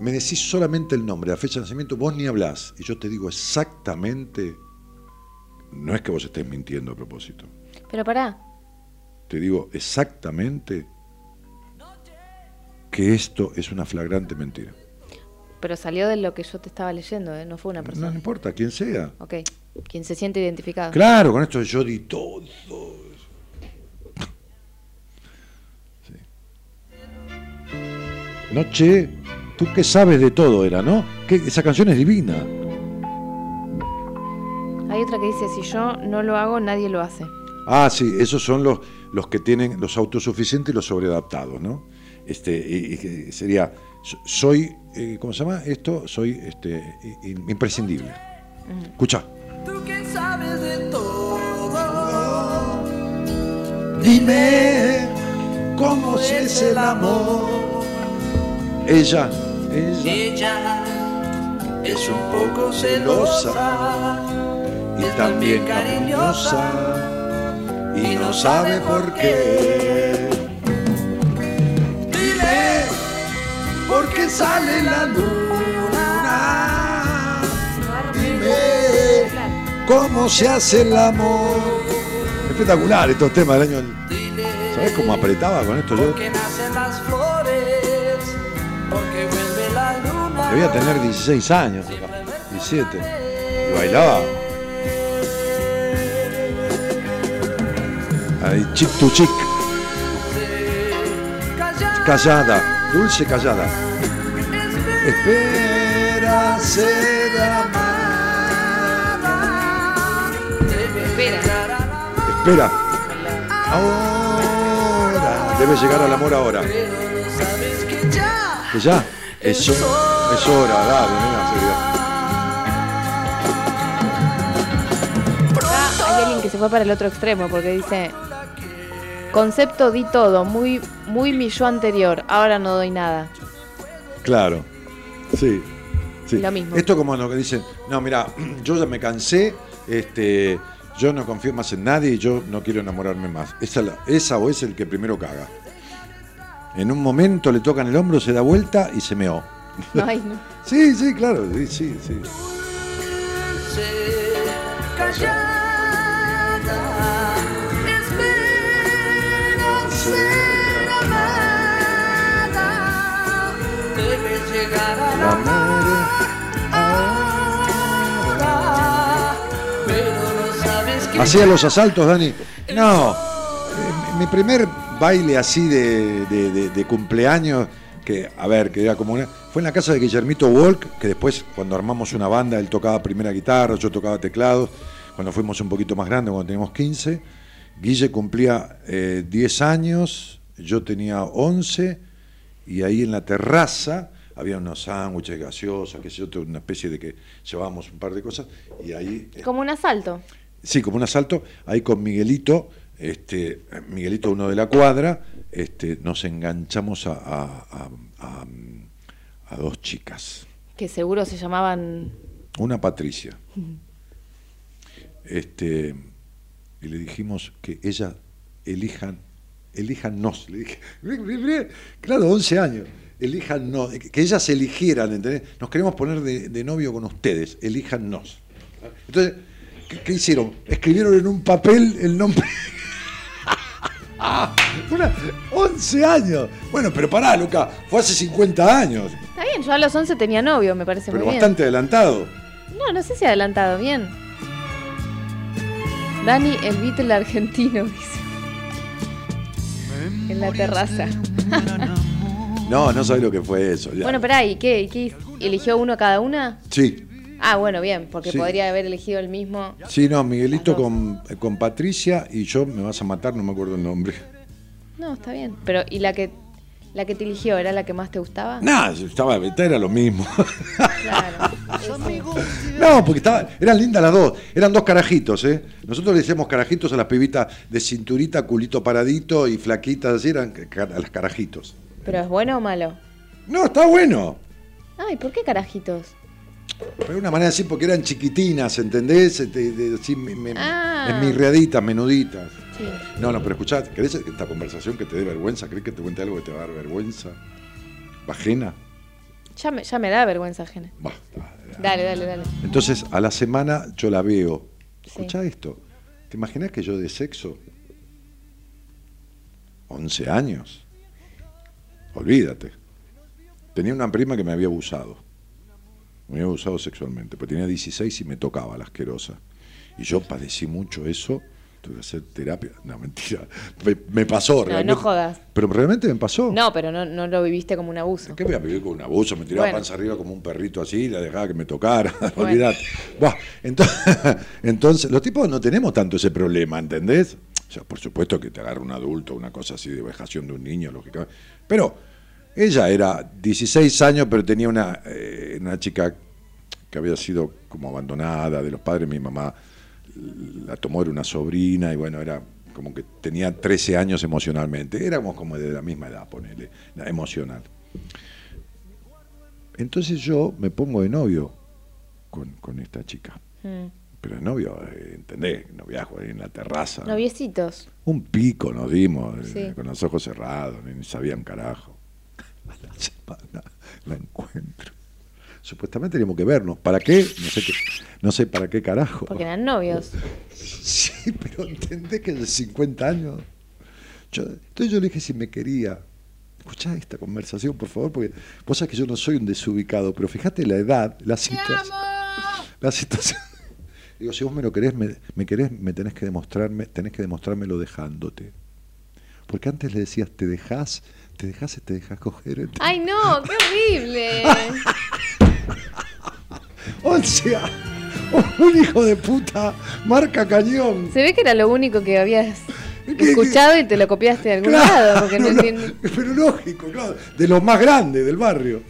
Me decís solamente el nombre, la fecha de nacimiento, vos ni hablás. Y yo te digo exactamente. No es que vos estés mintiendo a propósito. Pero pará, Te digo exactamente que esto es una flagrante mentira. pero salió de lo que yo te estaba leyendo, ¿eh? no fue una No, persona. no importa, quién sea. Ok, quien se siente identificado. Claro, con esto yo di todo. Sí. Noche, tú que sabes de todo era, ¿no? Que esa canción es divina. Hay otra que dice, si yo no lo hago, nadie lo hace. Ah, sí, esos son los, los que tienen los autosuficientes y los sobreadaptados, ¿no? Este, y- y que sería, so- soy, eh, ¿cómo se llama esto? Soy este, imprescindible. Escucha. Tú que sabes de todo, dime cómo es el amor. Ella, ella Ella es un poco celosa y también cariñosa y no sabe por qué. Dile por qué sale la luna. Dime cómo se hace el amor. Espectacular estos temas del año. ¿Sabes cómo apretaba con esto yo? Que nacen las flores, porque vuelve la luna. Debía tener 16 años, 17. Y bailaba. Ahí, chic to chic. Callada, dulce callada. Espera ser amada. Espera. Espera. Ahora. Debe llegar al amor ahora. Sabes que ya. Eso. Es hora, dale, nena, seriedad. Acá hay alguien que se fue para el otro extremo porque dice concepto di todo, muy muy mi yo anterior, ahora no doy nada. Claro. Sí. sí. Lo mismo. Esto como lo que dicen, no, mira, yo ya me cansé, este, yo no confío más en nadie y yo no quiero enamorarme más. Esa, o es el que primero caga. En un momento le tocan el hombro, se da vuelta y se meó. Ay, no. Sí, sí, claro, sí, sí, sí. ¿Hacía los asaltos, Dani? No. Eh, mi primer baile así de, de- cumpleaños, que, a ver, que era como una. Fue en la casa de Guillermito Walk, que después, cuando armamos una banda, él tocaba primera guitarra, yo tocaba teclados. Cuando fuimos un poquito más grandes, cuando teníamos 15, Guille cumplía eh, 10 años, yo tenía 11, y ahí en la terraza había unos sándwiches gaseosas, que sé yo, una especie de que llevábamos un par de cosas, y ahí Como un asalto. Sí, como un asalto, ahí con Miguelito, este, Miguelito uno de la cuadra, este, nos enganchamos a, a- a- a- a dos chicas, Que seguro se llamaban. una Patricia, este, y le dijimos que ella elijan, elíjannos, le dije, claro, 11 años, elíjannos, que ellas eligieran, ¿entendés? Nos queremos poner de, de novio con ustedes, elíjannos. Entonces, ¿qué, qué hicieron? Escribieron en un papel el nombre. Ah, una- 11 años. Bueno, pero pará, Luca, fue hace 50 años, Está bien, yo a los 11 tenía novio, me parece pero muy bien. bastante adelantado. No, no sé si adelantado, bien. Dani, el Beatle argentino, dice. En la terraza. No, no sabes lo que fue eso. ya. Bueno, pará, ¿y qué? ¿Y qué? ¿Eligió uno cada una? Sí, Ah, bueno, bien, porque Sí. podría haber elegido el mismo. sí, no, Miguelito con, con Patricia y yo me vas a matar, no me acuerdo el nombre. No, está bien. Pero, ¿y la que la que te eligió era la que más te gustaba? Nada, estaba, era lo mismo. Claro. No, porque estaba, eran lindas las dos. Eran dos carajitos, ¿eh? Nosotros le decíamos carajitos a las pibitas de cinturita, culito paradito y flaquitas, así eran a las carajitos. ¿Pero es bueno o malo? No, está bueno. Ay, ¿por qué carajitos? Pero de una manera así, porque eran chiquitinas, ¿entendés? Este, de- así, me- me- Ah. esmirriaditas, menuditas. Sí. No, no, pero escuchá, ¿querés esta conversación que te dé vergüenza? ¿Crees que te cuente algo que te va a dar vergüenza? ¿Bajena? Ya me, ya me da vergüenza ajena. Basta. Dale, dale, dale. Entonces, a la semana yo la veo. Escucha esto. ¿Te imaginas que yo de sexo? 11 años. Olvídate. Tenía una prima que me había abusado. Me había abusado sexualmente, pero tenía 16 y me tocaba la asquerosa. Y yo padecí mucho eso. Tuve que hacer terapia. No, mentira. Me, me pasó No, realmente. no jodas. Pero realmente me pasó. No, pero no, no lo viviste como un abuso. ¿Qué voy a vivir con un abuso? Me tiraba Bueno. panza arriba como un perrito así y la dejaba que me tocara. Bueno. Olvidate. Buah, entonces, entonces, los tipos no tenemos tanto ese problema, ¿entendés? O sea, por supuesto que te agarra un adulto, una cosa así de vejación de un niño, lógicamente. Pero ella era 16 años, pero tenía una, eh, una chica que había sido como abandonada de los padres. Mi mamá la tomó, era una sobrina, y bueno, era como que tenía 13 años emocionalmente. Éramos como de la misma edad, ponele, emocional. Entonces yo me pongo de novio con, con esta chica. Mm. Pero novio, eh, ¿entendés? Noviazgo ahí en la terraza. Noviecitos. Un pico nos dimos, eh, Sí. con los ojos cerrados, ni sabían carajo. A la semana la encuentro. Supuestamente teníamos que vernos. ¿Para qué? No sé qué, no sé para qué carajo. Porque eran novios. Sí, pero entendés que de 50 años. Yo- entonces yo le dije si me quería. Escuchá esta conversación, por favor, porque vos sabés que yo no soy un desubicado, pero fíjate la edad, la situación. La situación. Digo, si vos me lo querés, me, me querés, me tenés que demostrarme, tenés que demostrármelo dejándote. Porque antes le decías, te dejás, te dejás y te dejás coger. ¡Ay, no! ¡Qué horrible! O sea, un hijo de puta, marca cañón. Se ve que era lo único que habías ¿Qué- escuchado y te lo copiaste de algún lado. Porque no, entiendo. pero lógico, claro, de los más grandes del barrio.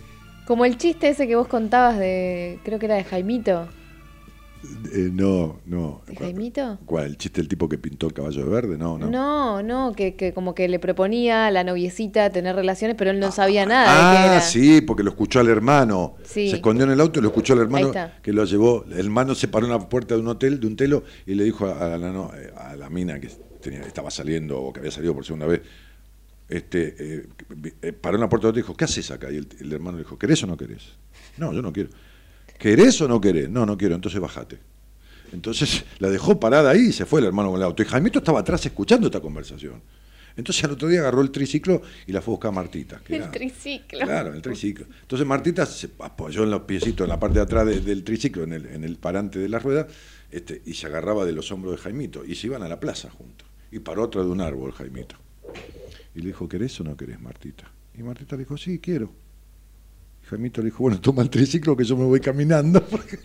Como el chiste ese que vos contabas de. Creo que era de Jaimito. Eh, no, no. ¿De Jaimito? ¿Cuál? ¿El chiste del tipo que pintó el caballo de verde? No, no. No, no, que, que como que le proponía a la noviecita tener relaciones, pero él no sabía nada de qué Ah, era. sí, porque lo escuchó al hermano. Sí. Se escondió en el auto y lo escuchó al hermano que lo llevó. El hermano se paró en la puerta de un hotel, de un telo, y le dijo a la, no- a la mina que tenía, estaba saliendo o que había salido por segunda vez, este, eh, eh, paró en la puerta del hotel y dijo, ¿qué haces acá? Y el, el hermano le dijo, ¿querés o no querés? No, yo no quiero. ¿Querés o no querés? No, no quiero, entonces bajate. Entonces la dejó parada ahí y se fue el hermano con el auto. Y Jaimito estaba atrás escuchando esta conversación. Entonces al otro día agarró el triciclo y la fue a buscar a Martita. que El era- triciclo. Claro, el triciclo. Entonces Martita se apoyó en los piecitos, en la parte de atrás de- del triciclo, en el, en el parante de la rueda, este, y se agarraba de los hombros de Jaimito. Y se iban a la plaza juntos. Y paró atrás de un árbol Jaimito. Y le dijo, ¿querés o no querés, Martita? Y Martita le dijo, sí, quiero. Jaimito le dijo, bueno, toma el triciclo que yo me voy caminando. Porque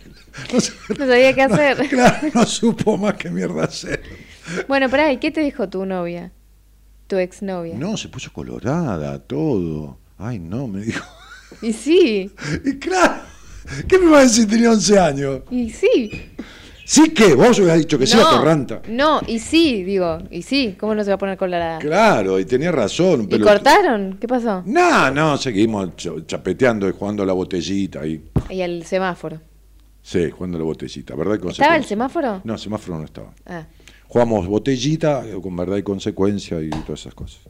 no, No sabía qué hacer. claro, no supo más qué mierda hacer. Bueno, pará, ¿y qué te dijo tu novia? Tu exnovia. No, se puso colorada, todo. Ay, no, me dijo. Y sí, Y claro, ¿qué me va a decir? Tenía 11 años. y sí. ¿Sí qué? Vos hubieras dicho que sí a Torranta. No, y sí, digo, y sí, ¿cómo no se va a poner colorada? Claro, y tenía razón. un ¿Y cortaron? ¿Qué pasó? No, no, seguimos ch- chapeteando y jugando a la botellita ahí. Y el semáforo. Sí, jugando a la botellita, ¿verdad? y ¿Estaba el semáforo? No, semáforo no estaba. Ah, Jugamos botellita eh, con verdad y consecuencia y todas esas cosas.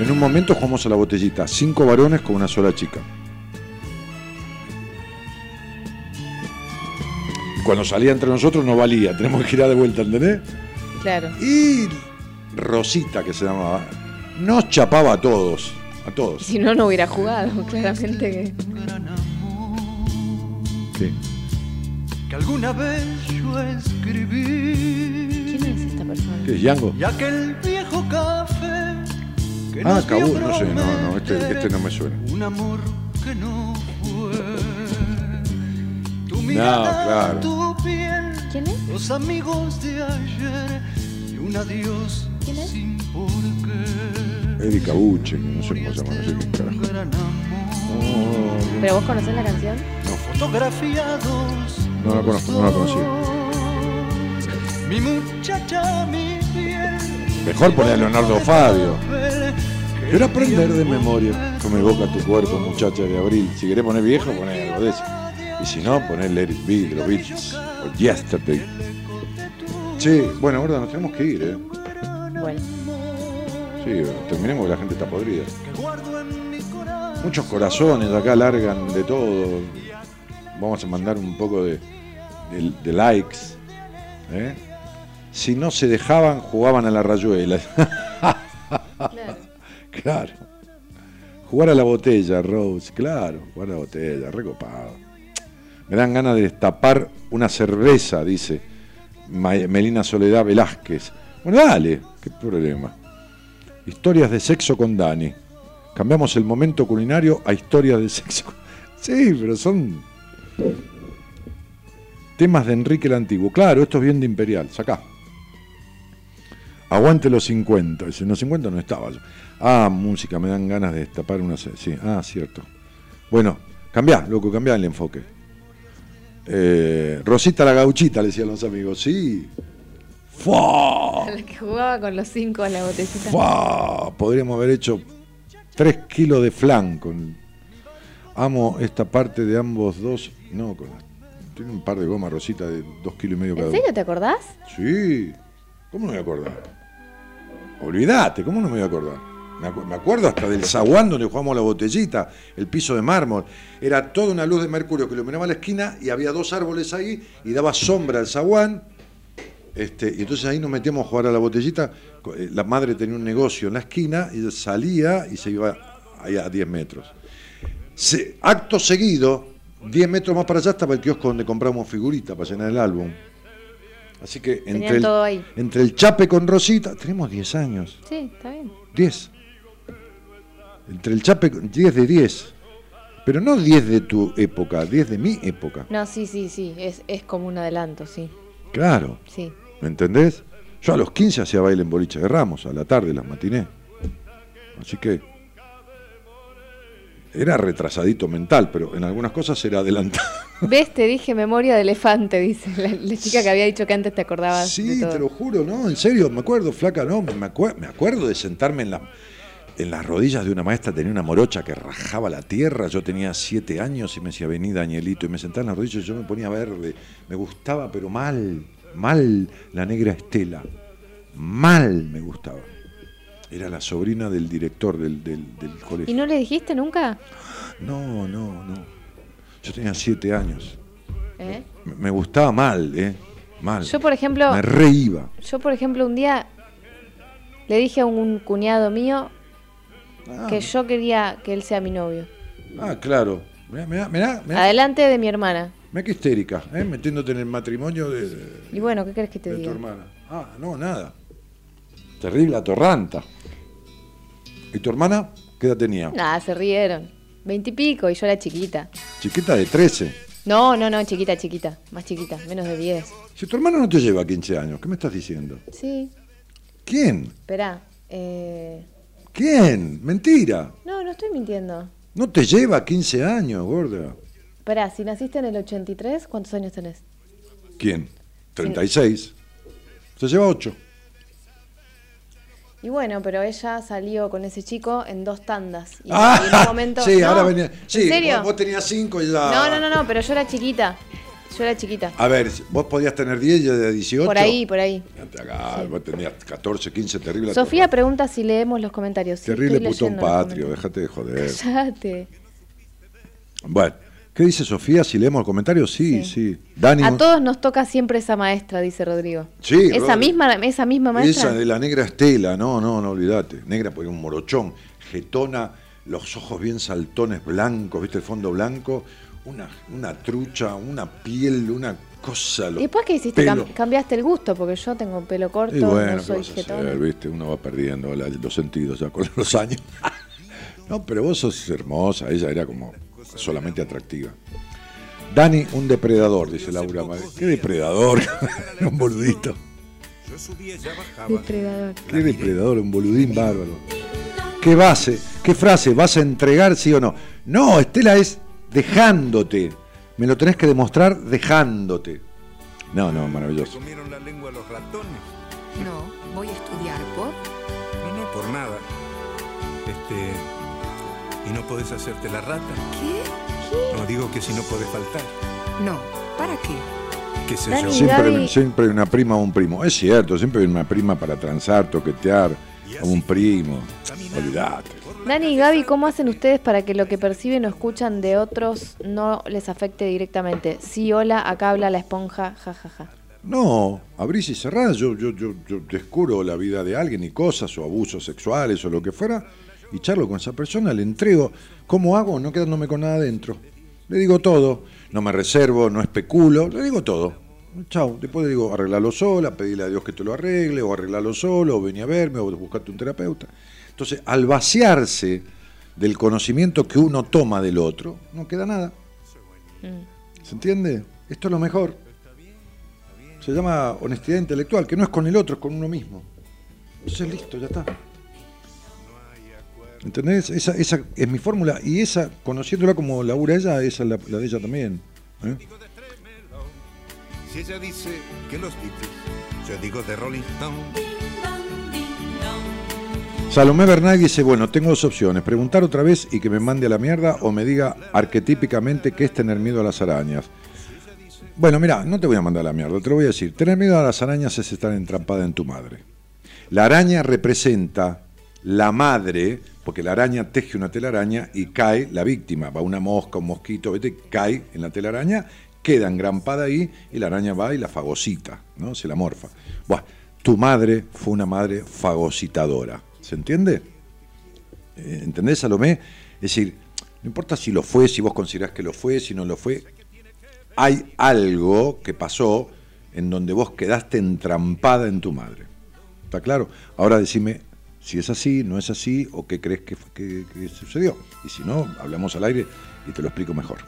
En un momento jugamos a la botellita, cinco varones con una sola chica. Cuando salía entre nosotros no valía, tenemos que girar de vuelta, ¿entendés? claro. Y Rosita, que se llamaba, nos chapaba a todos, a todos. si no, no hubiera jugado, claramente que... Sí. que alguna vez yo escribí. ¿Quién es esta persona? ¿Qué es? Y aquel viejo café que Ah, Cabú, no sé, no, no, este, este no me suena. Un amor que no mirada, claro. tu piel, ¿Quién es? los amigos de ayer y un adiós ¿Quién es? sin por qué. Erika Buche, que no sé cómo se llama, no sé qué carajo. Amor. ¿Pero vos conocés la canción? Fotografiados. No la conozco, no la conocí. Mi muchacha, mi piel. Mejor poner a Leonardo Fabio. Quiero aprender de memoria. Come boca tu cuerpo, muchacha de abril. Si querés poner viejo, poner algo de eso. Y si no, poner Let It Be de los Beatles. O Yesterday. Sí, bueno, ahora nos tenemos que ir, ¿eh? Bueno, Sí, terminemos que la gente está podrida. Muchos corazones acá largan de todo. Vamos a mandar un poco de, de- de likes. ¿eh? Si no se dejaban, jugaban a la rayuela. claro. Claro. Jugar a la botella, Rose, claro, jugar a la botella, recopado. Me dan ganas de destapar una cerveza, dice Melina Soledad Velázquez. Bueno, dale, qué problema. Historias de sexo con Dani. Cambiamos el momento culinario a historias de sexo. Sí, pero son temas de Enrique el Antiguo. Claro, esto es bien de Imperial, sacá. Aguante los 50. Dice, en los 50 no estaba yo. Ah, música, me dan ganas de destapar una... Sí, ah, cierto. Bueno, cambiá, loco, cambiá el enfoque. Eh, Rosita la gauchita, le decían los amigos. Sí. ¡Fua! La que jugaba con los cinco a la botecita. ¡Fua! Podríamos haber hecho 3 kilos de flan con... Amo esta parte de ambos dos. No, con... tiene un par de gomas Rosita de 2 kilos y medio cada ¿En uno. serio te acordás? Sí. ¿Cómo no me voy a acordar? Olvídate, ¿cómo no me voy a acordar? Me, acu- me acuerdo hasta del zaguán donde jugamos la botellita, el piso de mármol. Era toda una luz de mercurio que iluminaba la esquina y había dos árboles ahí y daba sombra al zaguán. Este, y entonces ahí nos metíamos a jugar a la botellita. Eh, La madre tenía un negocio en la esquina y salía y se iba ahí a 10 metros. Se- acto seguido, 10 metros más para allá estaba el kiosco donde compramos figuritas para llenar el álbum. Así que entre el, entre el chape con Rosita, tenemos 10 años, Sí, está bien. 10. Entre el chape, con- 10 de 10. Pero no 10 de tu época, 10 de mi época. No, sí, sí, sí. Es, es como un adelanto, sí. Claro, Sí. ¿me entendés? Yo a los 15 hacía baile en boliche de Ramos, a la tarde, las matiné. Así que era retrasadito mental, pero en algunas cosas era adelantado. ¿Ves? Te dije memoria de elefante, dice la, la chica que había dicho que antes te acordabas. de Sí, todo. te lo juro, no, en serio, me acuerdo, flaca, no, me, acue- me acuerdo de sentarme en, la, en las rodillas de una maestra, tenía una morocha que rajaba la tierra, yo tenía siete años y me decía, vení Danielito, y me sentaba en las rodillas y yo me ponía verde, me gustaba, pero mal, mal la negra Estela, mal me gustaba. Era la sobrina del director del, del, del colegio. ¿Y no le dijiste nunca? No, no, no. Yo tenía siete años. ¿Eh? Me, me gustaba mal, ¿eh? Mal. Yo, por ejemplo, Me reíba. yo, por ejemplo, un día le dije a un cuñado mío Ah. que yo quería que él sea mi novio. Ah, claro. Mirá, mirá, mirá, mirá, Adelante de mi hermana. mirá qué histérica, ¿eh? metiéndote en el matrimonio de, de Y bueno, ¿qué crees que te tu diga? hermana. Ah, no, nada. Terrible atorranta. ¿Y tu hermana qué edad tenía? Nada, se rieron. Veintipico y yo era chiquita. Chiquita de 13. No, no, no, chiquita, chiquita. Más chiquita, menos de 10. Si tu hermana no te lleva 15 años, ¿qué me estás diciendo? Sí. ¿Quién? Esperá. Eh... ¿Quién? Mentira. No, no estoy mintiendo. No te lleva 15 años, gorda. Esperá, si naciste en el 83, ¿cuántos años tenés? ¿Quién? 36. Se lleva 8. Y bueno, pero ella salió con ese chico en dos tandas. Y, Ah, y en un momento. sí, No, ahora venía. Sí, ¿En serio? Vos, vos tenías 5 y ya. No, no, no, no, pero yo era chiquita. Yo era chiquita. A ver, vos podías tener 10 y de 18. Por ahí, por ahí. Te hagas, Vos tenías 14, 15, terrible. Sofía pregunta si leemos los comentarios. Sí, Terrible putón los patrio, déjate de joder. comentarios. Cállate. Bueno, ¿qué dice Sofía? Si leemos el comentario, sí, sí. Dani, A todos nos toca siempre esa maestra, dice Rodrigo. Sí, Esa misma, esa misma maestra. esa de la negra Estela, no, no, no olvídate. Negra porque un morochón, getona, los ojos bien saltones blancos, ¿viste el fondo blanco? Una, una trucha, una piel, una cosa. ¿Y después qué hiciste? Cam- cambiaste el gusto, porque yo tengo pelo corto, Y bueno, no ¿qué soy vas a jetona. hacer, ¿viste? Uno va perdiendo la- los sentidos ya con los años. no, pero vos sos hermosa, ella era como solamente atractiva. Dani, un depredador, dice Laura. ¿Qué depredador? un boludito. Depredador. Qué depredador, un boludín bárbaro. ¿Qué base? ¿Qué frase? ¿Vas a entregar sí o no? No, Estela es dejándote. Me lo tenés que demostrar dejándote. No, no, maravilloso. comieron la lengua los ratones. No, voy a estudiar por... No, no, por nada. Este. ¿Y no podés hacerte la rata? ¿Qué? No, digo que si no podés faltar. No, ¿para qué? ¿Qué sé Dani, yo? Siempre, Gaby- siempre hay una prima o un primo. Es cierto, siempre hay una prima para transar, toquetear, o un primo. Olvídate. Dani y Gaby, ¿cómo hacen ustedes para que lo que perciben o escuchan de otros no les afecte directamente? Sí, hola, acá habla la esponja, jajaja. No, abrís y cerrás. Yo, yo, yo, yo descubro la vida de alguien y cosas, o abusos sexuales, o lo que fuera, y charlo con esa persona, le entrego. ¿Cómo hago? No quedándome con nada adentro. Le digo todo. No me reservo, no especulo, le digo todo. Chau. Después le digo, arreglalo sola, pedirle a Dios que te lo arregle, o arreglalo solo, o vení a verme, o buscate un terapeuta. Entonces, al vaciarse del conocimiento que uno toma del otro, no queda nada. ¿Se entiende? Esto es lo mejor. Se llama honestidad intelectual, que no es con el otro, es con uno mismo. Entonces, listo, ya está. ¿Entendés? Esa, esa es mi fórmula. Y esa, conociéndola como labura ella, esa es la, la de ella también. ¿eh? Si ella dice que los Beatles, yo digo de Rolling Stone. Salomé Bernal dice, bueno, tengo dos opciones, preguntar otra vez y que me mande a la mierda o me diga arquetípicamente qué es tener miedo a las arañas. Bueno, mira, no te voy a mandar a la mierda, te lo voy a decir. Tener miedo a las arañas es estar entrampada en tu madre. La araña representa la madre, porque la araña teje una telaraña y cae la víctima, va una mosca, un mosquito, ¿viste? cae en la telaraña, queda engrampada ahí y la araña va y la fagocita, ¿no? Se la morfa. Buah, tu madre fue una madre fagocitadora, ¿se entiende? Eh, ¿Entendés, Salomé? Es decir, no importa si lo fue, si vos considerás que lo fue, si no lo fue, hay algo que pasó en donde vos quedaste entrampada en tu madre. ¿Está claro? Ahora decime si es así, no es así, o qué crees que, fue- que- que sucedió. Y si no, hablamos al aire y te lo explico mejor.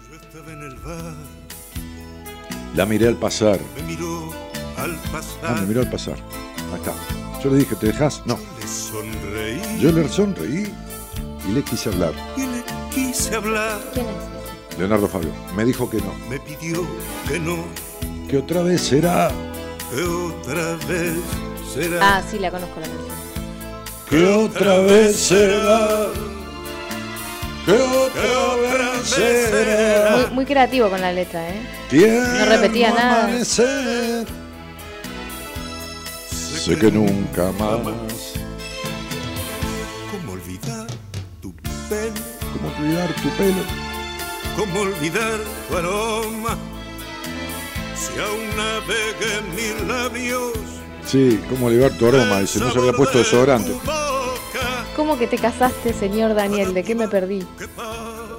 La miré al pasar. me miró al Ah, pasar, me miró al pasar. Ahí está. Yo le dije, ¿te dejas? No. le sonreí Yo le sonreí y le quise hablar. y le quise hablar. ¿Quién es? Leonardo Fabio. Me dijo que no. Me pidió que no, Que otra vez será. que otra vez será. Ah, sí, la conozco la canción. Que otra vez será. Que otra vez será. Muy, muy creativo con la letra, ¿eh? Tierno No repetía nada. amanecer. Sé que nunca más. ¿Cómo olvidar tu pelo? ¿Cómo olvidar tu pelo? ¿Cómo olvidar tu aroma? Si aún navega en mis labios. Sí, ¿cómo olvidar tu aroma? Dice, no se había puesto desodorante. ¿Cómo que te casaste, señor Daniel? ¿De qué me perdí?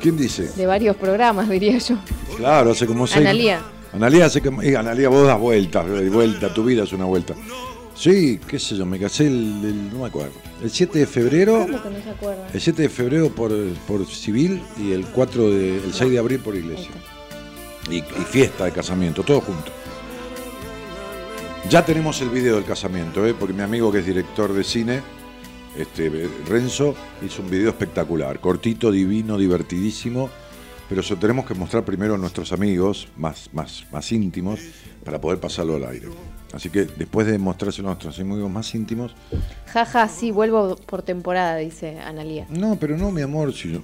¿Quién dice? De varios programas, diría yo. Claro, hace como seis. Analía. Analía hace como. eh, Analía, vos das vueltas, eh, vuelta, tu vida es una vuelta. Sí, qué sé yo, me casé el, el- no me acuerdo. El 7 de febrero, ¿Cómo que no se acuerda? el 7 de febrero por, por civil y el 4 de, el 6 de abril por iglesia. Y, y fiesta de casamiento, todo junto. Ya tenemos el video del casamiento, ¿eh? porque mi amigo que es director de cine, este, Renzo, hizo un video espectacular, cortito, divino, divertidísimo, pero eso tenemos que mostrar primero a nuestros amigos más, más, más íntimos para poder pasarlo al aire. Así que después de mostrárselo a nuestros amigos más íntimos, Jaja, sí, vuelvo por temporada, dice Analía. no, pero no, mi amor, si no,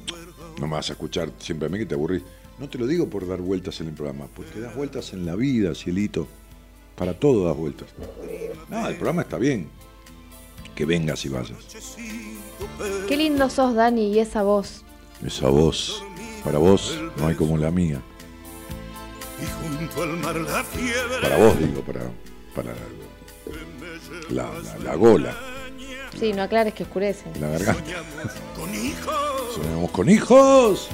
no me vas a escuchar siempre a mí que te aburrís. No te lo digo por dar vueltas en el programa, porque das vueltas en la vida, cielito. Para todo das vueltas. No, el programa está bien. Que vengas y vayas. Qué lindo sos, Dani, y esa voz. Esa voz, para vos, no hay como la mía. y junto al mar la fiebre. Para vos, digo, para, para la, la- la gola, Sí, no aclares que oscurece. la garganta. Con hijos Soñamos con hijos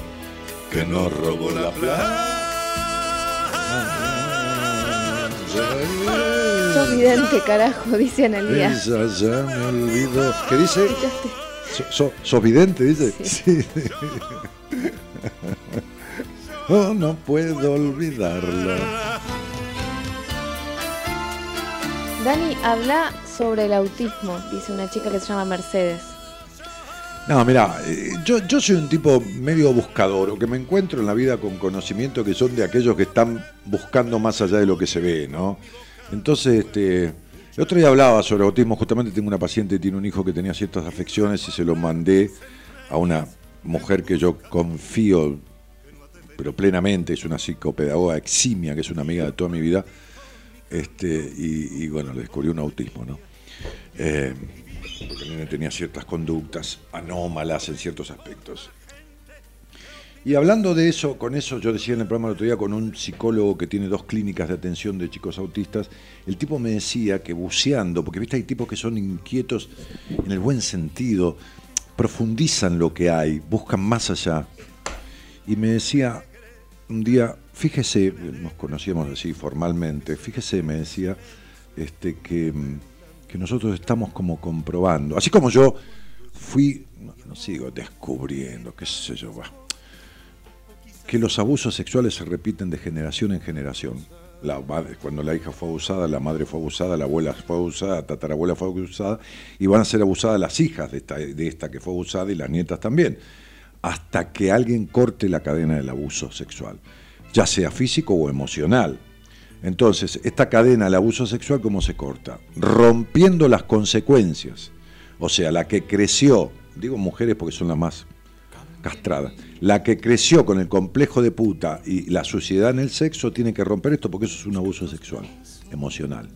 que nos robó la plata. Sos vidente, carajo, dice Analía. Ella ya me olvidó. ¿Qué dice? So- so- ¿Sos vidente, dice? Sí. Oh, no puedo olvidarla. Dani, habla sobre el autismo, dice una chica que se llama Mercedes. No, mira, eh, yo, yo soy un tipo medio buscador, o que me encuentro en la vida con conocimiento que son de aquellos que están buscando más allá de lo que se ve, ¿no? Entonces, este, el otro día hablaba sobre autismo, justamente tengo una paciente que tiene un hijo que tenía ciertas afecciones y se lo mandé a una mujer que yo confío, pero plenamente, es una psicopedagoga eximia, que es una amiga de toda mi vida, este, y, bueno, le descubrió un autismo, ¿no? Eh, porque el nene tenía ciertas conductas anómalas en ciertos aspectos. Y hablando de eso, con eso, yo decía en el programa el otro día con un psicólogo que tiene dos clínicas de atención de chicos autistas, el tipo me decía que buceando, porque viste hay tipos que son inquietos en el buen sentido, profundizan lo que hay, buscan más allá. Y me decía un día, fíjese, nos conocíamos así formalmente, fíjese, me decía, este, que, que nosotros estamos como comprobando, así como yo fui, no, no sigo descubriendo, qué sé yo, va, que los abusos sexuales se repiten de generación en generación. La madre- cuando la hija fue abusada, la madre fue abusada, la abuela fue abusada, la tatarabuela fue abusada, y van a ser abusadas las hijas de esta, de esta que fue abusada y las nietas también, hasta que alguien corte la cadena del abuso sexual, ya sea físico o emocional. Entonces, esta cadena del abuso sexual, ¿cómo se corta? Rompiendo las consecuencias. O sea, la que creció, digo mujeres porque son las más castrada. La que creció con el complejo de puta y la suciedad en el sexo tiene que romper esto porque eso es un abuso sexual, emocional.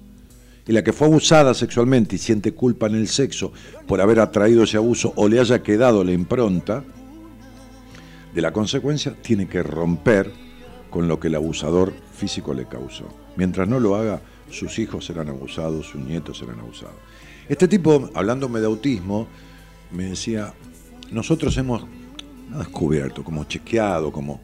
y la que fue abusada sexualmente y siente culpa en el sexo por haber atraído ese abuso o le haya quedado la impronta de la consecuencia, tiene que romper con lo que el abusador físico le causó. Mientras no lo haga, sus hijos serán abusados, sus nietos serán abusados. Este tipo, hablándome de autismo, me decía, nosotros hemos descubierto, como chequeado, como,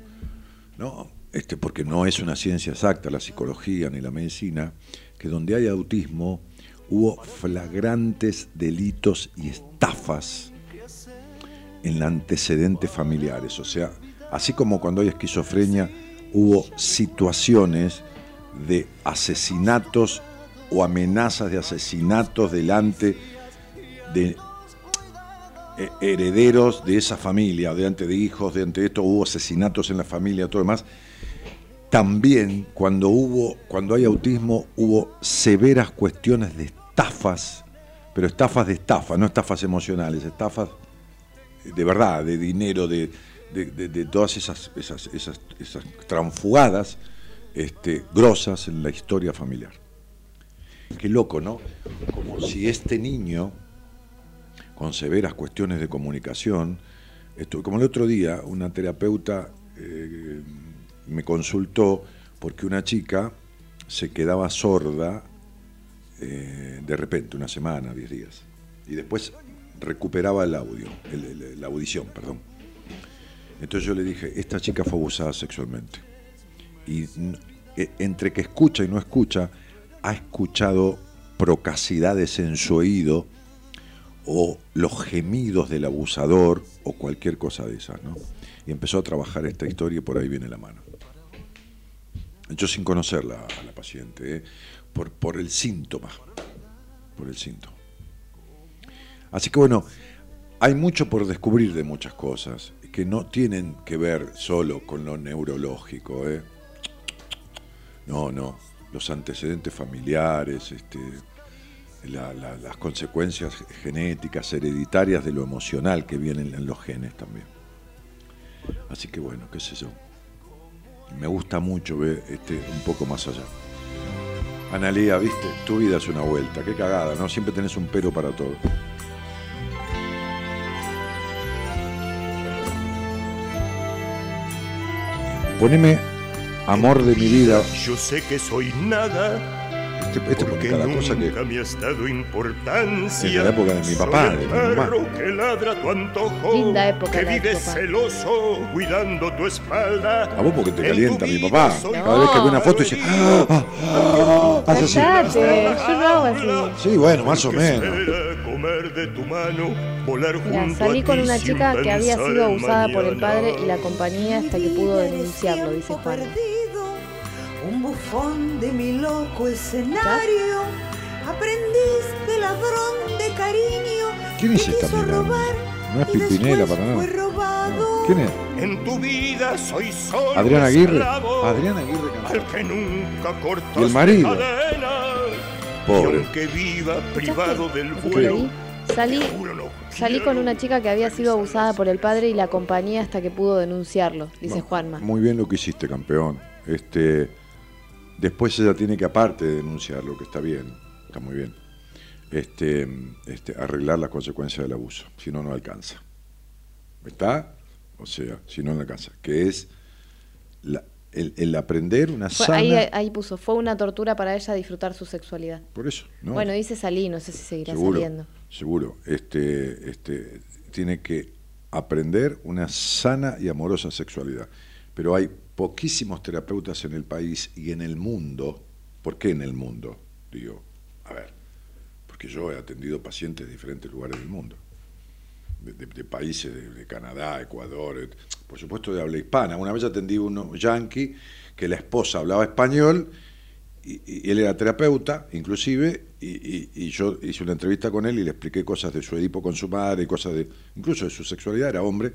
¿no? Este, porque no es una ciencia exacta la psicología ni la medicina, que donde hay autismo hubo flagrantes delitos y estafas en antecedentes familiares. O sea, así como cuando hay esquizofrenia hubo situaciones de asesinatos o amenazas de asesinatos delante de eh, herederos de esa familia, delante de hijos, delante de esto, hubo asesinatos en la familia, todo demás. También cuando hubo, cuando hay autismo, hubo severas cuestiones de estafas, pero estafas de estafa, no estafas emocionales, estafas de verdad, de dinero, de, de- todas esas, esas, esas, esas transfugadas este, grosas en la historia familiar. Qué loco, ¿no? Como si este niño, con severas cuestiones de comunicación, esto, como el otro día, una terapeuta eh, me consultó porque una chica se quedaba sorda eh, de repente, una semana, diez días, y después recuperaba el audio, el- la audición, perdón. Entonces yo le dije, esta chica fue abusada sexualmente. Y n- e- entre que escucha y no escucha, ha escuchado procacidades en su oído o los gemidos del abusador o cualquier cosa de esas, ¿no? Y empezó a trabajar esta historia y por ahí viene la mano. Yo sin conocerla a la paciente, ¿eh? por, por el síntoma, por el síntoma. Así que bueno, hay mucho por descubrir de muchas cosas que no tienen que ver solo con lo neurológico. ¿eh? No, no. Los antecedentes familiares, este, la- la- las consecuencias genéticas, hereditarias de lo emocional que vienen en los genes también. Así que bueno, qué sé yo. Me gusta mucho ver este, un poco más allá. Analía, viste, tu vida es una vuelta, qué cagada, ¿no? Siempre tenés un pero para todo. Poneme amor de mi vida. Yo sé que soy nada. Este, este pone Porque cada cosa que. me importancia. En la época de mi papá, Soy de mi mamá. que ladra a tu antojo. Linda época Que tu papá. celoso, cuidando tu espalda. A vos porque te En calienta mi papá. Cada vez que ve una foto dice. "Ah, ah, ah", hace así. Cállate, yo no hago así. Sí, bueno, más o menos. espera comer de tu mano, volar Mira, junto salí con una chica que había sido abusada por el padre y la compañía hasta que pudo denunciarlo, dice Juan. perdido, un bufón de mi loco escenario, aprendiz de ladrón de cariño. ¿Quién es esta quiso mina? robar No es Pimpinela para nada. Robado. ¿Quién es? En tu vida soy solo Adrián Aguirre. Adrián Aguirre. Al que nunca Y el marido. Pobre. Y aunque viva privado del ¿Eso que vuelo? Salí, salí con una chica que había sido abusada por el padre y la compañía hasta que pudo denunciarlo, dice Juanma. Muy bien lo que hiciste, campeón. Este, después ella tiene que, aparte de denunciarlo, que está bien, está muy bien, este, este, arreglar las consecuencias del abuso. Si no, no alcanza. ¿Está? O sea, si no, no alcanza. Que es la- el, el aprender una Fue- sana... ahí, ahí puso, fue una tortura para ella disfrutar su sexualidad. Por eso, ¿no? Bueno, dice salí, no sé si seguirá seguro, saliendo. Seguro. Este, este, tiene que aprender una sana y amorosa sexualidad. Pero hay poquísimos terapeutas en el país y en el mundo. ¿Por qué en el mundo? Digo, a ver, porque yo he atendido pacientes de diferentes lugares del mundo. De, países de, Canadá, Ecuador, por supuesto de habla hispana. Una vez atendí a uno yankee que la esposa hablaba español y, y él era terapeuta, inclusive, y, y- y yo hice una entrevista con él y le expliqué cosas de su Edipo con su madre, cosas de, incluso de su sexualidad, era hombre,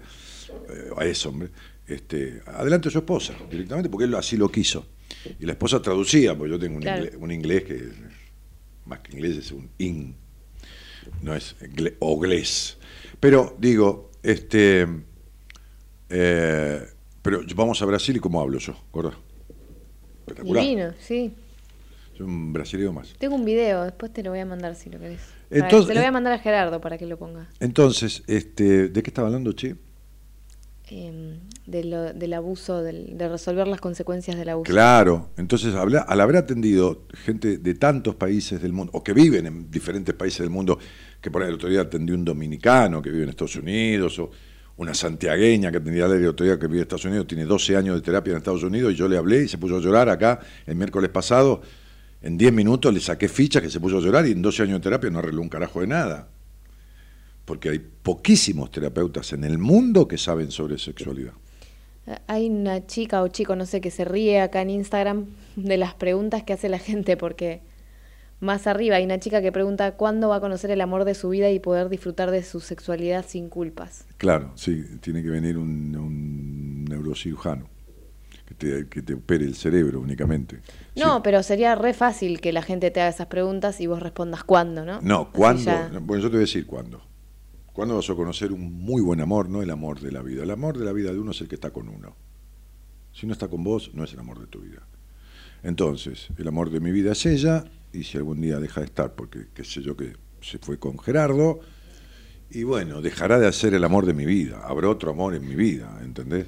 eh, es hombre, este, adelante su esposa, directamente, porque él así lo quiso. Y la esposa traducía, porque yo tengo un, Claro. inglés, un inglés que, más que inglés, es un in, no es ingle- o inglés. Pero digo, este, eh, pero vamos a Brasil y cómo hablo yo, ¿gorda? Espectacular. Divino, sí. Soy un brasileño más. Tengo un video, después te lo voy a mandar si lo querés. Entonces- te lo voy a mandar a Gerardo para que lo ponga. Entonces, este, ¿de qué estaba hablando, Che? Eh, de lo- del abuso, del- de resolver las consecuencias del abuso. Claro, entonces habla- al haber atendido gente de tantos países del mundo, o que viven en diferentes países del mundo, que por ahí el otro día atendí un dominicano que vive en Estados Unidos, o una santiagueña que atendía el otro día que vive en Estados Unidos, tiene 12 años de terapia en Estados Unidos, y yo le hablé y se puso a llorar acá el miércoles pasado, en 10 minutos le saqué ficha que se puso a llorar y en 12 años de terapia no arregló un carajo de nada. Porque hay poquísimos terapeutas en el mundo que saben sobre sexualidad. Eh, Hay una chica o chico, no sé, que se ríe acá en Instagram de las preguntas que hace la gente, porque más arriba hay una chica que pregunta cuándo va a conocer el amor de su vida y poder disfrutar de su sexualidad sin culpas. Claro, sí, tiene que venir un, un neurocirujano que te, que te opere el cerebro únicamente. No, pero sería re fácil que la gente te haga esas preguntas y vos respondas cuándo, ¿no? No, ¿cuándo? ya- Bueno, yo te voy a decir cuándo. ¿Cuándo vas a conocer un muy buen amor? No el amor de la vida. El amor de la vida de uno es el que está con uno. Si no está con vos, no es el amor de tu vida. Entonces, el amor de mi vida es ella, y si algún día deja de estar, porque qué sé yo que se fue con Gerardo, y bueno, dejará de ser el amor de mi vida. Habrá otro amor en mi vida, ¿entendés?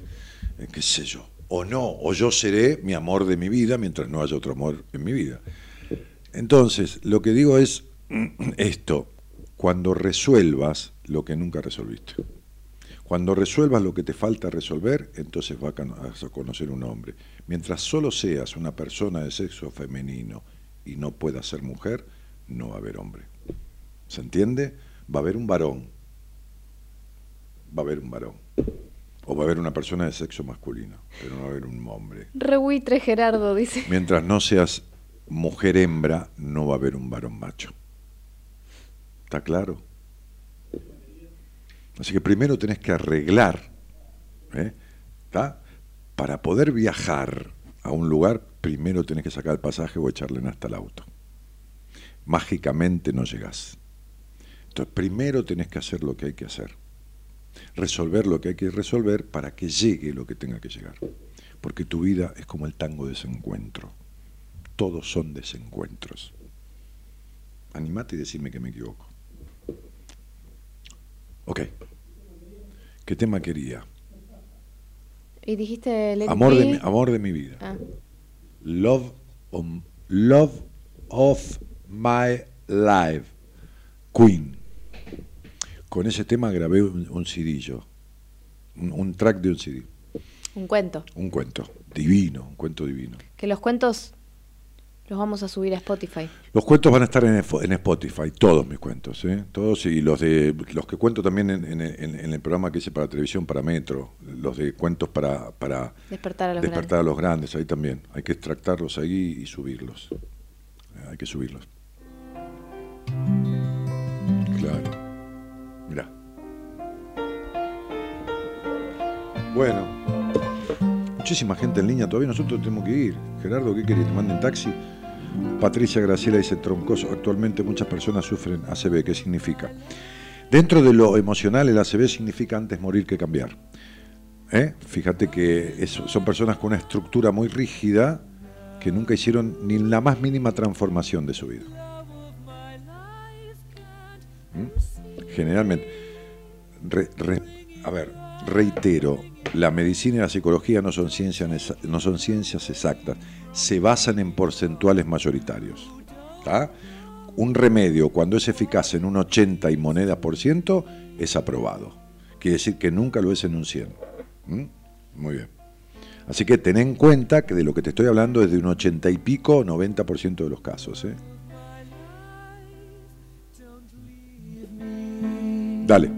Eh, ¿Qué sé yo? O no, o yo seré mi amor de mi vida mientras no haya otro amor en mi vida. Entonces, lo que digo es esto, cuando resuelvas lo que nunca resolviste. Cuando resuelvas lo que te falta resolver, entonces vas a conocer un hombre. Mientras solo seas una persona de sexo femenino y no puedas ser mujer, no va a haber hombre. ¿Se entiende? Va a haber un varón. Va a haber un varón. O va a haber una persona de sexo masculino, pero no va a haber un hombre. Re buitre Gerardo, dice. Mientras no seas mujer hembra, no va a haber un varón macho. ¿Está claro? Así que primero tenés que arreglar, ¿eh? ¿Está? Para poder viajar a un lugar, primero tenés que sacar el pasaje o echarle hasta el auto. Mágicamente no llegás. Entonces, primero tenés que hacer lo que hay que hacer. Resolver lo que hay que resolver para que llegue lo que tenga que llegar. Porque tu vida es como el tango de desencuentro. Todos son desencuentros. Animate y decime que me equivoco. Ok. ¿Qué tema quería? Y dijiste Let Amor de, mi, amor de mi vida. Ah, Love, on- love of my life. Queen. Con ese tema grabé un, un CD yo. Un, un track de un CD. un cuento. Un cuento. Divino, un cuento divino. Que los cuentos los vamos a subir a Spotify. Los cuentos van a estar en, en Spotify, todos mis cuentos, ¿eh? todos y los de los que cuento también en, en- en- en el programa que hice para televisión, para Metro, los de cuentos para, para Despertar a los despertar a los grandes, ahí también. Hay que extractarlos ahí y subirlos. Hay que subirlos. Claro. Bueno. Muchísima gente en línea todavía, nosotros tenemos que ir. Gerardo, ¿qué querés? ¿Te manden taxi? Patricia Graciela dice troncoso. Actualmente muchas personas sufren ACV. ¿Qué significa? Dentro de lo emocional, el ACV significa antes morir que cambiar. ¿Eh? Fíjate que son personas con una estructura muy rígida que nunca hicieron ni la más mínima transformación de su vida. ¿Mm? Generalmente, a ver, reitero, la medicina y la psicología no son, ciencias, no son ciencias exactas, se basan en porcentuales mayoritarios. Un remedio, cuando es eficaz en un 80 y moneda por ciento, es aprobado. Quiere decir que nunca lo es en un 100. ¿Mm? Muy bien. Así que ten en cuenta que de lo que te estoy hablando es de un 80 y pico, 90% de los casos. ¿eh? Dale.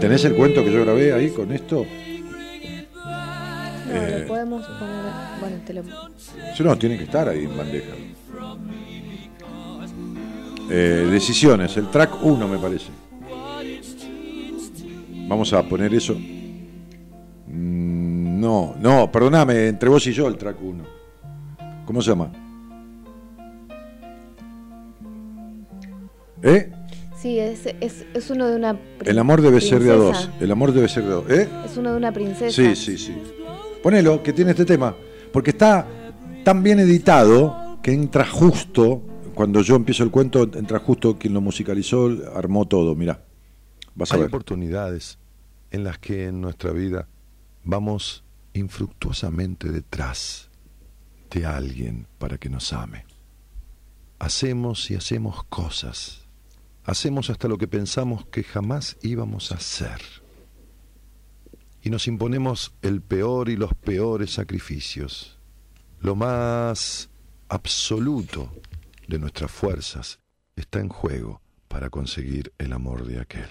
¿Tenés el cuento que yo grabé ahí con esto? No, Eh. lo podemos poner. Bueno, te lo. Si no, tiene que estar ahí en bandeja. Eh, decisiones, el track 1 me parece. Vamos a poner eso. Mm, No, no, perdóname, entre vos y yo el track 1. ¿Cómo se llama? ¿Eh? Sí, es, es, es uno de una El amor debe ser de a dos. princesa. El amor debe ser de a dos. ¿Eh? Es uno de una princesa. Sí, sí, sí. Ponelo, que tiene este tema. Porque está tan bien editado que entra justo. Cuando yo empiezo el cuento, entra justo quien lo musicalizó, armó todo. Mirá. Vas a Hay ver. oportunidades en las que en nuestra vida vamos infructuosamente detrás de alguien para que nos ame. Hacemos y hacemos cosas. Hacemos hasta lo que pensamos que jamás íbamos a hacer. Y nos imponemos el peor y los peores sacrificios. Lo más absoluto de nuestras fuerzas está en juego para conseguir el amor de aquel.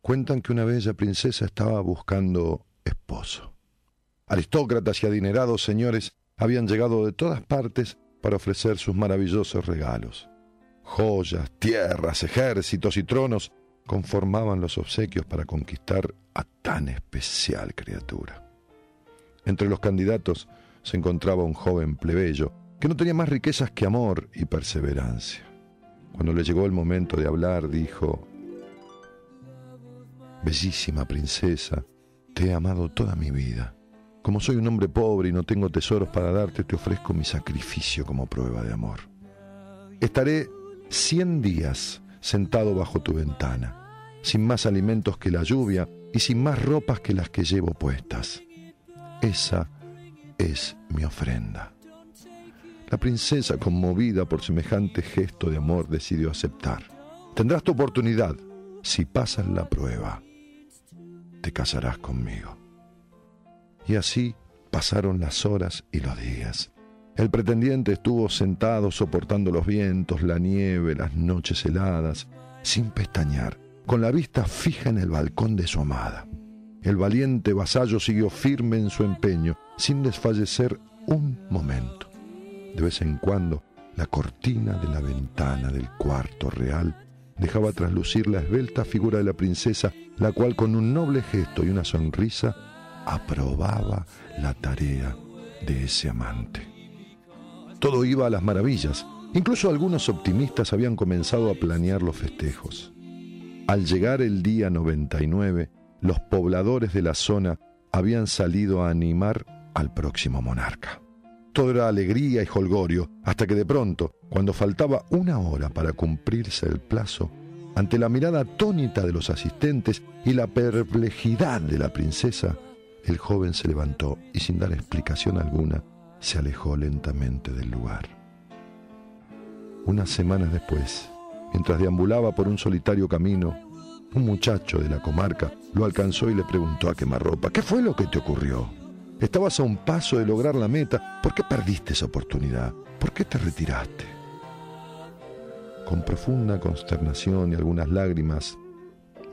Cuentan que una bella princesa estaba buscando esposo. Aristócratas y adinerados señores habían llegado de todas partes para ofrecer sus maravillosos regalos. Joyas, tierras, ejércitos y tronos conformaban los obsequios para conquistar a tan especial criatura. Entre los candidatos se encontraba un joven plebeyo que no tenía más riquezas que amor y perseverancia. Cuando le llegó el momento de hablar, dijo, Bellísima princesa, te he amado toda mi vida. Como soy un hombre pobre y no tengo tesoros para darte, te ofrezco mi sacrificio como prueba de amor. Estaré cien días sentado bajo tu ventana, sin más alimentos que la lluvia y sin más ropas que las que llevo puestas. Esa es mi ofrenda. La princesa, conmovida por semejante gesto de amor, decidió aceptar. Tendrás tu oportunidad. Si pasas la prueba, te casarás conmigo. Y así pasaron las horas y los días. El pretendiente estuvo sentado soportando los vientos, la nieve, las noches heladas, sin pestañear, con la vista fija en el balcón de su amada. El valiente vasallo siguió firme en su empeño, sin desfallecer un momento. De vez en cuando, la cortina de la ventana del cuarto real dejaba traslucir la esbelta figura de la princesa, la cual con un noble gesto y una sonrisa aprobaba la tarea de ese amante. Todo iba a las maravillas. Incluso algunos optimistas habían comenzado a planear los festejos. Al llegar el día 99, los pobladores de la zona habían salido a animar al próximo monarca. Todo era alegría y holgorio, hasta que de pronto, cuando faltaba una hora para cumplirse el plazo, ante la mirada atónita de los asistentes y la perplejidad de la princesa, el joven se levantó y sin dar explicación alguna, se alejó lentamente del lugar. Unas semanas después, mientras deambulaba por un solitario camino, un muchacho de la comarca lo alcanzó y le preguntó a quemarropa, ¿qué fue lo que te ocurrió? Estabas a un paso de lograr la meta, ¿por qué perdiste esa oportunidad? ¿Por qué te retiraste? Con profunda consternación y algunas lágrimas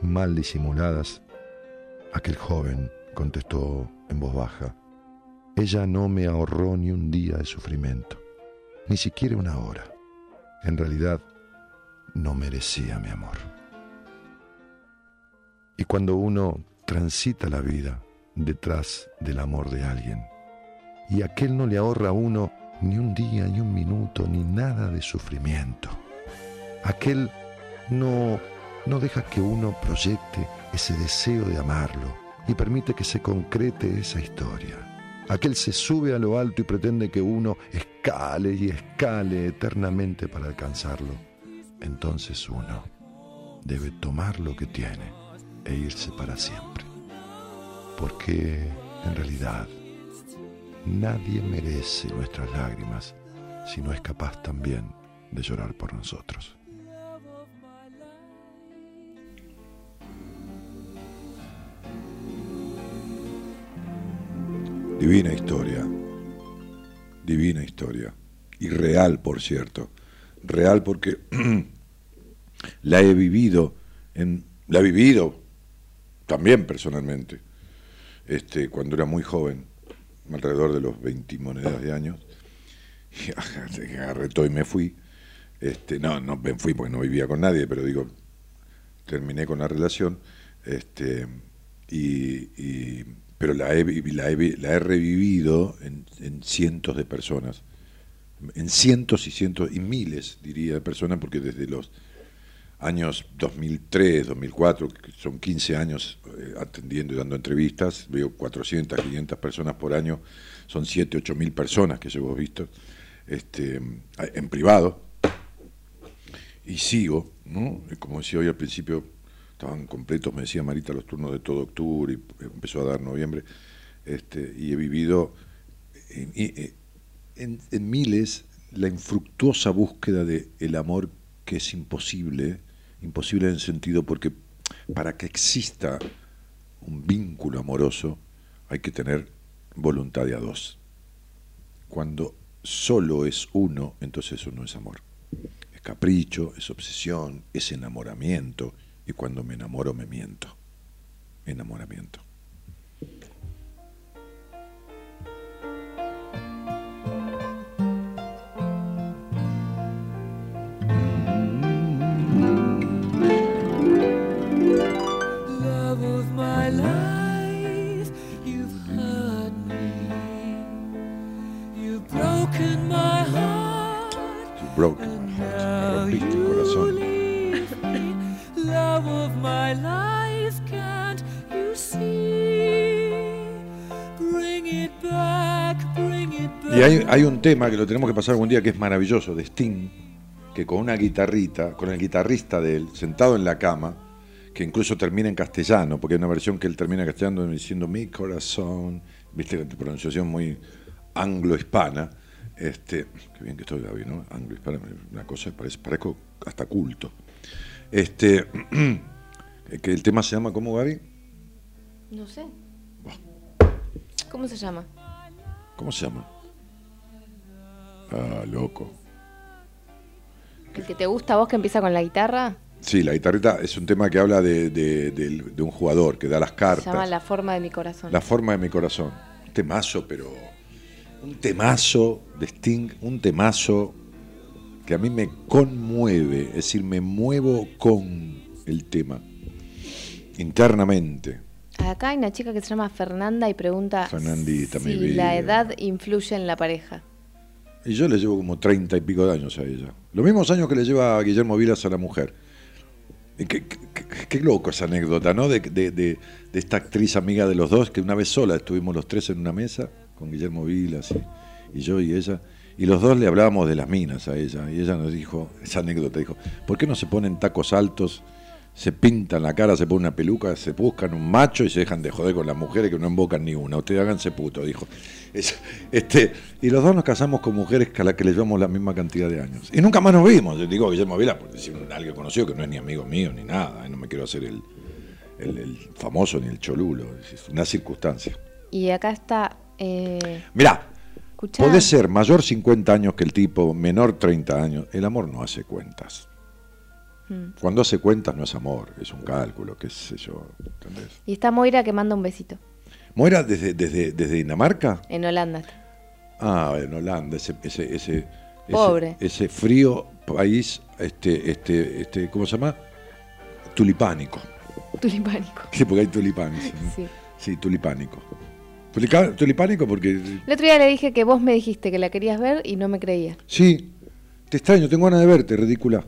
mal disimuladas, aquel joven contestó en voz baja, ella no me ahorró ni un día de sufrimiento, ni siquiera una hora. En realidad, no merecía mi amor. Y cuando uno transita la vida detrás del amor de alguien, y aquel no le ahorra a uno ni un día, ni un minuto, ni nada de sufrimiento, aquel no, no deja que uno proyecte ese deseo de amarlo y permite que se concrete esa historia. Aquel se sube a lo alto y pretende que uno escale y escale eternamente para alcanzarlo. Entonces uno debe tomar lo que tiene e irse para siempre. Porque en realidad nadie merece nuestras lágrimas si no es capaz también de llorar por nosotros. Divina historia. Divina historia. Y real, por cierto. Real porque la he vivido, la he vivido también personalmente, este, cuando era muy joven, alrededor de los 20 monedas de años, y agarré todo y me fui. Este, no, no me fui porque no vivía con nadie, pero digo, terminé con la relación, este, y pero la he, la he, la he revivido en, en cientos de personas, en cientos y cientos y miles, diría, de personas, porque desde los años 2003, 2004, que son 15 años eh, atendiendo y dando entrevistas, veo 400, 500 personas por año, son 7, 8 mil personas que llevo visto este, en privado, y sigo, ¿no? Como decía hoy al principio, estaban completos, me decía Marita, los turnos de todo octubre, y empezó a dar noviembre, este, y he vivido en, en miles la infructuosa búsqueda de el amor que es imposible, imposible en sentido porque para que exista un vínculo amoroso hay que tener voluntad de a dos. Cuando solo es uno, entonces eso no es amor. Es capricho, es obsesión, es enamoramiento, y cuando me enamoro me miento. Enamoramiento. Love my life, can't you see? Bring it back, bring it back. Y hay, un tema que lo tenemos que pasar algún día que es maravilloso, de Sting, que con una guitarrita, con el guitarrista de él, sentado en la cama, que incluso termina en castellano, porque hay una versión que él termina en castellano diciendo mi corazón, viste, pronunciación muy anglo-hispana. Este, qué bien que estoy, Gaby, ¿no? Anglo-hispana, una cosa, parece, parezco hasta culto. Este, que el tema se llama, ¿cómo, Gaby? No sé. ¿Cómo se llama? ¿Cómo se llama? Ah, loco. ¿El que te gusta a vos que empieza con la guitarra? Sí, la guitarrita es un tema que habla de, de- del- de un jugador que da las Se cartas. llama La forma de mi corazón. La forma de mi corazón. Un temazo, pero. Un temazo de Sting, un temazo que a mí me conmueve, es decir, me muevo con el tema internamente. Acá hay una chica que se llama Fernanda y pregunta Fernandita, mi si vida. la edad influye en la pareja. Y yo le llevo como treinta y pico de años a ella. Los mismos años que le lleva a Guillermo Vilas a la mujer. Qué, qué- qué- qué loco esa anécdota, ¿no? De, de- de- de esta actriz amiga de los dos, que una vez sola estuvimos los tres en una mesa, con Guillermo Vilas y, y yo y ella, y los dos le hablábamos de las minas a ella, y ella nos dijo, esa anécdota, dijo, ¿por qué no se ponen tacos altos, se pintan la cara, se ponen una peluca, se buscan un macho y se dejan de joder con las mujeres que no invocan ni una? Ustedes háganse puto, dijo. Es- este, y los dos nos casamos con mujeres a las que le llevamos la misma cantidad de años. Y nunca más nos vimos. Yo digo Guillermo Vilas, por decir un- alguien conocido que no es ni amigo mío ni nada. y No me quiero hacer el, el- el famoso ni el cholulo. Es una circunstancia. Y acá está. Eh, Mirá, escuchá. podés ser mayor 50 años que el tipo, menor 30 años. El amor no hace cuentas. Mm. Cuando hace cuentas no es amor, es un cálculo, qué sé yo. ¿entendés? Y está Moira que manda un besito. ¿Moira desde, desde, desde Dinamarca? En Holanda. Ah, en Holanda, ese, ese, ese, Pobre. ese frío país, este, este, este, ¿cómo se llama? Tulipánico. Tulipánico. Sí, porque hay tulipanes. Sí. Sí, tulipánico. Tulipánico porque, El otro día le dije que vos me dijiste que la querías ver y no me creía. sí, te extraño, tengo ganas de verte, ridícula.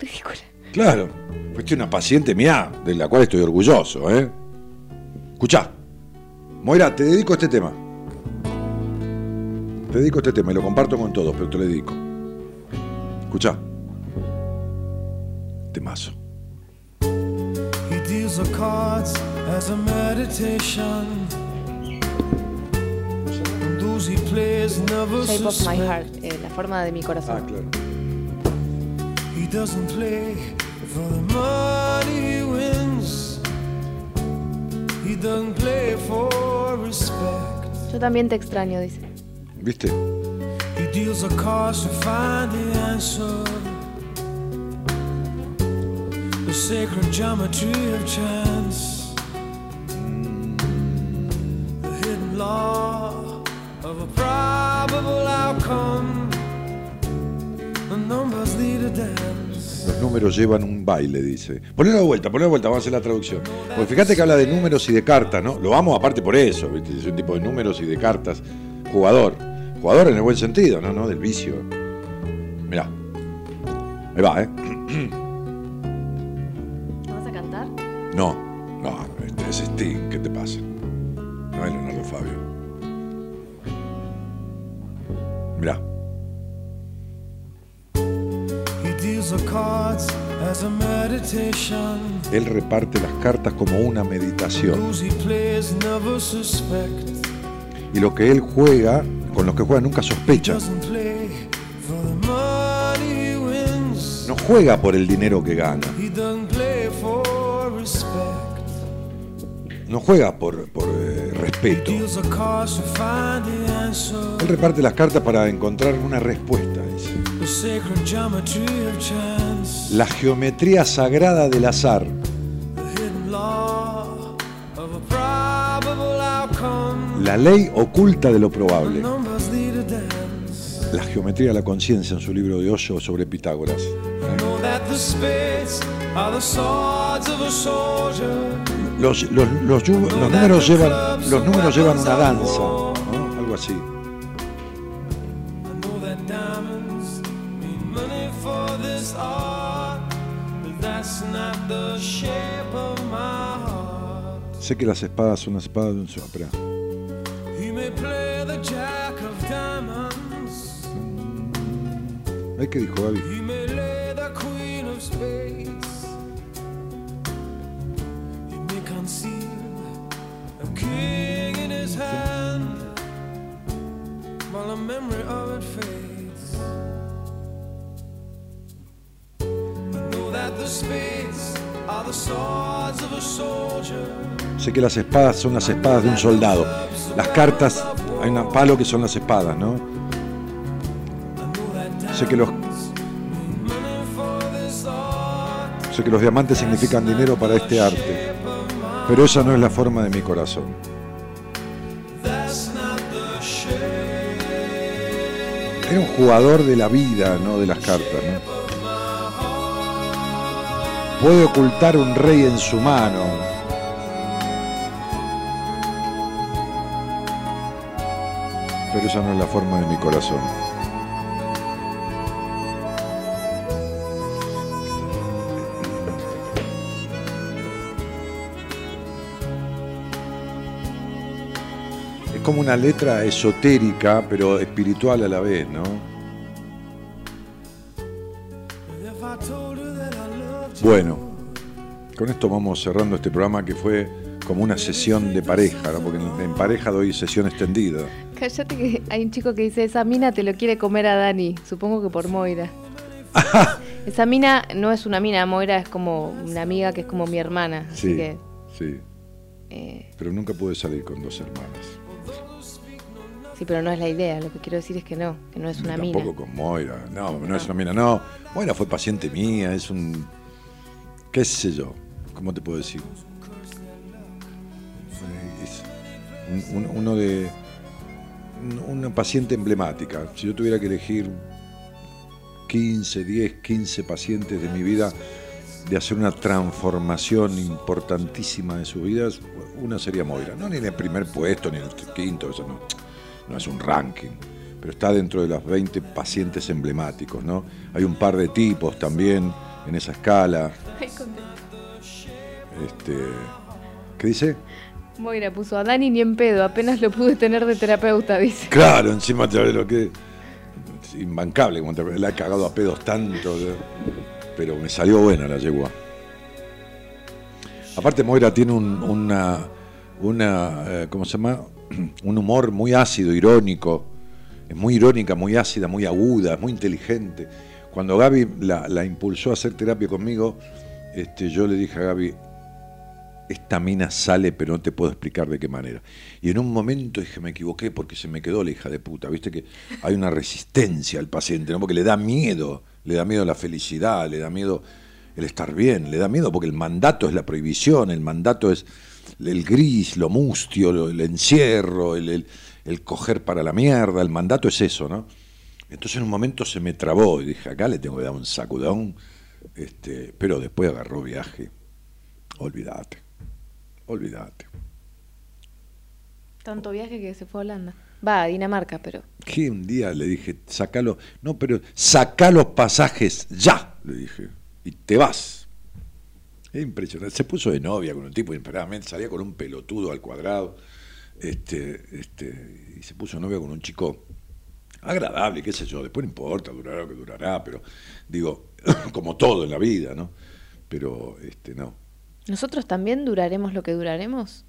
Ridícula. Claro, fuiste una paciente mía, de la cual estoy orgulloso, ¿eh? Escuchá, Moira, te dedico este tema. Te dedico este tema y lo comparto con todos, pero te lo dedico. Escuchá. Temazo. He deals the cards as a meditation. And those he plays never Shape of my heart. eh, la forma de mi corazón. Ah, claro. He doesn't play for the money he wins. He doesn't play for respect. Yo también te extraño, dice. ¿Viste? He deals the cards to find the answer. The sacred geometry of chance. The hidden law of a probable outcome. The numbers lead a dance. Los números llevan un baile, dice. Ponelo de vuelta, ponelo de vuelta, vamos a hacer la traducción. Porque fíjate que habla de números y de cartas, ¿no? Lo vamos aparte por eso, ¿viste? Es un tipo de números y de cartas. Jugador. Jugador en el buen sentido, ¿no? ¿No? Del vicio. Mirá. Ahí va, ¿eh? No, no, este es Sting, ¿qué te pasa? No es Leonardo Fabio. Mirá. Él reparte las cartas como una meditación. Y lo que él juega, con lo que juega nunca sospecha. No juega por el dinero que gana. No juega por, por eh, respeto. Él reparte las cartas para encontrar una respuesta. dice. La geometría sagrada del azar. La ley oculta de lo probable. La geometría de la conciencia en su libro de Hoyo sobre Pitágoras. Los, los, los, yu- los números llevan, los números llevan una danza, ¿no? algo así. Sé que las espadas son las espadas de un solo. Espera. He may play the jack of diamonds. ¿Ay, ¿Qué dijo Gaby? A while the memory of it fades. Sé que las espadas son las espadas de un soldado. Las cartas, hay un palo que son las espadas, ¿no? Sé que los, sé que los diamantes significan dinero para este arte. Pero esa no es la forma de mi corazón. Era un jugador de la vida, no de las cartas, ¿no? Puede ocultar un rey en su mano. Pero esa no es la forma de mi corazón. Es como una letra esotérica, pero espiritual a la vez, ¿no? Bueno, con esto vamos cerrando este programa que fue como una sesión de pareja, ¿no? Porque en, en pareja doy sesión extendida. Cállate que hay un chico que dice, esa mina te lo quiere comer a Dani, supongo que por Moira. esa mina no es una mina, Moira es como una amiga que es como mi hermana, así Sí, que sí. eh, Pero nunca pude salir con dos hermanas. sí, pero no es la idea, lo que quiero decir es que no, que no es una mina. Tampoco con Moira. No, no es una mina. No, Moira fue paciente mía, es un. ¿Qué sé yo? ¿Cómo te puedo decir? Es un- un- uno de. un- Una paciente emblemática. Si yo tuviera que elegir 15, 10, 15 pacientes de mi vida de hacer una transformación importantísima de sus vidas, una sería Moira. No ni en el primer puesto, ni en el quinto, eso no, no es un ranking, pero está dentro de los 20 pacientes emblemáticos, ¿no? Hay un par de tipos también en esa escala. Ay. Este, ¿Qué dice? Moira puso a Dani ni en pedo, apenas lo pude tener de terapeuta, dice. Claro, encima te lo que. Es imbancable, como te- la he cagado a pedos tanto. Pero me salió buena la yegua. Aparte, Moira tiene un- una. una eh, ¿Cómo se llama? Un humor muy ácido, irónico. Es muy irónica, muy ácida, muy aguda, muy inteligente. Cuando Gaby la, impulsó a hacer terapia conmigo, este, yo le dije a Gaby, esta mina sale, pero no te puedo explicar de qué manera. Y en un momento dije, me equivoqué porque se me quedó la hija de puta. Viste que hay una resistencia al paciente, ¿no? Porque le da miedo, le da miedo la felicidad, le da miedo el estar bien, le da miedo porque el mandato es la prohibición, el mandato es el gris, lo mustio, el encierro, el, el- el coger para la mierda, el mandato es eso, ¿no? Entonces en un momento se me trabó y dije, acá le tengo que dar un sacudón, este, pero después agarró viaje. Olvídate, olvídate. Tanto viaje que se fue a Holanda. Va, a Dinamarca, pero. Que un día le dije, sacalo, no, pero saca los pasajes ya, le dije, y te vas. Es impresionante. Se puso de novia con un tipo inesperadamente, salía con un pelotudo al cuadrado. Este, este, y se puso de novia con un chico agradable, qué sé yo. Después no importa, durará lo que durará, pero digo, como todo en la vida, ¿no? Pero este, no. ¿Nosotros también duraremos lo que duraremos?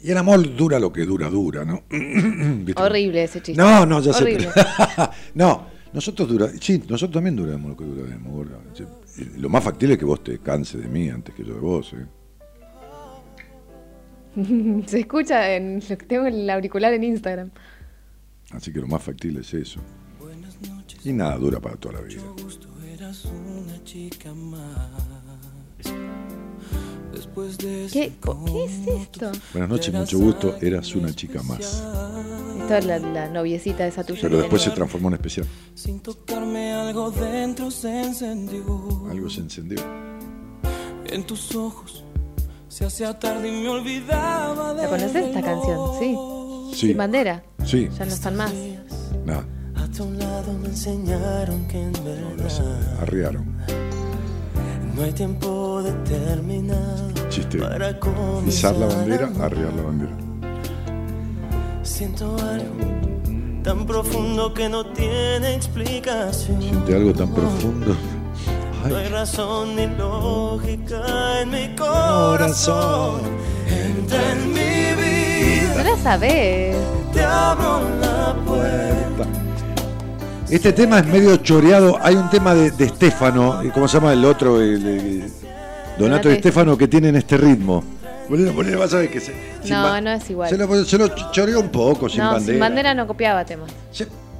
Y el amor dura lo que dura, dura, ¿no? Horrible ese chiste. No, no, ya Horrible. sé. no, nosotros dura, sí, nosotros también duramos lo que duraremos. gorda. Lo más factible es que vos te canses de mí antes que yo de vos. ¿eh? Se escucha en. Tengo el auricular en Instagram. Así que lo más factible es eso. Y nada dura para toda la vida. Eras una chica más. Después de ¿Qué, ¿Qué es esto? Buenas noches, mucho gusto. Eras una chica más. Esto es la, la noviecita esa tuya. Pero después se transformó en especial. Sin tocarme algo dentro se encendió. Algo se encendió. En tus ojos se hacía tarde y me olvidaba de ¿La conoces esta canción? Sí. Sí. Sin bandera. Sí. Ya no están más. Nada, A tu lado me enseñaron que en verdad arriaron. no hay tiempo determinado Chiste. para Pisar la bandera, arriar la bandera. Siento algo tan profundo que no tiene explicación. Siente algo tan profundo. No hay razón ni lógica en mi corazón. Entra en mi vida, No la sabés. te abro la puerta. Este tema es medio choreado. Hay un tema de, de Estefano, y ¿cómo se llama el otro? El, el- Donato Donato y Estefano que tienen este ritmo. Vas a ver que se, No, no es igual. se lo, se lo choreó un poco sin no, bandera. sin bandera no copiaba temas.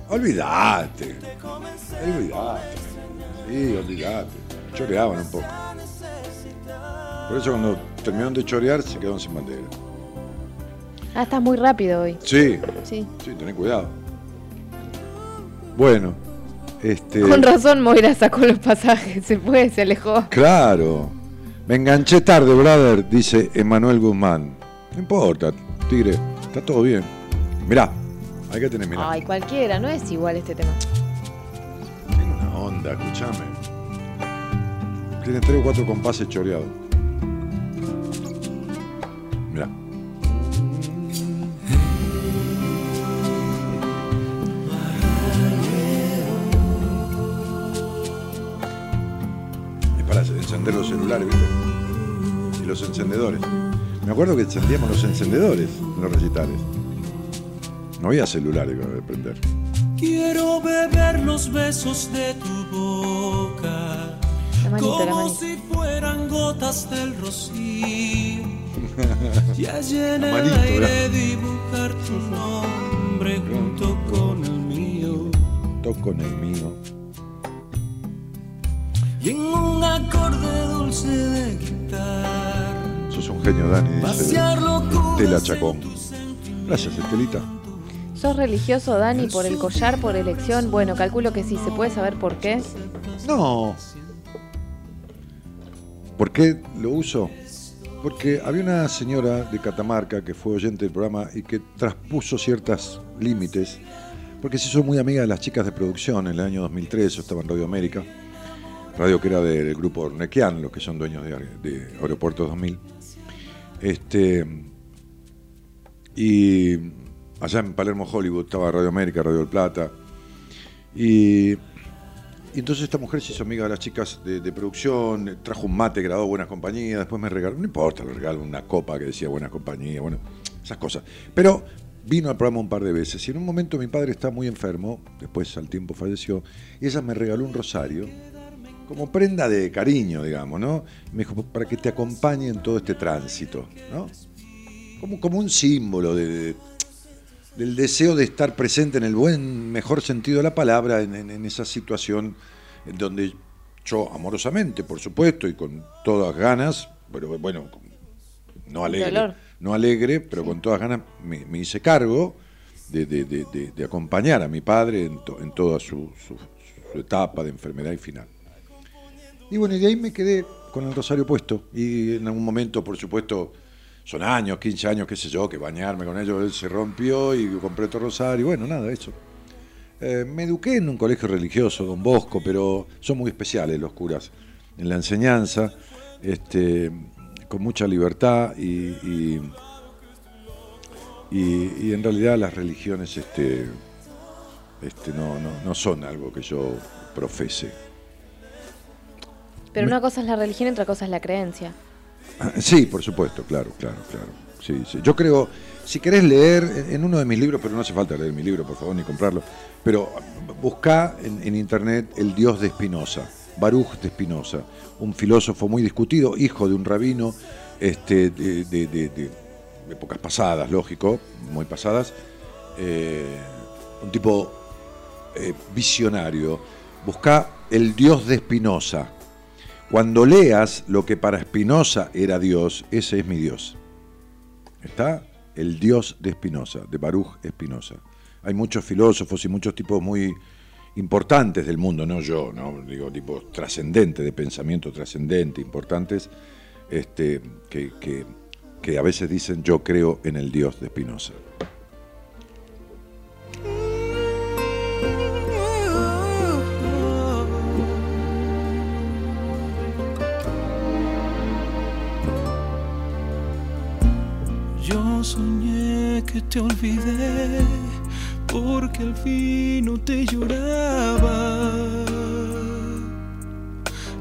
Olvidate. Olvidate. Sí, olvidate. Choreaban un poco. Por eso cuando terminaron de chorear se quedaron sin bandera. Ah, estás muy rápido hoy. Sí, Sí. sí, tenés cuidado. Bueno, este. Con razón Moira sacó los pasajes. Se fue, se alejó. Claro. Me enganché tarde, brother, dice Emanuel Guzmán. No importa, tigre, está todo bien. Mirá, hay que tener, mirá. Ay, cualquiera, no es igual este tema. Tiene una onda, escúchame. Tiene tres o cuatro compases choreados. Para encender los celulares, ¿viste? Y los encendedores. Me acuerdo que encendíamos los encendedores en los recitales. No había celulares para prender. Quiero beber los besos de tu boca. Manito, como si fueran gotas del rocío. Y allí en el manito, aire dibujar tu nombre junto con el mío. Toco con el mío. Y en un acorde dulce de guitarra. Sos un genio, Dani, dice Estela Chacón. Gracias, Estelita. ¿Sos religioso, Dani, por el collar, por elección? Bueno, calculo que sí. ¿Se puede saber por qué? No. ¿Por qué lo uso? Porque había una señora de Catamarca que fue oyente del programa y que traspuso ciertos límites, porque se hizo muy amiga de las chicas de producción en el año 2003, yo estaba en Radio América, radio que era del grupo Ornequian, los que son dueños de, Aeropuertos 2000. Este, y allá en Palermo, Hollywood, estaba Radio América, Radio del Plata. Y, y entonces esta mujer se hizo amiga de las chicas de, producción, trajo un mate, grabó Buenas Compañías, después me regaló, no importa, le regaló una copa que decía Buenas Compañías, bueno, esas cosas. Pero vino al programa un par de veces y en un momento mi padre está muy enfermo, después al tiempo falleció, y ella me regaló un rosario como prenda de cariño, digamos, ¿no? Me dijo, para que te acompañe en todo este tránsito, ¿no? Como, como un símbolo de, de- del deseo de estar presente en el buen, mejor sentido de la palabra, en, en- en esa situación en donde yo, amorosamente, por supuesto, y con todas ganas, pero bueno, no alegre, no alegre, pero con todas ganas me, me hice cargo de, de- de- de- de acompañar a mi padre en, to- en toda su, su- su etapa de enfermedad y final. Y bueno, y de ahí me quedé con el rosario puesto. Y en algún momento, por supuesto, son años, 15 años, qué sé yo, que bañarme con ellos, él se rompió y compré otro rosario. Bueno, nada, eso. Eh, me eduqué en un colegio religioso, Don Bosco, pero son muy especiales los curas en la enseñanza. este, con mucha libertad y, y, y- y en realidad las religiones este, este, no, no, no son algo que yo profese. Pero Me- una cosa es la religión y otra cosa es la creencia. Sí, por supuesto, claro, claro, claro. Sí, sí. Yo creo, si querés leer en- uno de mis libros, pero no hace falta leer mi libro, por favor, ni comprarlo, pero buscá en, en internet el Dios de Spinoza, Baruch de Spinoza, un filósofo muy discutido, hijo de un rabino este, de, de- de- de épocas pasadas, lógico, muy pasadas, eh, un tipo eh, visionario. Buscá el Dios de Spinoza. Cuando leas lo que para Spinoza era Dios, ese es mi Dios. Está el Dios de Spinoza, de Baruch Spinoza. Hay muchos filósofos y muchos tipos muy importantes del mundo, no yo, no digo tipos trascendentes, de pensamiento trascendente, importantes, este, que, que- que a veces dicen yo creo en el Dios de Spinoza. Soñé que te olvidé porque al fin no te lloraba.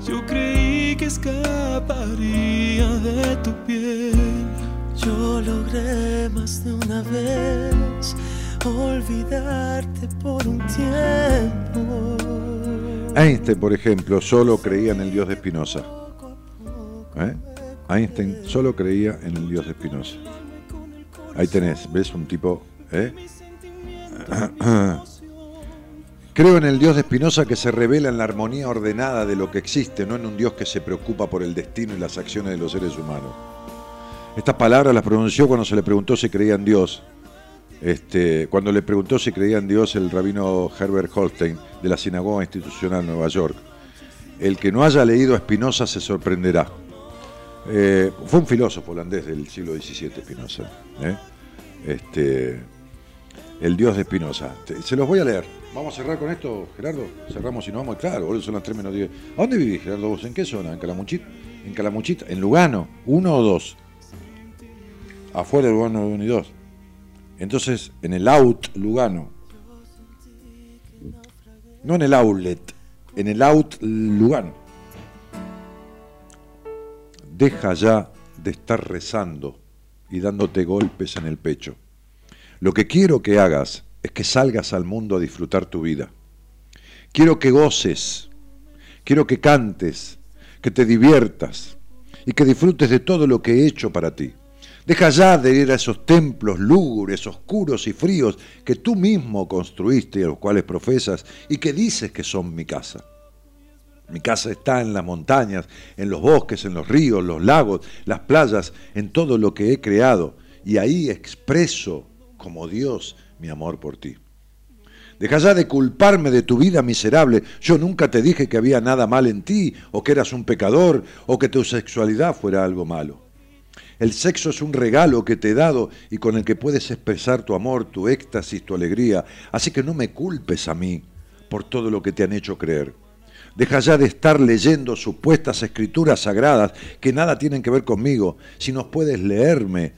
Yo creí que escaparía de tu piel. Yo logré más de una vez olvidarte por un tiempo. Einstein, por ejemplo, solo creía en el Dios de Spinoza. ¿Eh? Einstein solo creía en el Dios de Spinoza. Ahí tenés, ¿ves? Un tipo... ¿eh? Creo en el Dios de Spinoza que se revela en la armonía ordenada de lo que existe, no en un Dios que se preocupa por el destino y las acciones de los seres humanos. Estas palabras las pronunció cuando se le preguntó si creía en Dios. Este, cuando le preguntó si creía en Dios el rabino Herbert Holstein de la Sinagoga Institucional de Nueva York. El que no haya leído a Spinoza se sorprenderá. Eh, fue un filósofo holandés del siglo XVII, Spinoza. ¿eh? Este, el dios de Spinoza. Se los voy a leer. Vamos a cerrar con esto, Gerardo. Cerramos y nos vamos. Claro, son las 3 menos 10. ¿A dónde vivís, Gerardo? ¿Vos en qué zona? ¿En Calamuchita? ¿En Calamuchita? ¿En Lugano? ¿Uno o dos? Afuera de Lugano 1 y 2. Entonces, en el out Lugano. No en el outlet, en el out Lugano. Deja ya de estar rezando y dándote golpes en el pecho. Lo que quiero que hagas es que salgas al mundo a disfrutar tu vida. Quiero que goces, quiero que cantes, que te diviertas y que disfrutes de todo lo que he hecho para ti. Deja ya de ir a esos templos lúgubres, oscuros y fríos que tú mismo construiste y a los cuales profesas y que dices que son mi casa. Mi casa está en las montañas, en los bosques, en los ríos, los lagos, las playas, en todo lo que he creado. Y ahí expreso como Dios mi amor por ti. Deja ya de culparme de tu vida miserable. Yo nunca te dije que había nada mal en ti, o que eras un pecador, o que tu sexualidad fuera algo malo. El sexo es un regalo que te he dado y con el que puedes expresar tu amor, tu éxtasis, tu alegría. Así que no me culpes a mí por todo lo que te han hecho creer. Deja ya de estar leyendo supuestas escrituras sagradas que nada tienen que ver conmigo, si nos puedes leerme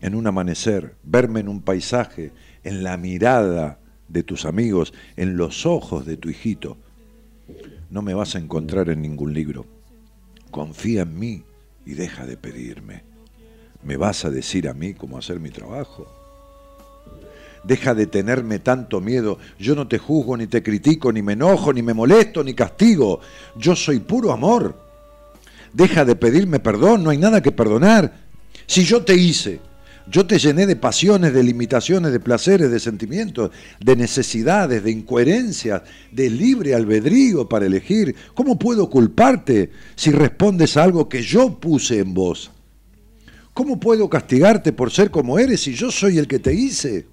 en un amanecer, verme en un paisaje, en la mirada de tus amigos, en los ojos de tu hijito. No me vas a encontrar en ningún libro. Confía en mí y deja de pedirme. ¿Me vas a decir a mí cómo hacer mi trabajo? Deja de tenerme tanto miedo. Yo no te juzgo, ni te critico, ni me enojo, ni me molesto, ni castigo. Yo soy puro amor. Deja de pedirme perdón, no hay nada que perdonar. Si yo te hice, yo te llené de pasiones, de limitaciones, de placeres, de sentimientos, de necesidades, de incoherencias, de libre albedrío para elegir. ¿Cómo puedo culparte si respondes a algo que yo puse en vos? ¿Cómo puedo castigarte por ser como eres si yo soy el que te hice?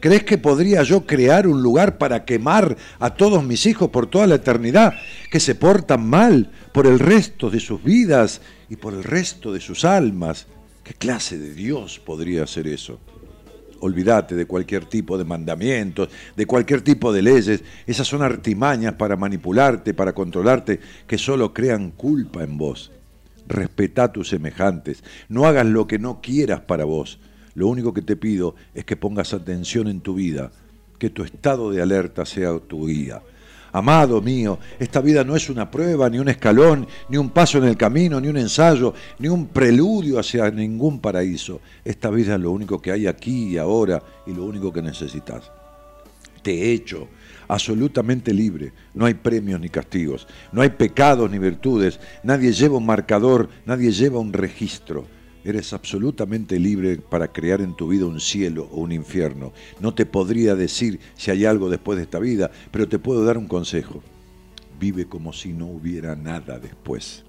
¿Crees que podría yo crear un lugar para quemar a todos mis hijos por toda la eternidad, que se portan mal por el resto de sus vidas y por el resto de sus almas? ¿Qué clase de Dios podría hacer eso? Olvídate de cualquier tipo de mandamientos, de cualquier tipo de leyes. Esas son artimañas para manipularte, para controlarte, que solo crean culpa en vos. Respetá a tus semejantes. No hagas lo que no quieras para vos. Lo único que te pido es que pongas atención en tu vida, que tu estado de alerta sea tu guía. Amado mío, esta vida no es una prueba, ni un escalón, ni un paso en el camino, ni un ensayo, ni un preludio hacia ningún paraíso. Esta vida es lo único que hay aquí y ahora y lo único que necesitas. Te he hecho absolutamente libre. No hay premios ni castigos, no hay pecados ni virtudes, nadie lleva un marcador, nadie lleva un registro. Eres absolutamente libre para crear en tu vida un cielo o un infierno. No te podría decir si hay algo después de esta vida, pero te puedo dar un consejo. Vive como si no hubiera nada después.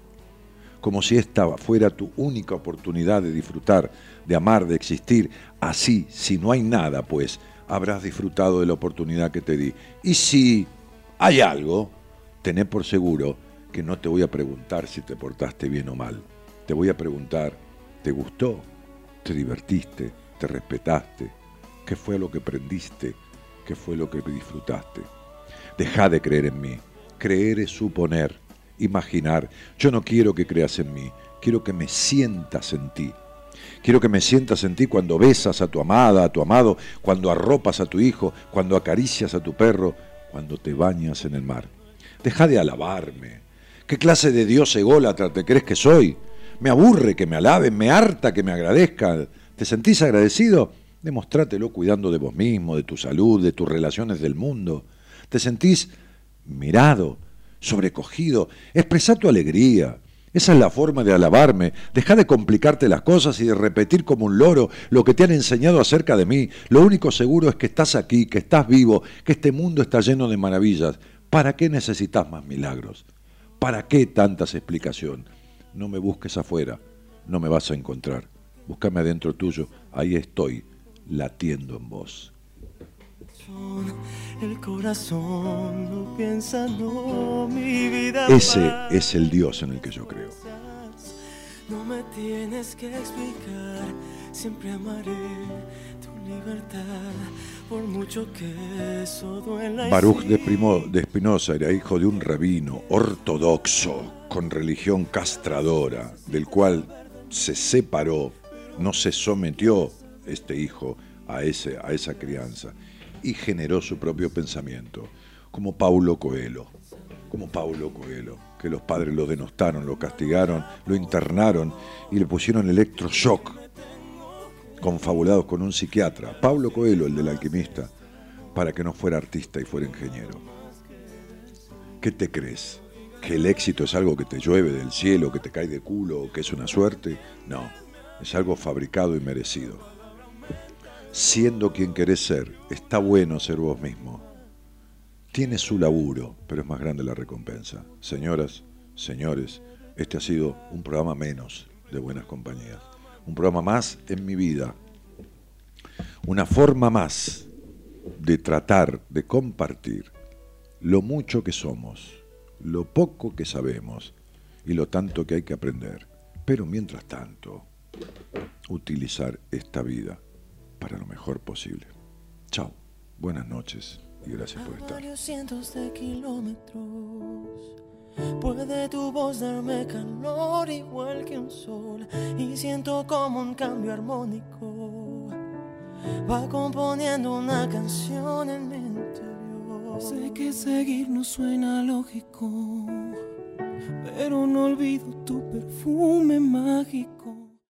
Como si esta fuera tu única oportunidad de disfrutar, de amar, de existir. Así, si no hay nada, pues, habrás disfrutado de la oportunidad que te di. Y si hay algo, tené por seguro que no te voy a preguntar si te portaste bien o mal. Te voy a preguntar ¿Te gustó? ¿Te divertiste? ¿Te respetaste? ¿Qué fue lo que aprendiste? ¿Qué fue lo que disfrutaste? Deja de creer en mí. Creer es suponer, imaginar. Yo no quiero que creas en mí, quiero que me sientas en ti. Quiero que me sientas en ti cuando besas a tu amada, a tu amado, cuando arropas a tu hijo, cuando acaricias a tu perro, cuando te bañas en el mar. Deja de alabarme. ¿Qué clase de Dios ególatra te crees que soy? Me aburre que me alaben, me harta que me agradezcan. ¿Te sentís agradecido? Demostrátelo cuidando de vos mismo, de tu salud, de tus relaciones del mundo. ¿Te sentís mirado, sobrecogido? Expresá tu alegría. Esa es la forma de alabarme. Deja de complicarte las cosas y de repetir como un loro lo que te han enseñado acerca de mí. Lo único seguro es que estás aquí, que estás vivo, que este mundo está lleno de maravillas. ¿Para qué necesitas más milagros? ¿Para qué tantas explicaciones? No me busques afuera, no me vas a encontrar. Búscame adentro tuyo, ahí estoy, latiendo en vos. El corazón no piensa, no, mi vida. Ese es el Dios en el que yo creo. No me tienes que explicar, siempre amaré tu libertad, por mucho que eso duela. y Baruch de, Primo- de Espinosa era hijo de un rabino ortodoxo con religión castradora, del cual se separó, no se sometió este hijo a, ese, a esa crianza y generó su propio pensamiento, como Paulo Coelho, como Paulo Coelho, que los padres lo denostaron, lo castigaron, lo internaron y le pusieron electroshock, confabulados con un psiquiatra, Paulo Coelho, el del alquimista, para que no fuera artista y fuera ingeniero. ¿Qué te crees? ¿Que el éxito es algo que te llueve del cielo, que te cae de culo, que es una suerte? No, es algo fabricado y merecido. Siendo quien querés ser, está bueno ser vos mismo. Tiene su laburo, pero es más grande la recompensa. Señoras, señores, este ha sido un programa menos de Buenas Compañías. Un programa más en mi vida. Una forma más de tratar de compartir lo mucho que somos, lo poco que sabemos y lo tanto que hay que aprender. Pero mientras tanto, utilizar esta vida para lo mejor posible. Chao, buenas noches y gracias por estar. Puede tu voz darme calor igual que un sol y siento como un cambio armónico. Va componiendo una canción en mi interior. Sé que seguir no suena lógico, pero no olvido tu perfume mágico.